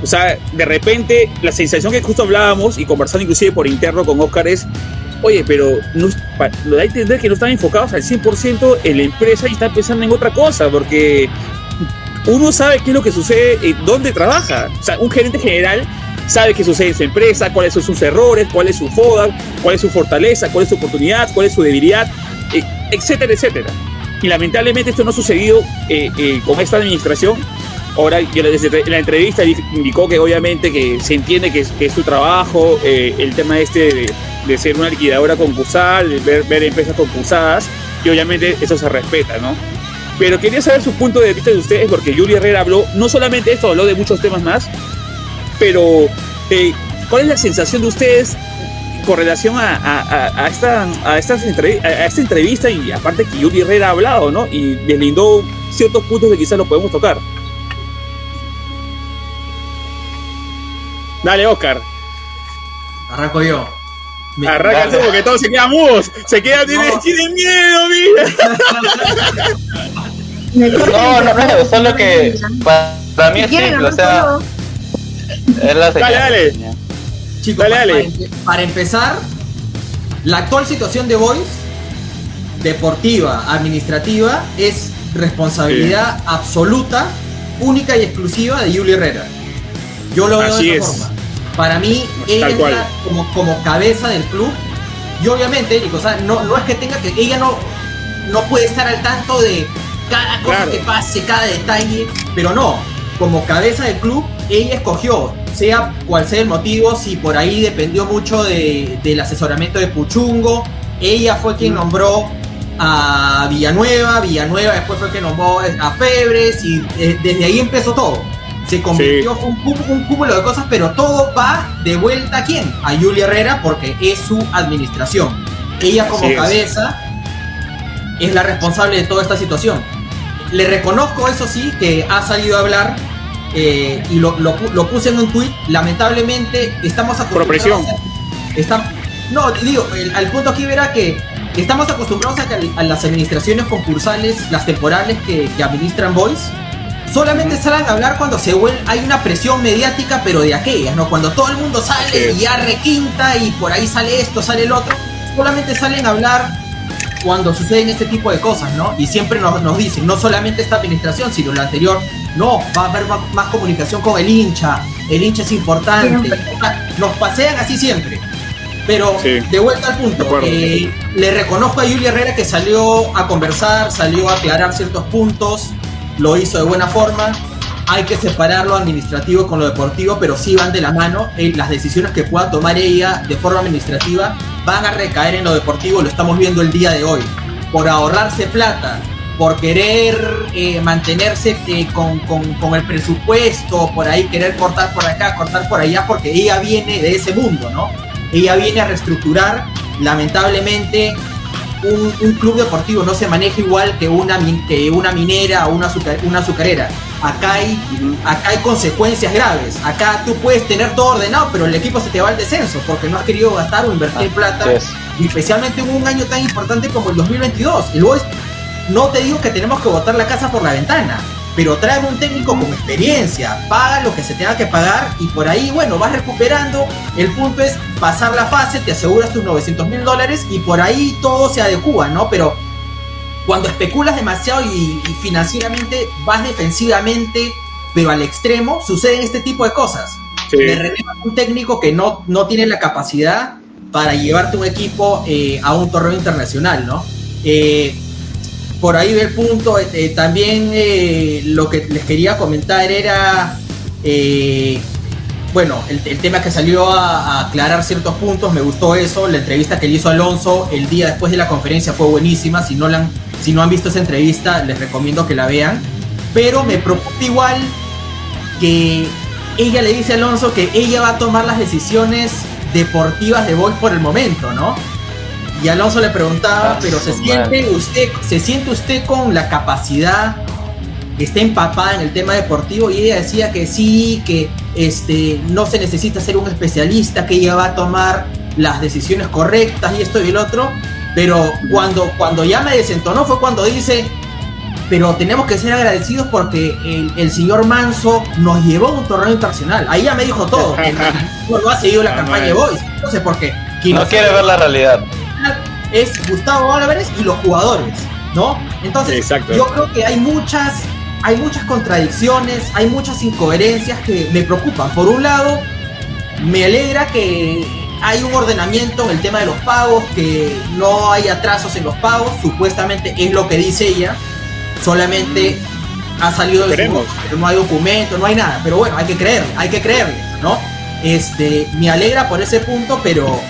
O sea, de repente la sensación que justo hablábamos y conversando inclusive por interno con Oscar es, oye, pero no, lo da a entender que no están enfocados al 100% en la empresa y están pensando en otra cosa, porque uno sabe qué es lo que sucede, en dónde trabaja. O sea, un gerente general sabe qué sucede en su empresa, cuáles son sus errores, cuál es su foda, cuál es su fortaleza, cuál es su oportunidad, cuál es su debilidad, eh, etcétera, etcétera. Y lamentablemente esto no ha sucedido eh, eh, con esta administración. Ahora, la entrevista indicó que obviamente que se entiende que es, su trabajo, eh, el tema este de, ser una liquidadora concursal, de ver, empresas concursadas, y obviamente eso se respeta, ¿no? Pero quería saber su punto de vista de ustedes, porque Yuri Herrera habló, no solamente esto, habló de muchos temas más, pero eh, ¿cuál es la sensación de ustedes con relación a, esta, entrevista y aparte que Yuri Herrera ha hablado, ¿no? Y deslindó ciertos puntos que quizás lo podemos tocar. Dale, Oscar. Arranco yo. Me... Arranca tú porque todos se quedan mudos. Se quedan, no. tienen, tienen miedo, mira. no, no, no, solo que para mí es simple, o sea. Es la dale, dale. Chicos, dale, dale. Para, para, empezar, la actual situación de Boys, deportiva, administrativa, es responsabilidad sí. absoluta, única y exclusiva de Julio Herrera. Yo lo veo Así de esa es. forma. Para mí, ella está como, como cabeza del club. Y obviamente, o sea, no, no es que tenga que. Ella no, no puede estar al tanto de cada cosa claro. que pase, cada detalle. Pero no, como cabeza del club, ella escogió, sea cual sea el motivo, si por ahí dependió mucho de, del asesoramiento de Puchungo. Ella fue quien nombró a Villanueva, Villanueva después fue quien nombró a Febres y eh, desde ahí empezó todo se convirtió sí. un, un, cúmulo de cosas, pero todo va de vuelta a quién? A Julia Herrera porque es su administración. Ella como Así cabeza es. es. la responsable de toda esta situación. Le reconozco, eso sí, que ha salido a hablar eh, y lo, lo, lo, puse en un tuit. Lamentablemente estamos acostumbrados. A, está, no, digo, el, al punto aquí verá que estamos acostumbrados a, que a las administraciones concursales, las temporales que, que administran Boys, solamente salen a hablar cuando se vuelve, hay una presión mediática, pero de aquellas, ¿no? Cuando todo el mundo sale y ya requinta y por ahí sale esto, sale el otro, solamente salen a hablar cuando suceden este tipo de cosas, ¿no? Y siempre nos, nos dicen, no solamente esta administración, sino la anterior, no, va a haber más, más comunicación con el hincha, el hincha es importante, nos pasean así siempre. Pero sí. de vuelta al punto, eh, le reconozco a Julia Herrera que salió a conversar, salió a aclarar ciertos puntos, lo hizo de buena forma. Hay que separar lo administrativo con lo deportivo, pero sí van de la mano. Eh, las decisiones que pueda tomar ella de forma administrativa van a recaer en lo deportivo, lo estamos viendo el día de hoy. Por ahorrarse plata, por querer eh, mantenerse eh, con, con, con, el presupuesto, por ahí querer cortar por acá, cortar por allá, porque ella viene de ese mundo, ¿no? Ella viene a reestructurar, lamentablemente, un, un, club deportivo no se maneja igual que una, que una minera o una, azucar, una azucarera. Acá hay, acá hay consecuencias graves. Acá tú puedes tener todo ordenado, pero el equipo se te va al descenso porque no has querido gastar o invertir ah, plata. Y especialmente en un año tan importante como el 2022. Y luego no te digo que tenemos que botar la casa por la ventana, pero trae un técnico con experiencia, paga lo que se tenga que pagar y por ahí, bueno, vas recuperando. El punto es pasar la fase, te aseguras tus 900 mil dólares y por ahí todo se adecua, ¿no? Pero cuando especulas demasiado y, y, financieramente vas defensivamente, pero al extremo, suceden este tipo de cosas. Sí. De un técnico que no, no tiene la capacidad para llevarte un equipo eh, a un torneo internacional, ¿no? Eh, por ahí ve el punto. Eh, también eh, lo que les quería comentar era eh, bueno, el, tema que salió a, a aclarar ciertos puntos, me gustó eso. La entrevista que le hizo Alonso el día después de la conferencia fue buenísima. Si no, la han, si no han visto esa entrevista, les recomiendo que la vean. Pero me preocupa igual que ella le dice a Alonso que ella va a tomar las decisiones deportivas de Boy por el momento, ¿no? Y Alonso le preguntaba, Ah, pero se siente usted, se siente usted con la capacidad está empapada en el tema deportivo y ella decía que sí, que este, no se necesita ser un especialista, que ella va a tomar las decisiones correctas y esto y el otro, pero cuando, cuando ya me desentonó fue cuando dice, pero tenemos que ser agradecidos porque el, el señor Manso nos llevó a un torneo internacional. Ahí ya me dijo todo, que no, no ha seguido la Ah, campaña de. Boys, no sé por qué. Quien No quiere sabe ver la realidad. Es Gustavo Álvarez y los jugadores, ¿no? Entonces, Exacto. yo creo que hay muchas, hay muchas contradicciones, hay muchas incoherencias que me preocupan. Por un lado, me alegra que hay un ordenamiento en el tema de los pagos, que no hay atrasos en los pagos, supuestamente es lo que dice ella, solamente ha salido de su Esperemos. boca, pero no hay documento, no hay nada, pero bueno, hay que creerle, hay que creerle, ¿no? Este, me alegra por ese punto, pero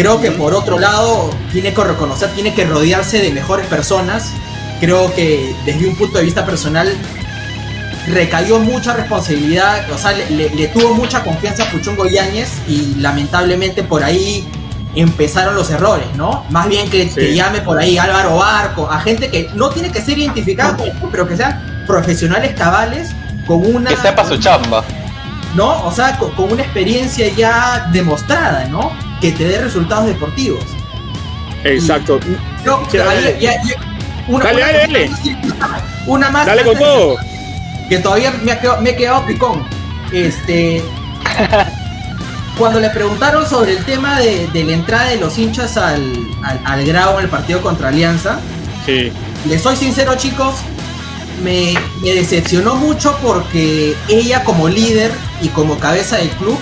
creo que por otro lado tiene que reconocer, tiene que rodearse de mejores personas. Creo que desde un punto de vista personal recayó mucha responsabilidad, o sea, le, tuvo mucha confianza a Puchungo Yáñez y lamentablemente por ahí empezaron los errores, ¿no? Más bien que, que llame por ahí Álvaro Barco, a gente que no tiene que ser identificada, pero que sean profesionales cabales con una... Que sepa su chamba. ¿no? O sea, con, con una experiencia ya demostrada, ¿no? Que te dé resultados deportivos. Exacto. Dale, ya- ya- una, Dale, una dale, Una más. Dale con todo. Que todavía me, ha quedado, me he quedado picón. Este. Cuando le preguntaron sobre el tema de, de la entrada de los hinchas al, al, al grado en el partido contra Alianza, Sí. les soy sincero chicos, me, me decepcionó mucho porque ella como líder y como cabeza del club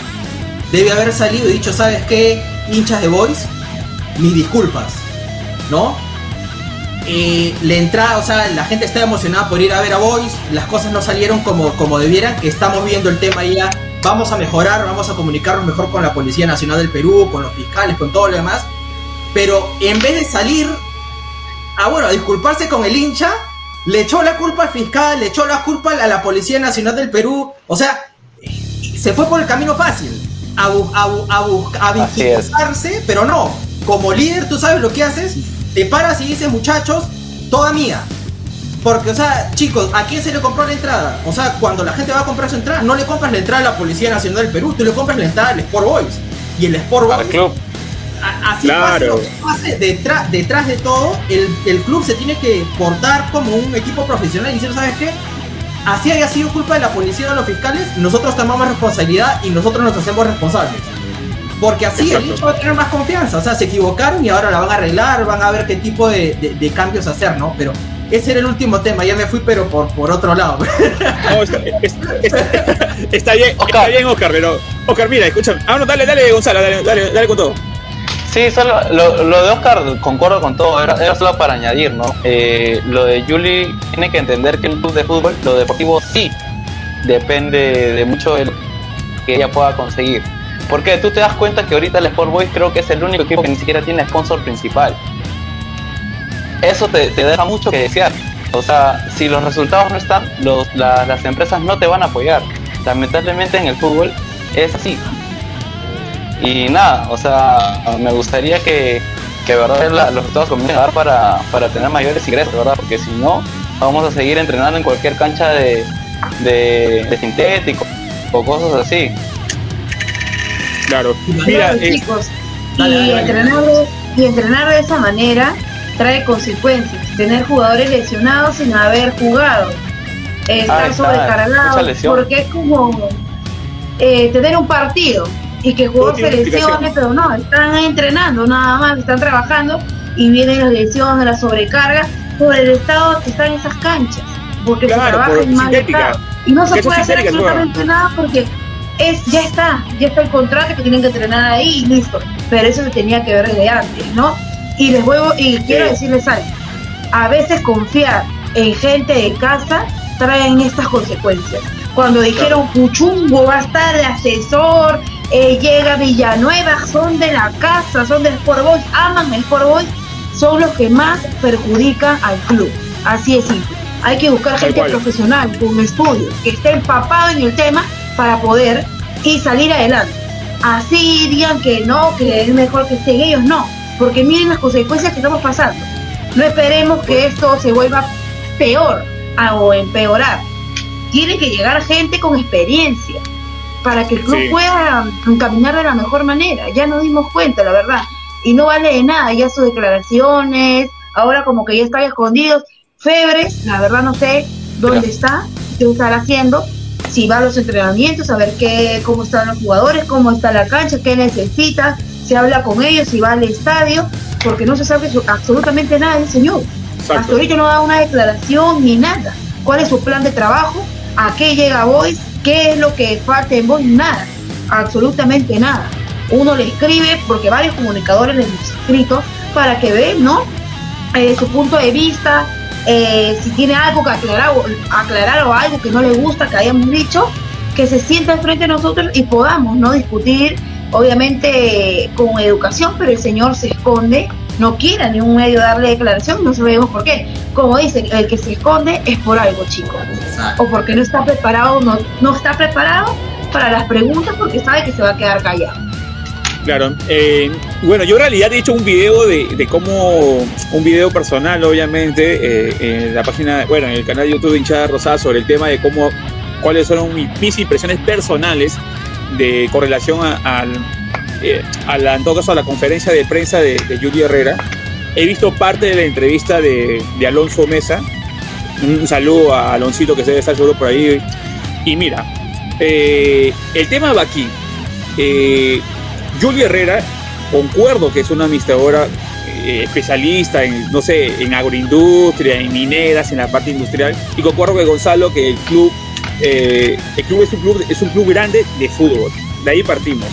debe haber salido y dicho, ¿sabes qué? Hinchas de Boys, mis disculpas, ¿no? Eh, la entrada, o sea, la gente está emocionada por ir a ver a Boys, las cosas no salieron como, como debieran, que estamos viendo el tema ya, vamos a mejorar, vamos a comunicarnos mejor con la Policía Nacional del Perú, con los fiscales, con todo lo demás, pero en vez de salir ah, bueno, a disculparse con el hincha, le echó la culpa al fiscal, le echó la culpa a la Policía Nacional del Perú, o sea, se fue por el camino fácil, a, bu- a, bu- a, bu- a Así es. victimizarse, pero no, como líder tú sabes lo que haces, te paras y dices, muchachos, toda mía. Porque, o sea, chicos, ¿a quién se le compró la entrada? O sea, cuando la gente va a comprar su entrada, no le compras la entrada a la Policía Nacional del Perú, tú le compras la entrada al Sport Boys. Y el Sport Al Boys club. a- así Claro. pase lo que pase, detrás, detrás de todo, el, el club se tiene que portar como un equipo profesional y decir, ¿sabes qué? Así haya sido culpa de la policía o de los fiscales, nosotros tomamos responsabilidad y nosotros nos hacemos responsables. Porque así el Exacto. hincha va a tener más confianza. O sea, se equivocaron y ahora la van a arreglar, van a ver qué tipo de, de- de cambios hacer, ¿no? Pero ese era el último tema, ya me fui, pero por, por otro lado. No, está, está- está- está bien, está Oscar. bien, Oscar, pero. Oscar, mira, escúchame. Ah, no, dale, dale, Gonzalo, dale, dale, dale con todo. Sí, solo lo, de Oscar, concuerdo con todo, era, solo para añadir, ¿no? Eh, lo de Julie tiene que entender que el club de fútbol, lo deportivo sí, depende de mucho de lo que ella pueda conseguir. Porque tú te das cuenta que ahorita el Sport Boys creo que es el único equipo que ni siquiera tiene sponsor principal. Eso te, te deja mucho que desear. O sea, si los resultados no están, la- las empresas no te van a apoyar. Lamentablemente en el fútbol es así. Y nada, o sea, me gustaría que, que de verdad la- los resultados comiencen a dar para, para tener mayores ingresos, ¿verdad? Porque si no, vamos a seguir entrenando en cualquier cancha de, de, de sintético o cosas así. Claro. Mira, Claro, eh, chicos. y, dale, dale. entrenar de, y entrenar de esa manera trae consecuencias. Tener jugadores lesionados sin haber jugado. Estar está, sobrecargados. Porque es como eh, tener un partido y que se lesione, explicación. pero no, están entrenando nada más, están trabajando y vienen las lesiones, las sobrecargas por el estado que están esas canchas. Porque se Claro, trabaja por en mal estado. Y no se puede hacer absolutamente nada porque es, ya está, ya está el contrato que tienen que entrenar ahí y listo. Pero eso se tenía que ver desde antes, ¿no? Y les vuelvo, y quiero Sí. decirles algo. A veces confiar en gente de casa traen estas consecuencias. Cuando dijeron Puchungo va a estar de asesor, eh, llega Villanueva, son de la casa, son del Sport Boys, aman el Sport Boys, son los que más perjudican al club. Así es simple. Hay que buscar gente cual. profesional, con estudios, que esté empapado en el tema para poder y salir adelante. Así digan que no, que es mejor que estén ellos, no, porque miren las consecuencias que estamos pasando. No esperemos que esto se vuelva peor a- o empeorar. Tiene que llegar gente con experiencia para que el club Sí. pueda mm, caminar de la mejor manera. Ya nos dimos cuenta, la verdad. Y no vale de nada ya sus declaraciones, ahora como que ya están escondidos. Febres, la verdad no sé dónde está, qué estará haciendo, si va a los entrenamientos, a ver qué, cómo están los jugadores, cómo está la cancha, qué necesita, se habla con ellos, si va al estadio, porque no se sabe absolutamente nada del señor. Hasta Exacto. ahorita no da una declaración ni nada. ¿Cuál es su plan de trabajo? ¿A qué llega Boys? ¿Qué es lo que falta en Boys? Nada, absolutamente nada. Uno le escribe, porque varios comunicadores le han escrito, para que vean, ¿no? Eh, su punto de vista, eh, si tiene algo que aclarar o, aclarar o algo que no le gusta que hayamos dicho, que se sienta frente a nosotros y podamos, ¿no? Discutir, obviamente con educación, pero el señor se esconde, no quiere a ningún medio darle declaración, no sabemos por qué. Como dicen, el que se esconde es por algo, chicos. Exacto. O porque no está preparado, no, no está preparado para las preguntas porque sabe que se va a quedar callado. Claro. eh, bueno, yo en realidad he hecho un video de, de cómo, un video personal, obviamente, eh, en la página, bueno, en el canal de YouTube de Hinchada Rosada sobre el tema de cómo, cuáles fueron mis, mis impresiones personales de correlación a, al, eh, a la, en todo caso, a la conferencia de prensa de, de Yuri Herrera. He visto parte de la entrevista de, de Alonso Mesa. Un saludo a Aloncito que se debe estar seguro por ahí. Y mira, eh, el tema va aquí. Eh, Julia Herrera, concuerdo que es una administradora eh, especialista en, no sé, en agroindustria, en mineras, en la parte industrial, y concuerdo con Gonzalo que el club, eh, el club es un club, es un club grande de fútbol, de ahí partimos.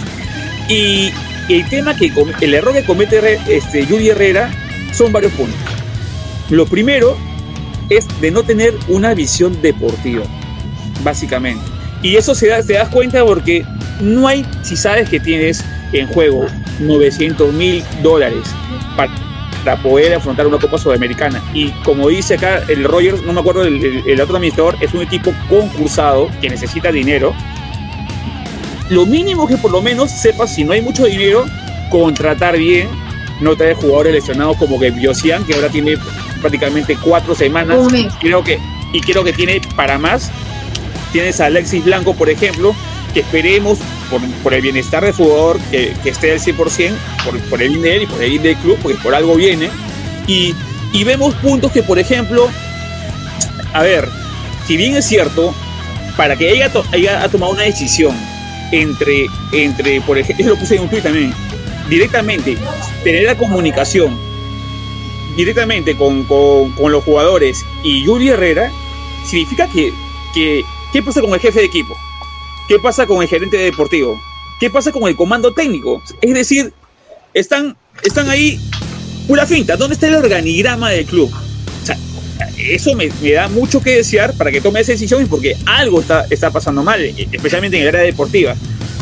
Y el tema que, el error que comete este, Julia Herrera son varios puntos. Lo primero es de no tener una visión deportiva, básicamente. Y eso se da, te das cuenta porque no hay, si sabes que tienes en juego 900 mil dólares para, para poder afrontar una Copa Sudamericana. Y como dice acá el Rogers, no me acuerdo, el, el- el otro administrador, es un equipo concursado que necesita dinero. Lo mínimo que por lo menos sepas si no hay mucho dinero, contratar bien, no traer jugadores lesionados como que Biosian, que ahora tiene prácticamente cuatro semanas creo que y creo que tiene para más. Tienes a Alexis Blanco por ejemplo que esperemos por, por el bienestar del jugador que, que esté al 100% por, por el bien de él y por el bien del club porque por algo viene. Y, y vemos puntos que por ejemplo a ver si bien es cierto para que ella, to- ella ha tomado una decisión entre entre por ejemplo yo lo puse en un tweet también directamente tener la comunicación directamente con, con- con los jugadores y Yuri Herrera, significa que, que. ¿Qué pasa con el jefe de equipo? ¿Qué pasa con el gerente deportivo? ¿Qué pasa con el comando técnico? Es decir, están, están ahí pura finta. ¿Dónde está el organigrama del club? Eso me, da mucho que desear para que tome esa decisión y porque algo está, está pasando mal, especialmente en el área deportiva.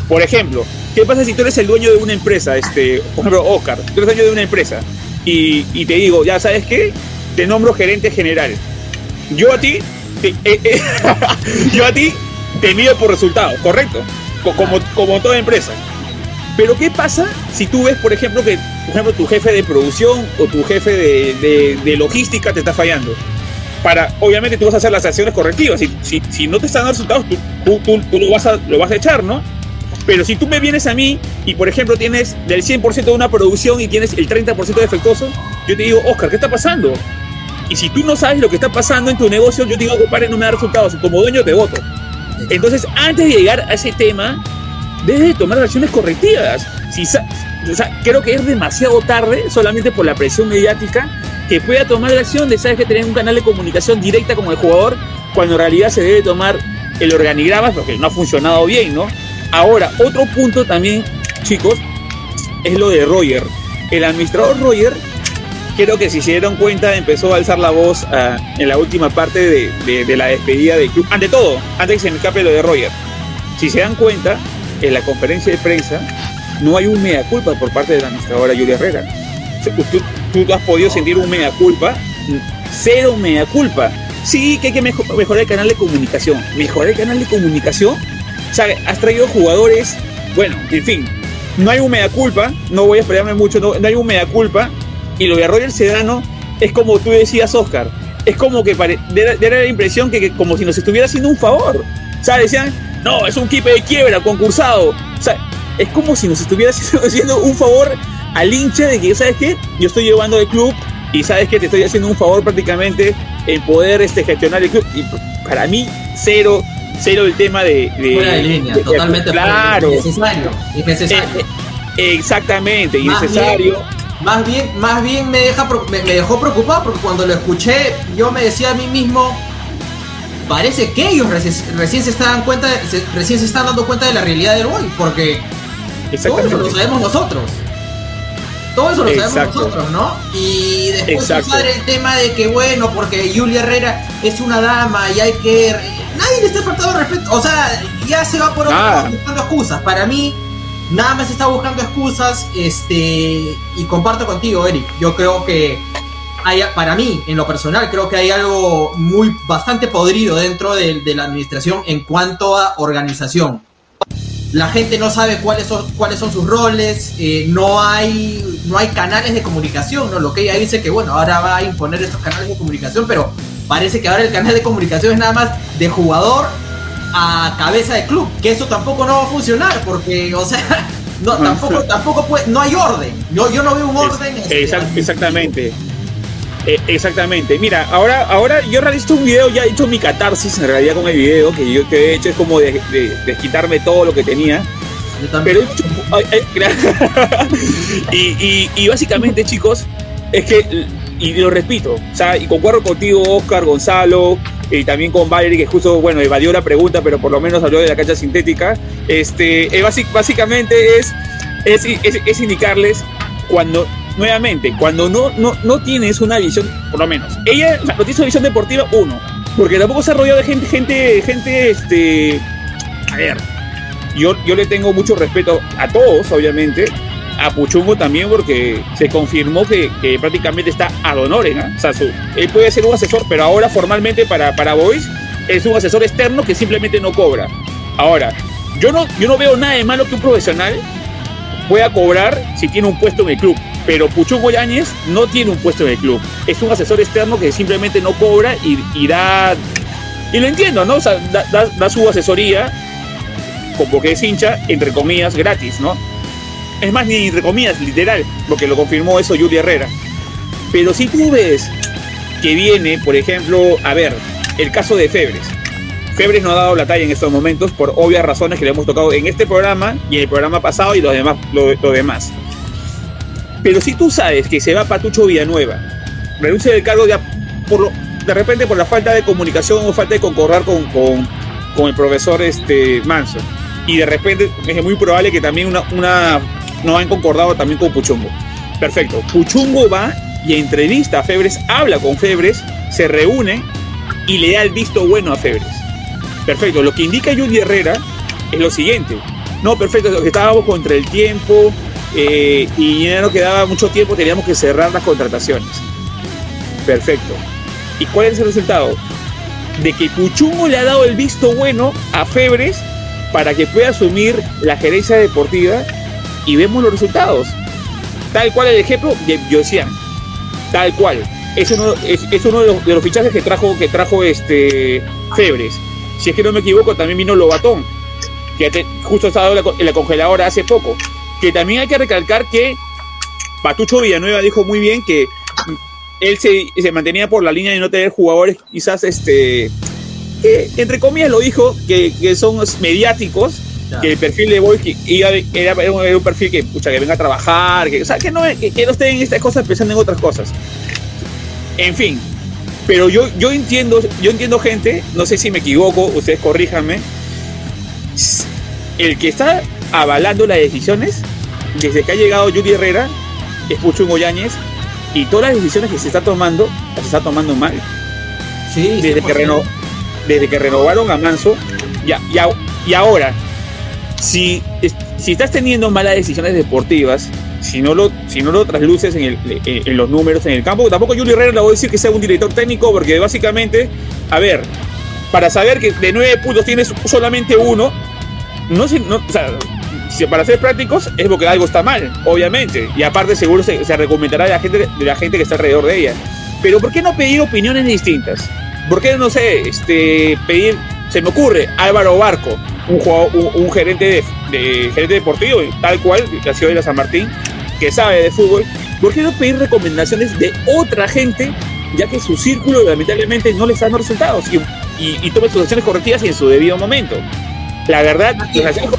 Por ejemplo, ¿qué pasa si tú eres el dueño de una empresa? Este, por ejemplo, Oscar, tú eres dueño de una empresa y, te digo, ya sabes qué, te nombro gerente general. Yo a ti, te- eh, eh, yo a ti te mido por resultados, correcto, Co- como, como toda empresa. Pero ¿qué pasa si tú ves, por ejemplo, que por ejemplo, tu jefe de producción o tu jefe de- de logística te está fallando? Para, obviamente tú vas a hacer las acciones correctivas. Si, si, si no te están dando resultados, tú, tú, tú- tú lo, vas a, lo vas a echar, ¿no? Pero si tú me vienes a mí y, por ejemplo, tienes del 100% de una producción y tienes el 30% defectuoso, yo te digo, Oscar, ¿qué está pasando? Y si tú no sabes lo que está pasando en tu negocio, yo te digo, compadre, no me da resultados. Como dueño te voto. Entonces, antes de llegar a ese tema, debes de tomar acciones correctivas. Si, o sea, creo que es demasiado tarde, solamente por la presión mediática, que pueda tomar la acción de, sabes, que tener un canal de comunicación directa con el jugador, cuando en realidad se debe tomar el organigrama, porque no ha funcionado bien, ¿no? Ahora, otro punto también, chicos, es lo de Roger. El administrador Roger creo que si se dieron cuenta empezó a alzar la voz ah, en la última parte de, de, la despedida del club. Ante todo, antes que se me escape lo de Roger, si se dan cuenta, en la conferencia de prensa no hay un mea culpa por parte de la administradora Julia Herrera. Tú, tú has podido sentir un mea culpa, cero mea culpa. Sí, que hay que mejorar el canal de comunicación. Mejorar el canal de comunicación. Sea, has traído jugadores. Bueno, en fin, no hay un mea culpa. No voy a esperarme mucho. No, hay un mea culpa. Y lo de Roger Sedano es como tú decías, Oscar. Es como que pare, la impresión que, como si nos estuviera haciendo un favor. Sea, decían, no, es un kipe de quiebra, concursado. O sea, es como si nos estuviera haciendo un favor al hincha de que, ¿sabes qué? Yo estoy llevando el club y sabes que te estoy haciendo un favor prácticamente en poder este, gestionar el club. Y para mí, cero, cero el tema de. de línea, totalmente claro. Innecesario. Innecesario. Eh, eh, exactamente, innecesario. más bien, más bien me, deja, me, dejó preocupado porque cuando lo escuché, yo me decía a mí mismo. Parece que ellos recién, se estaban cuenta, recién se están dando cuenta de la realidad del hoy, porque todo eso lo sabemos nosotros. Todo eso lo sabemos nosotros, ¿no? Y después usar el tema de que, bueno, porque Julia Herrera es una dama y hay que. Nadie le está faltando respeto. O sea, ya se va por otro lado buscando excusas. Para mí, nada más está buscando excusas. Este. Y comparto contigo, Eric. Yo creo que. Hay, para mí, en lo personal, creo que hay algo muy bastante podrido dentro de la administración en cuanto a organización la gente no sabe cuáles son, cuáles son sus roles, eh, no, hay, no hay canales de comunicación, ¿no? Lo que ella dice que, bueno, ahora va a imponer estos canales de comunicación, pero parece que ahora el canal de comunicación es nada más de jugador a cabeza de club, que eso tampoco no va a funcionar, porque, o sea, no, tampoco, tampoco puede, no hay orden, yo, yo no veo un orden. Este, exactamente. Eh, exactamente. Mira, ahora, ahora yo realizo un video, ya he hecho mi catarsis en realidad con el video, que yo que he hecho es como de, de, quitarme todo lo que tenía. Pero y, y, básicamente, chicos, es que, y lo repito, o sea, y concuerdo contigo, Oscar, Gonzalo, y también con Valerie, que justo, bueno, evadió la pregunta, pero por lo menos habló de la cancha sintética. Este, básicamente es, es, es, es indicarles cuando nuevamente, cuando no, no, no tienes una visión, por lo menos, ella no tiene una visión deportiva, uno, porque tampoco se ha rodeado de gente, gente, gente, este, a ver, yo, yo le tengo mucho respeto a todos, obviamente, a Puchungo también porque se confirmó que, que prácticamente está ad honorem, ¿no? o sea, él puede ser un asesor, pero ahora formalmente para, para Boys es un asesor externo que simplemente no cobra. Ahora, yo no, yo no veo nada de malo que un profesional pueda cobrar si tiene un puesto en el club. Pero Puchungo Yáñez no tiene un puesto en el club. Es un asesor externo que simplemente no cobra y, da. Y lo entiendo, ¿no? O sea, da, su asesoría, como que es hincha, entre comillas, gratis, ¿no? Es más, ni entre comillas, literal, porque lo confirmó eso Julia Herrera. Pero si tú ves que viene, por ejemplo, a ver, el caso de Febres. Febres no ha dado la talla en estos momentos por obvias razones que le hemos tocado en este programa y en el programa pasado y los demás, lo demás. Pero si tú sabes que se va Patucho Villanueva, renuncia del cargo ya por lo, de repente por la falta de comunicación o falta de concordar con, con, el profesor este, Manso, y de repente es muy probable que también una, una no han concordado también con Puchungo. Perfecto. Puchungo va y entrevista a Febres, habla con Febres, se reúne y le da el visto bueno a Febres. Perfecto. Lo que indica Judy Herrera es lo siguiente. No, perfecto, estábamos contra el tiempo, eh, y ya no quedaba mucho tiempo, teníamos que cerrar las contrataciones. Perfecto. ¿Y cuál es el resultado? De que Puchungo le ha dado el visto bueno a Febres para que pueda asumir la gerencia deportiva y vemos los resultados. Tal cual el ejemplo de Josian. Tal cual. Es uno, es, uno de, los, fichajes que trajo, que trajo este Febres. Si es que no me equivoco, también vino Lobatón, que justo estaba en la congeladora hace poco que también hay que recalcar que Patucho Villanueva dijo muy bien que él se, mantenía por la línea de no tener jugadores quizás este que entre comillas lo dijo que, son mediáticos que el perfil de Boy era, un perfil que pucha, que venga a trabajar que, o sea, que no que, no estén en estas cosas pensando en otras cosas. En fin pero yo, yo entiendo yo entiendo gente no sé si me equivoco ustedes corríjanme el que está avalando las decisiones desde que ha llegado Judy Herrera, es Puchungo Yáñez, y todas las decisiones que se está tomando, las está tomando mal. Sí, Desde que, 100%. reno- desde que renovaron a Manso, ya, ya, y ahora, si, si estás teniendo malas decisiones deportivas, si no lo, si no lo trasluces en, el- en- en los números, en el campo, tampoco Julio Herrera le voy a decir que sea un director técnico, porque básicamente, a ver, para saber que de nueve puntos tienes solamente uno, no, si- no o sea, si para ser prácticos es porque algo está mal, obviamente, y aparte seguro se, se recomendará de la gente de la gente que está alrededor de ella. Pero ¿por qué no pedir opiniones distintas? ¿Por qué no sé, este, pedir, se me ocurre, Álvaro Barco, un, jugador- un, un gerente, de, de- gerente deportivo, tal cual, la ciudad de la San Martín, que sabe de fútbol, ¿por qué no pedir recomendaciones de otra gente, ya que su círculo lamentablemente no le está dando resultados y, y, y tome sus acciones correctivas y en su debido momento? La verdad, Está tiempo,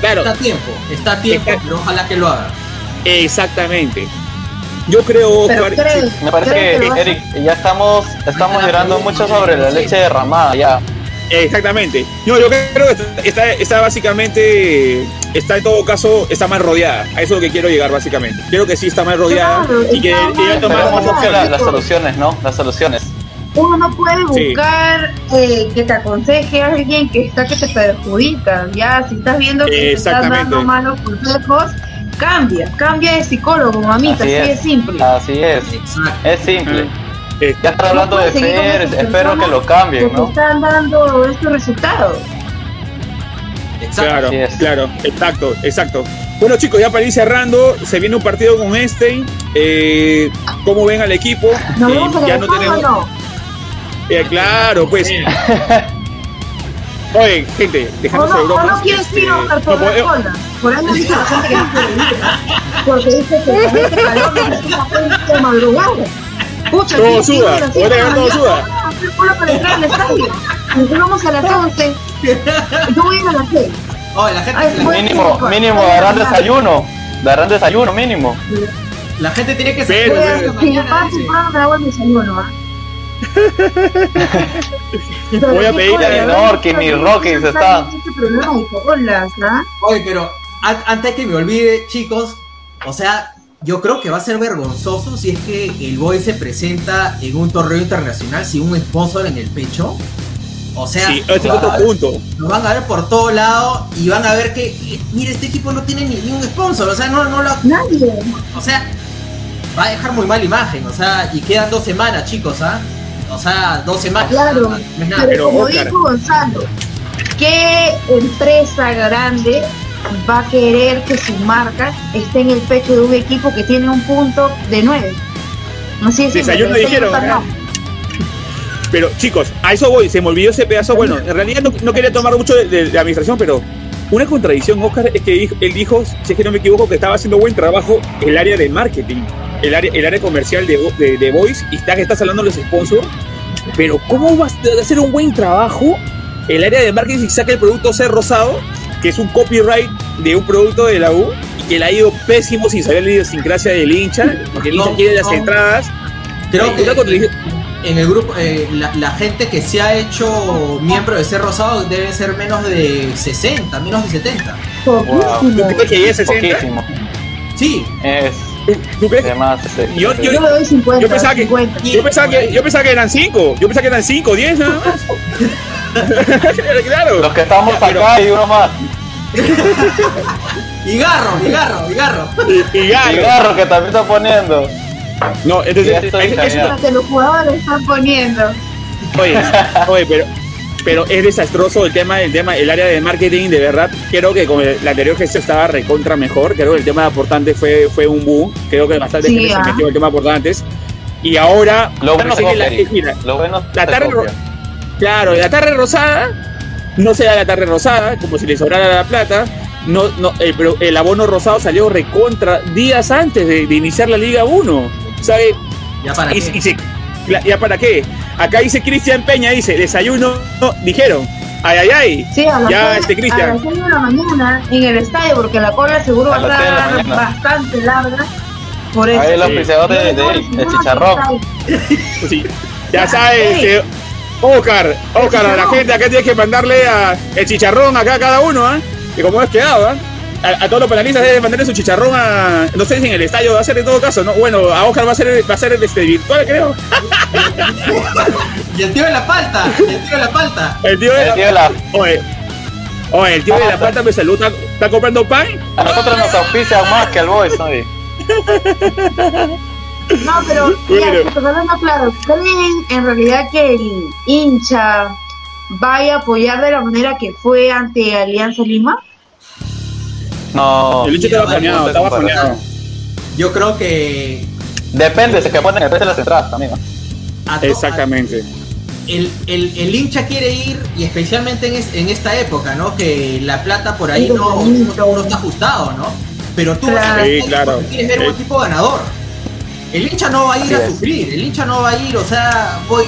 claro, Está a tiempo, está tiempo, Está- pero ojalá que lo haga. exactamente. Yo creo, Oscar, creo, Me parece creo que, Eric, ya estamos, estamos llorando mucho sobre la leche derramada, ya. Exactamente. No, yo creo que está, está, está básicamente, está en todo caso, está más rodeada. A eso es lo que quiero llegar básicamente. Creo que sí está más rodeada Claro, y que más tomar más la- las soluciones, ¿no? Las soluciones. Uno no puede Sí. buscar eh, que te aconseje a alguien que está que te perjudica. Ya, si estás viendo que te están Exactamente. dando malos consejos, cambia, cambia de psicólogo, mamita, Así así, es. simple. Así es. Es simple. Eh, Ya está hablando de No Fer, espero que lo que cambien, te ¿no? están dando estos resultados. Exacto. Claro, claro, exacto, exacto. Bueno chicos, ya para ir cerrando, se viene un partido con. Eh, ¿Cómo ven al equipo? ¿Nos Eh, vemos en ya no tenemos. o no? Eh, claro, pues. Oye, gente, ¿O dejándose de no, o bromas. no quieres este, ir a no por? Por ahí me dice la gente que no quiere ir. Porque dice que con este calor de madrugada. Pucha, Todo suda, voy a dejar todo suda. para entrar al estadio. Nos vamos a las 11. Yo voy a ir a las 6. Oh, la gente, Ay, la, bueno. Mínimo, mínimo darán desayuno. Darán desayuno, mínimo. la gente tiene que Pero, a pero- si me pasa temprano me hago el desayuno, ¿ah? Pero Voy a pedir cola, a ¿verdad? Norky, ni Rocky se está. Este problema de colas, ¿ah? Oye, pero an- antes que me olvide, chicos, o sea, yo creo que va a ser vergonzoso si es que el Boy se presenta en un torneo internacional sin un sponsor en el pecho. O sea, Sí, ese es otro Claro. punto. lo van a ver por todo lado y van a ver que, eh, mira, este equipo no tiene ni, ni un sponsor, o sea, no, no lo, Nadie. o sea, va a dejar muy mala imagen, o sea, y quedan dos semanas, chicos, ¿ah? O sea, dos semanas. Claro, no nada. Pero, Pero, como Oscar. dijo Gonzalo, ¿qué empresa grande va a querer que su marca esté en el pecho de un equipo que tiene un punto de 9? Así es. Desayuno dijeron. Pero chicos, a eso voy, se me olvidó ese pedazo. Bueno, en realidad no, no quería tomar mucho de, de- de administración, pero una contradicción, Oscar, es que él dijo, si es que no me equivoco, que estaba haciendo buen trabajo el área de marketing, el área, el área comercial de, de, de Voice, y está que estás hablando de los sponsors. Pero ¿cómo vas a hacer un buen trabajo el área de marketing si saca el producto C rosado, que es un copyright de un producto de la U, y que le ha ido pésimo sin saber la idiosincrasia del hincha, porque el hincha No, quiere las no. entradas? Creo que en el grupo, eh, la, la gente que se ha hecho miembro de ser rosado deben ser menos de 60, menos de 70. Poquísimo. ¿Tú crees que a 60? Poquísimo. Sí, Es ¿Tú crees? además. este, Yo- yo- Yo le doy 50. yo pensaba que- 50. Yo pensaba, que, yo pensaba que eran 5, yo pensaba que eran 5, 10 nada más. claro. Los que estamos Pero- acá y uno más. y garro, y garro, y garro. Y, y Y Galo. Garro que también está poniendo. No, entonces, estoy es- es- callado. Lo que los jugadores están poniendo. oye, oye, pero, pero es desastroso el tema, el tema, el área de marketing, de verdad. Creo que con el, la anterior gestión estaba recontra mejor. Creo que el tema de aportantes fue, fue un boom. Creo que bastante Sí, gente se metió en el tema de aportantes. Y ahora, Lo bueno se la- copia, Eric. mira, Lo bueno La tarde copia. Claro, la tarde rosada no se da la tarde rosada, como si le sobrara la plata. No, no, el, pero el abono rosado salió recontra días antes de, de iniciar la Liga 1. ¿Sabe? Ya para Y, qué. y se- la- ¿Ya para qué? Acá dice Cristian Peña, dice, desayuno, no, dijeron. Ay, ay, ay. Sí, a las Ya, este, Cristian. A las 6 de la mañana en el estadio, porque la cola seguro va A la estar bastante larga. Por eso. Ahí el Sí. de, de Eric, el chicharrón. Sí, ya sabes, este, Oscar, Oscar, a la gente acá tienes que mandarle a el chicharrón acá a cada uno, ¿ah? Que como es quedado, ¿ah? A, todos los panelistas deben mandarle su chicharrón a, no sé si en el estadio va a ser en todo caso, ¿no? Bueno, a Oscar va a ser, va a ser este, virtual, creo. y el tío de la palta, el tío de la palta. El tío de, la... Oye, oye, el tío de la palta me saluda, ¿está comprando pan? A nosotros nos auspicia más que al Boys, ¿no? No, pero no claro, ¿creen en realidad que el hincha vaya a apoyar de la manera que fue ante Alianza Lima? No. El hincha estaba estaba. Yo creo que. Depende, se que ponen el precio de las entradas también, Exactamente. El, el, el, hincha quiere ir, y especialmente en, en, esta época, ¿no? Que la plata por ahí no, no, está ajustado, ¿no? Pero tú vas a sí, claro. quieres ver un equipo ganador. El hincha no va a ir a sufrir, el hincha no va a ir, o sea, voy,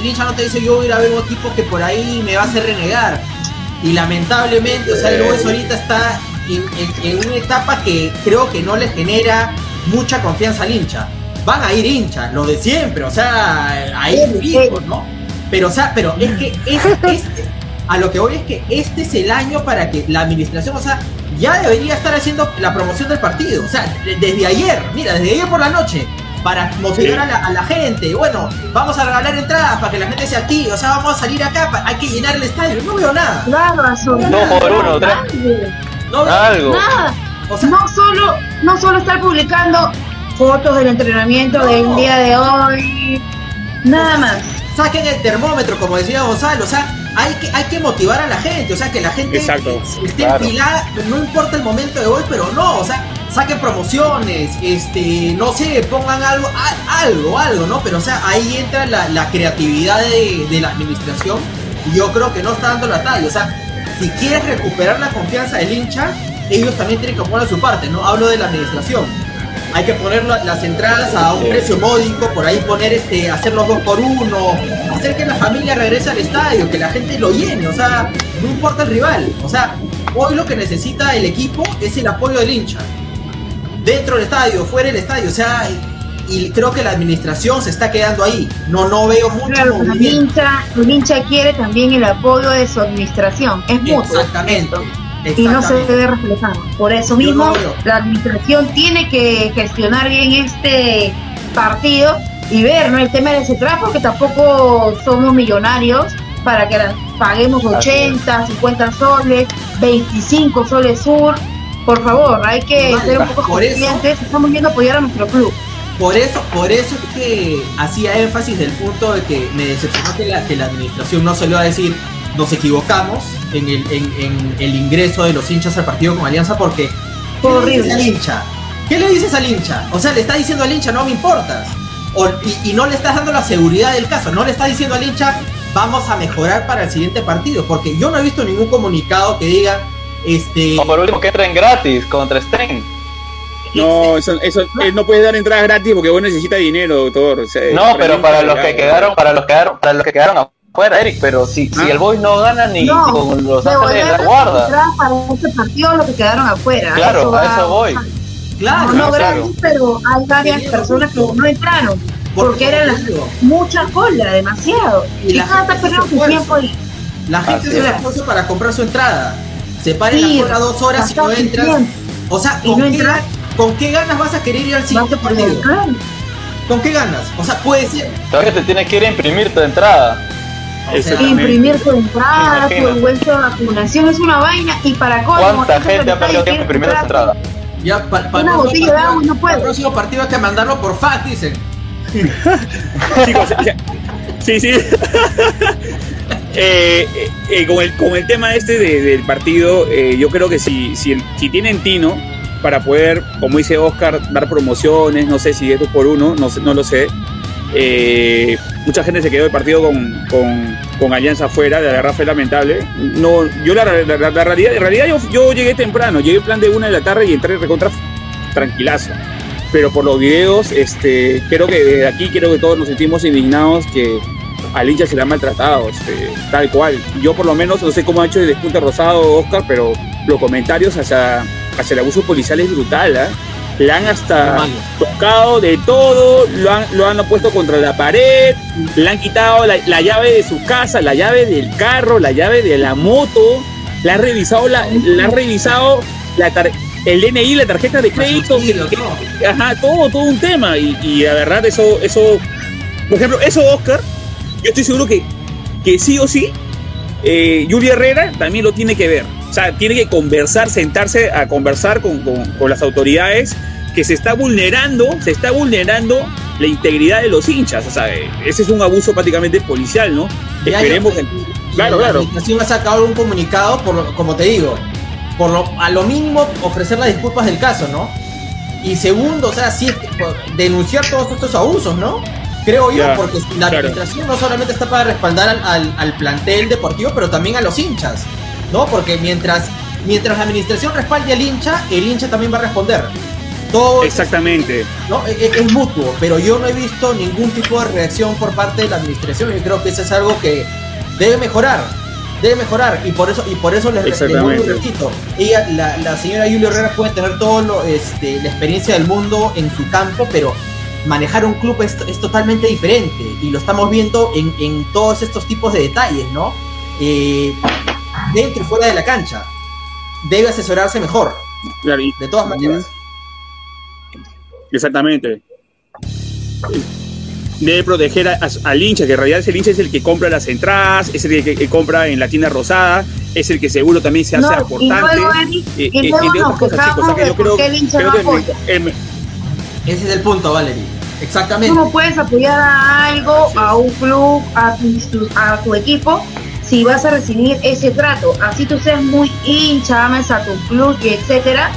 el hincha no te dice yo voy a ir a ver un equipo que por ahí me va a hacer renegar. Y lamentablemente, o sea, el Boys ahorita está en, una etapa que creo que no le genera mucha confianza al hincha. Van a ir hinchas, lo de siempre, o sea, ahí fijos, ¿no? Pero, o sea, pero es que este, a lo que voy es que este es el año para que la administración, o sea, ya debería estar haciendo la promoción del partido. O sea, desde ayer, mira, desde ayer por la noche, para motivar a, la, gente. Bueno, vamos a regalar entradas para que la gente se active. O sea, vamos a salir acá, hay que llenar el estadio. No veo nada. Claro, no por uno, No veo Algo. nada. O sea, no solo, no solo estar publicando fotos del entrenamiento del día de hoy, nada más. Saquen el termómetro, como decía Gonzalo, o sea, hay que, hay que motivar a la gente, o sea, que la gente esté empilada, no importa el momento de hoy, pero no, o sea, saquen promociones, este, no sé, pongan algo, algo, algo, ¿no? Pero, o sea, ahí entra la, creatividad de, de la administración y yo creo que no está dando la talla, o sea, si quieres recuperar la confianza del hincha, ellos también tienen que poner su parte, ¿no? Hablo de la administración. Hay que poner las entradas a un precio módico, por ahí poner este, hacer los dos por uno, hacer que la familia regrese al estadio, que la gente lo llene, o sea, no importa el rival. O sea, hoy lo que necesita el equipo es el apoyo del hincha. Dentro del estadio, fuera del estadio, o sea, y creo que la administración se está quedando ahí. No, no veo mucho claro, El hincha, el hincha quiere también el apoyo de su administración. Es mutuo. Exactamente. Y no se debe reflejar. Por eso mismo, la administración tiene que gestionar bien este partido y ver ¿no? el tema de ese trapo, que tampoco somos millonarios para que paguemos 80, 50 soles, 25 soles sur. Por favor, hay que ser un poco conscientes. Estamos viendo apoyar a nuestro club. Por eso, por eso es que hacía énfasis del punto de que me decepcionó que la, que la administración no va a decir nos equivocamos en el, en, el ingreso de los hinchas al partido con Alianza porque ¿qué le dices al hincha? ¿Qué le dices al hincha? O sea, le está diciendo al hincha no me importas. y, no le estás dando la seguridad del caso, no le está diciendo al hincha vamos a mejorar para el siguiente partido, porque yo no he visto ningún comunicado que diga este. O por último que entren gratis contra Sten. No, eso, eso no puede dar entradas gratis porque vos necesitas dinero, doctor. no, pero para los que quedaron, para los que quedaron, para los que quedaron afuera, Eric, pero si, si ah. el Boys no gana ni con los Ángeles de la guarda. Para este partido los que quedaron afuera. Claro, a eso voy. Claro, no, gratis, pero hay varias personas que no entraron. Porque eran las, mucha cola, demasiado. Y, la gente está perdiendo su tiempo ahí. La gente se la esfuerzo para comprar su entrada. Se paren la cola dos horas y no entran. O sea, ¿con, no qué, ¿con qué ganas vas a querer ir al siguiente partido? ¿Con qué ganas? O sea, puede ser. Todavía te tienes que ir a imprimir tu entrada. imprimir tu entrada, tu vuelta de vacunación es una vaina y para ¿Cuánta gente ha perdido tiempo imprimiendo su entrada? Ya, para pa una botella de agua no puede. El próximo partido hay que mandarlo por fax, dicen. Chicos, sí, sí. Eh, eh, con, el, con el tema este del partido, eh, yo creo que si, si, si tienen Tino, para poder, como dice Oscar, dar promociones, no sé si es dos por uno, no, no lo sé. Eh, mucha gente se quedó el partido con, con, Alianza afuera, la verdad fue lamentable. No, yo la, realidad, en realidad yo, yo, llegué temprano, llegué en plan de una de la tarde y entré recontra tranquilazo. Pero por los videos, este, creo que desde aquí creo que todos nos sentimos indignados que al hincha se le ha maltratado, este, tal cual. Yo por lo menos no sé cómo ha hecho el despunte rosado Oscar, pero los comentarios hacia hacia el abuso policial es brutal, ¿eh? Le han hasta tocado de todo, lo han, lo han puesto contra la pared, le han quitado la, llave de su casa, la llave del carro, la llave de la moto, le han revisado, la, le han revisado la tar- el DNI, la tarjeta de crédito, que- que- ajá, todo, todo un tema. Y, y la verdad, eso, eso, por ejemplo, eso, Oscar, yo estoy seguro que, que sí o sí, eh, Julia Herrera también lo tiene que ver. O sea, tiene que conversar, sentarse a conversar con, con- con las autoridades que se está vulnerando, se está vulnerando la integridad de los hinchas. O sea, ese es un abuso prácticamente policial, ¿no? Ya, Esperemos que... Claro, la claro. administración ha sacado un comunicado, por, como te digo, por lo, a lo mínimo ofrecer las disculpas del caso, ¿no? Y segundo, o sea, sí, denunciar todos estos abusos, ¿no? Creo yo, Ya, porque la claro. administración no solamente está para respaldar al, al- al plantel deportivo, pero también a los hinchas, ¿no? Porque mientras, mientras la administración respalde al hincha, el hincha también va a responder. Todo Exactamente. ¿no? E- e- Es, mutuo, pero yo no he visto ningún tipo de reacción por parte de la administración y creo que eso es algo que debe mejorar, debe mejorar y por eso y por eso les, les Exactamente. repito, ella, la, la señora Julia Herrera puede tener todo lo, este, la experiencia del mundo en su campo, pero manejar un club es, es totalmente diferente y lo estamos viendo en, en todos estos tipos de detalles, ¿no? Eh, dentro y fuera de la cancha. Debe asesorarse mejor, Claro, y- de todas maneras. Exactamente. Debe proteger a- a- al hincha, que en realidad el hincha es el que compra las entradas, es el que, que compra en la tienda rosada, es el que seguro también se hace No, y aportante. luego, Eric, eh, y eh, luego el hincha no el- el- Ese es el punto, Valerie. Exactamente. ¿Cómo puedes apoyar a algo, a un club, a tu, a tu equipo, si vas a recibir ese trato? Así tú seas muy hincha, ames a tu club y etcétera,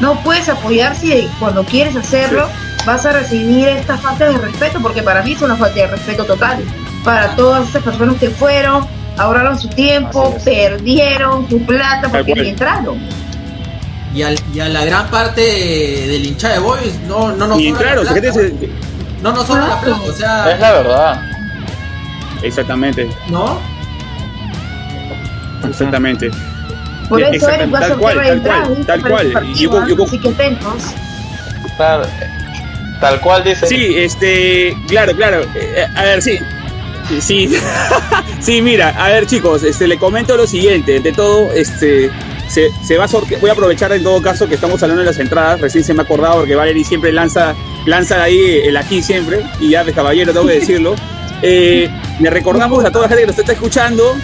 no puedes apoyar si cuando quieres hacerlo vas a recibir esta falta de respeto, porque para mí es una falta de respeto total. Para todas esas personas que fueron, ahorraron su tiempo, es. perdieron su plata porque ni entraron. Y, al- y a la gran parte del hincha de Boys no, no nos y claro, la plata. No nos sobra la plata, o Es sea, la verdad. Exactamente, ¿no? Exactamente. Por Eh, eso tal cual, tal cual, tal cual. ese Y yo- partido, yo- Así que atentos. Claro, Tal cual dice. Sí, este, claro, claro. eh, a ver, sí. Sí, sí, mira, a ver chicos, este, le comento lo siguiente, de todo, este, se, se va a sortear, voy a aprovechar en todo caso que estamos hablando de las entradas, recién se me ha acordado porque Valerie siempre lanza, lanza ahí el aquí siempre, y ya de caballero tengo que decirlo. Eh, le recordamos a toda la gente que nos está escuchando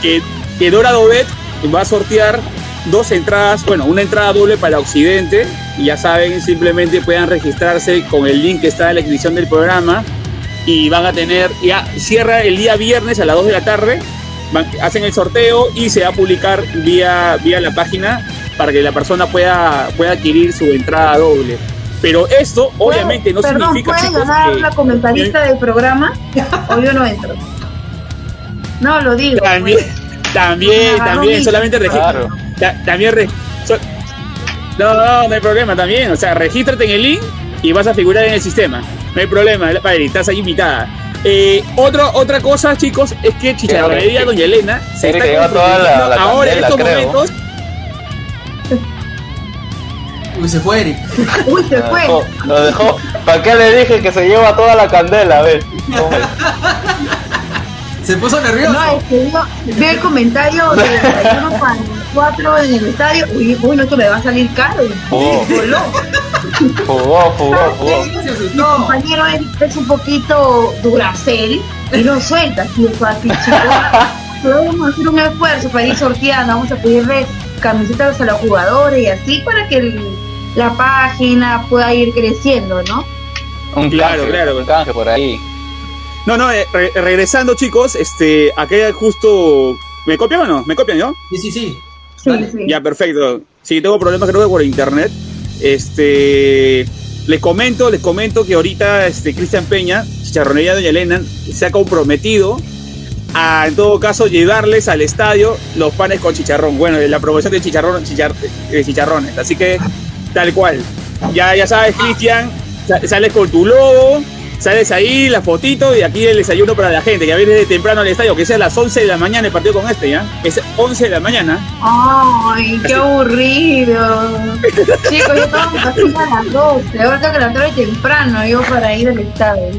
que, que Dorado Bet va a sortear dos entradas, bueno, una entrada doble para Occidente, y ya saben, simplemente puedan registrarse con el link que está en la descripción del programa y van a tener, ya cierra el día viernes a las 2 de la tarde, van- hacen el sorteo y se va a publicar vía, vía la página para que la persona pueda, pueda adquirir su entrada doble. Pero esto obviamente no Perdón, significa, ¿puede chicos, ganar que- la comentarista del programa o yo no entro? No, lo digo. También, pues. También, también, solamente registra. Claro. ta- también re- so- no, no, no hay problema también. O sea, regístrate en el link y vas a figurar en el sistema. No hay problema, padre, estás ahí invitada. Eh, otro, otra cosa, chicos, es que Chicharronería que- Doña Elena se está que toda la- comprometiendo la ahora en estos creo. momentos. Uy, se fue Eric. Uy, se fue. dejó- Lo dejó. ¿Para qué le dije que se lleva toda la candela? A ver. Se puso nervioso. No, es que yo vi el comentario de 31 para 4 en el estadio. Uy, uy, no, esto me va a salir caro. Oh. Voló. Jugó, jugó, jugó. se Mi compañero es un poquito duracel y no suelta fácil, chicos. Pero vamos a hacer un esfuerzo para ir sorteando, vamos a pedirle camisetas a los jugadores y así para que el- la página pueda ir creciendo, ¿no? Un Claro, canje, claro. Un canje por ahí. No, no, eh, re- regresando, chicos, este, acá justo. ¿Me copian o no? ¿Me copian, no? Sí, sí, sí. Sí, Dale. sí. Ya, perfecto. Sí, tengo problemas creo que por internet. Este, les comento, les comento que ahorita este Cristian Peña, Chicharronería Doña Elena, se ha comprometido a, en todo caso, llevarles al estadio los panes con chicharrón. Bueno, la promoción de chicharrón, chichar- de chicharrones. Así que, tal cual. Ya, ya sabes, Cristian, sa- sales con tu logo, sales ahí, la fotito y aquí el desayuno para la gente. Que viene de temprano al estadio, que sea a las 11 de la mañana el partido con este, ¿ya? Es 11 de la mañana. Ay, qué aburrido. Chicos, yo que partir a las 12. Ahora tengo que levantarme temprano yo para ir al estadio.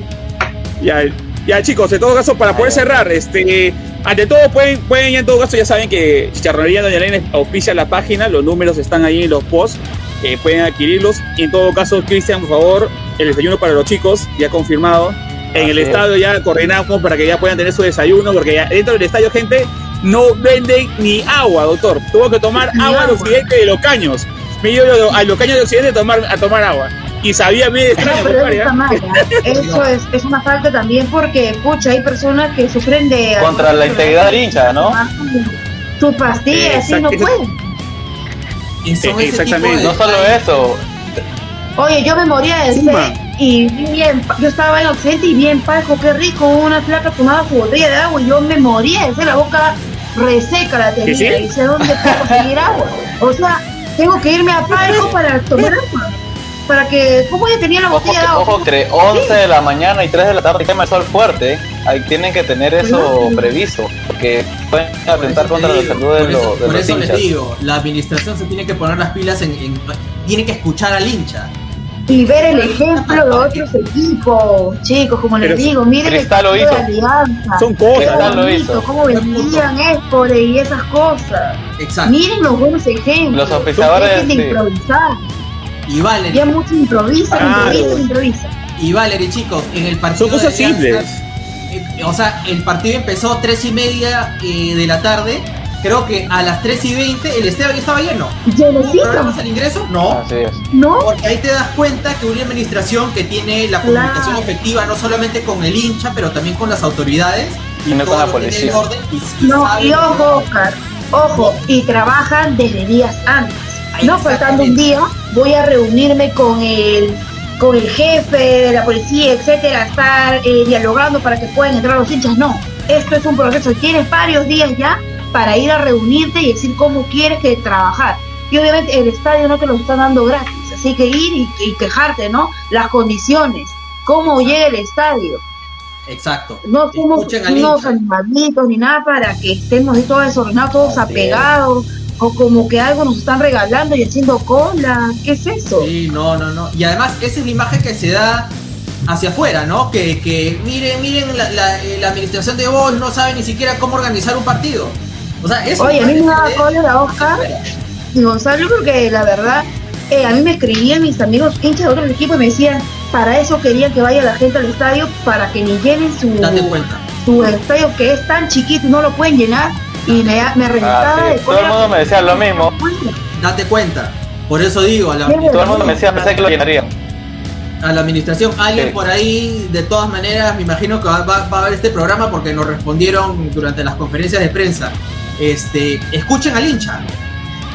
Ya, ya chicos, en todo caso, para poder cerrar, este, Ante todo, pueden, pueden ya en todo caso, ya saben que Chicharronería Doña Elena auspicia la página, los números están ahí en los posts, eh, pueden adquirirlos. Y en todo caso, Cristian, por favor, el desayuno para los chicos, ya confirmado. En el estadio ya coordinamos para que ya puedan tener su desayuno, porque ya dentro del estadio, gente, no venden ni agua, doctor. Tuvo que tomar Ni agua al occidente de los caños. Me dio a los caños de occidente a tomar, a tomar agua. Y sabía medio No, extraño, pero compadre, eso está ¿ah? mal. ¿ah? Eso es, es una falta también porque, pucha, hay personas que sufren de... Contra la integridad del hincha, ¿no? Su pastilla, así no pueden. Y son Eh, ese No solo eso, Oye, yo me moría de sed y vi bien, yo estaba en Occidente y bien palco, qué rico, una flaca tomaba su botella de agua y yo me moría de sed, la boca reseca la tenía sí? y dice, ¿dónde puedo conseguir agua? O sea, tengo que irme a palco para tomar agua, para que, ¿cómo ya tenía la ojo, botella que, de agua? ojo, entre 11 de la mañana y 3 de la tarde quema el sol fuerte. Ahí tienen que tener eso previsto, porque pueden atentar contra te la digo, salud de, por eso, de por los eso les hinchas. digo, la administración se tiene que poner las pilas en, en- tiene que escuchar al hincha. Y ver el ejemplo de otros equipos, chicos, como les Pero digo, miren el Cristal lo ejemplo de. Alianza, Son cosas. Cristal lo hizo. cómo vendían Espore y esas cosas. Exacto. Miren los buenos ejemplos. Los auspiciadores, Dejen de improvisar. Y Valerie, Ya mucho improvisa, Claro. improvisa, improvisa. y Valerie, chicos, en el partido. Son cosas de Alianza, simples. eh, o sea, el partido empezó tres y media eh, de la tarde. Creo que a las 3 y 20 el estadio ya estaba lleno. ¿Hubo Llenecito, problemas al ingreso? No. Así es. ¿no? Porque ahí te das cuenta que una administración que tiene la Claro. comunicación efectiva no solamente con el hincha, pero también con las autoridades Y no con la policía. en orden y, y No, y ojo, Oscar, ojo, y trabajan desde días antes. No faltando un día, voy a reunirme con el con el jefe de la policía, etcétera, estar eh, dialogando para que puedan entrar los hinchas. No, esto es un proceso. Tienes varios días ya para ir a reunirte y decir cómo quieres que trabajar. Y obviamente el estadio no te lo está dando gratis, así que ir y, y quejarte, ¿no? Las condiciones, cómo llega el estadio. Exacto. No somos unos animalitos ni nada para que estemos todos desordenados, todos apegados, o como que algo nos están regalando y haciendo cola. ¿Qué es eso? Sí, no, no, no. Y además, esa es la imagen que se da hacia afuera, ¿no? Que, que miren, miren, la, la- eh, la administración de Bosch no sabe ni siquiera cómo organizar un partido. O sea, eso Oye, a mí me daba cólera, Oscar. Y Gonzalo, porque la verdad, eh, a mí me escribían mis amigos hinchas de otros equipos y me decían, para eso querían que vaya la gente al estadio, para que ni llenen su, Date cuenta. su estadio que es tan chiquito y no lo pueden llenar. Y me, me reventaba de es. Todo el mundo me decía lo mismo. Date cuenta. Por eso digo, a la, Todo el mundo me decía, pensé que lo llenaría. a la administración, alguien Sí. por ahí, de todas maneras, me imagino que va, va- va a ver este programa porque nos respondieron durante las conferencias de prensa. Este, escuchen al hincha.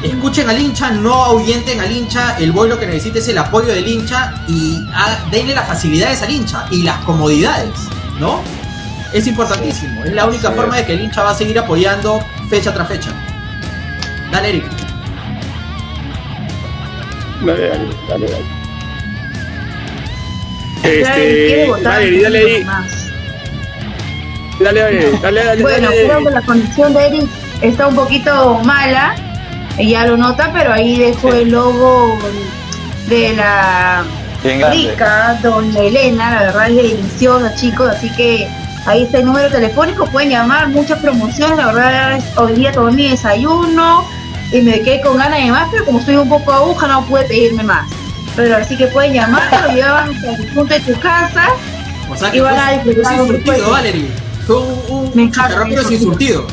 Escuchen al hincha, no ahuyenten al hincha. El boy lo que necesita es el apoyo del hincha y ah, denle las facilidades al hincha y las comodidades, ¿no? Es importantísimo. Es la única forma de que el hincha va a seguir apoyando fecha tras fecha. Dale, Eric. Dale, dale, dale, dale. Este, votar dale, dale, dale, dale, dale, dale, Bueno, dale. creo que la conexión de Eric está un poquito mala, ella lo nota, pero ahí dejó el logo de la rica, doña Elena, la verdad es deliciosa, chicos, así que ahí está el número telefónico, pueden llamar, muchas promociones, la verdad es, hoy día tomé mi desayuno y me quedé con ganas de más, pero como estoy un poco aguja no pude pedirme más. Pero así que pueden llamar, lo llevan hasta el punto de tu casa O sea Y van a disfrutar. Valerie. Fue un, un, Me un sin surtido.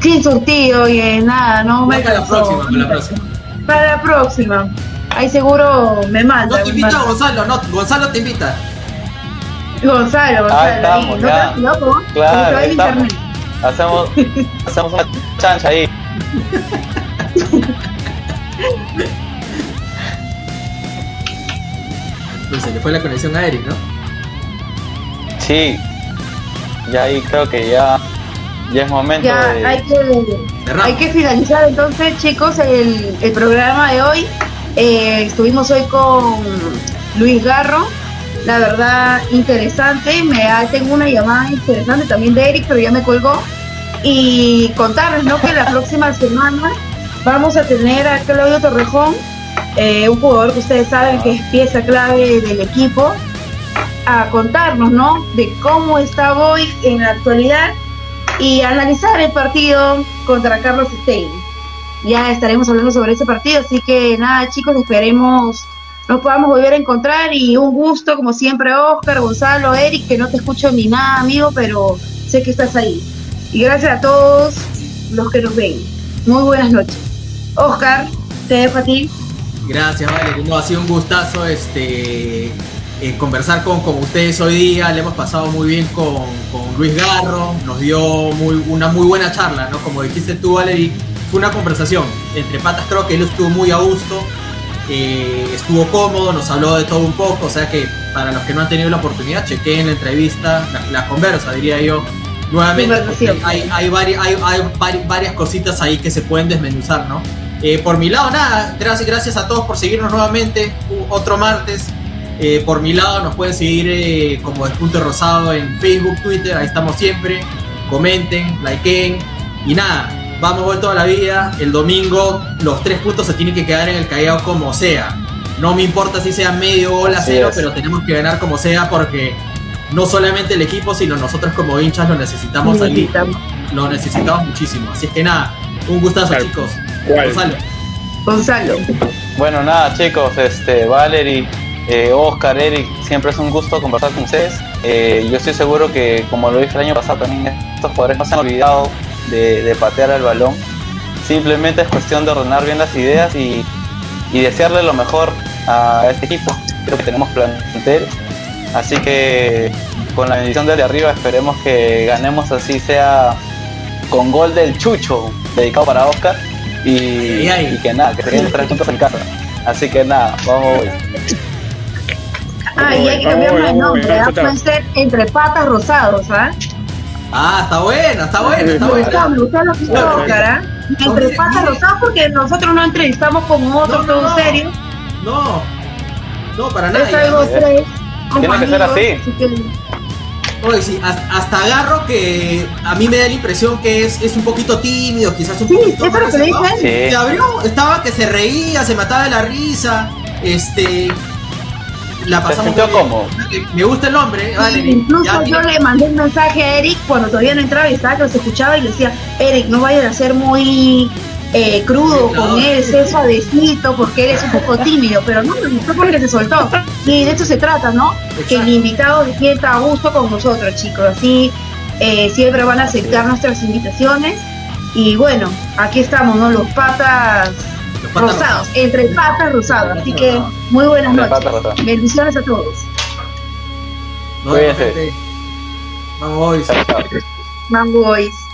Sin surtido y eh, nada, no me para la próxima, para la próxima. Para la próxima. Ahí seguro me manda. No te invita manda. Gonzalo, no, Gonzalo te invita. Gonzalo, Gonzalo. Ahí estamos, ahí, no ya. loco, Claro, ahí estamos. internet. Hacemos, hacemos una chancha ahí. Pues se le fue la conexión a Eric, ¿no? Sí. Ya ahí creo que ya, ya es momento Ya de. hay que, hay que finalizar entonces, chicos, el, el programa de hoy. Eh, estuvimos hoy con Luis Garro. La verdad, interesante. Me tengo una llamada interesante también de Eric, pero ya me colgó. Y contarles, ¿no? Que la próxima semana vamos a tener a Claudio Torrejón, eh, un jugador que ustedes saben que es pieza clave del equipo, a contarnos, ¿no? De cómo está Boy en la actualidad y analizar el partido contra Carlos Stein. Ya estaremos hablando sobre ese partido, así que nada chicos, esperemos nos podamos volver a encontrar y un gusto como siempre Oscar, Gonzalo, Eric, que no te escucho ni nada amigo, pero sé que estás ahí. Y gracias a todos los que nos ven. Muy buenas noches. Oscar, te dejo a ti. Gracias, vale. No, ha sido un gustazo este, eh, conversar con, con ustedes hoy día. Le hemos pasado muy bien con, con Luis Garro. Nos dio muy, una muy buena charla, ¿no? Como dijiste tú, Valerie, fue una conversación entre patas. Creo que él estuvo muy a gusto. Eh, estuvo cómodo, nos habló de todo un poco. O sea que para los que no han tenido la oportunidad, chequeen la entrevista, la, la conversa, diría yo. Nuevamente, hay, hay, varias, hay, hay varias cositas ahí que se pueden desmenuzar, ¿no? Eh, por mi lado, nada, gracias, gracias a todos por seguirnos nuevamente otro martes. Eh, por mi lado, nos pueden seguir eh, como Despunte Rosado en Facebook, Twitter, ahí estamos siempre. Comenten, likeen y nada, vamos a ver toda la vida. El domingo los tres puntos se tienen que quedar en el Callao como sea. No me importa si sea medio o la cero, pero tenemos que ganar como sea porque no solamente el equipo, sino nosotros como hinchas lo necesitamos allí. Lo necesitamos muchísimo. Así es que nada, un gustazo, chicos. Gonzalo. Gonzalo. Bueno, nada, chicos, este, Valerie, eh, Oscar, Eric, siempre es un gusto conversar con ustedes. Eh, yo estoy seguro que, como lo dije el año pasado, también estos jugadores no se han olvidado de, patear el balón. Simplemente es cuestión de ordenar bien las ideas y, y desearle lo mejor a este equipo. Creo que tenemos plantel. Así que con la bendición desde arriba esperemos que ganemos así sea con gol del Chucho dedicado para Oscar y, que nada, que se queden tres puntos en casa. Así que nada, vamos. Ah, y hay que cambiar el nombre, puede ser entre patas rosados, ¿ah? Ah, está buena, está buena, está gusta lo que ¿ah? Entre patas rosadas porque nosotros no entrevistamos como otro todo serio. No, no, para nada. Es algo tres. Tiene que ser así. Oye, sí, hasta agarro que a mí me da la impresión que es, es un poquito tímido, quizás un sí, poquito. Eso es lo que dicen. Se abrió, estaba que se reía, se mataba de la risa. Este. La pasamos. Se como. Me gusta el nombre, vale. Incluso yo le mandé un mensaje a Eric cuando todavía no entraba y estaba que los escuchaba y le decía, Eric, no vayas a ser muy eh, crudo con él, ser suavecito, porque él es un poco tímido, pero no, fue porque se soltó. Y de eso se trata, ¿no? Que el invitado se sienta a gusto con nosotros, chicos. Así eh, siempre van a aceptar nuestras invitaciones. Y bueno, aquí estamos, ¿no? Los patas, rosados, entre patas rosados. Así que muy buenas noches. Bendiciones a todos. Cuídense. Vamos, boys. Vamos, boys.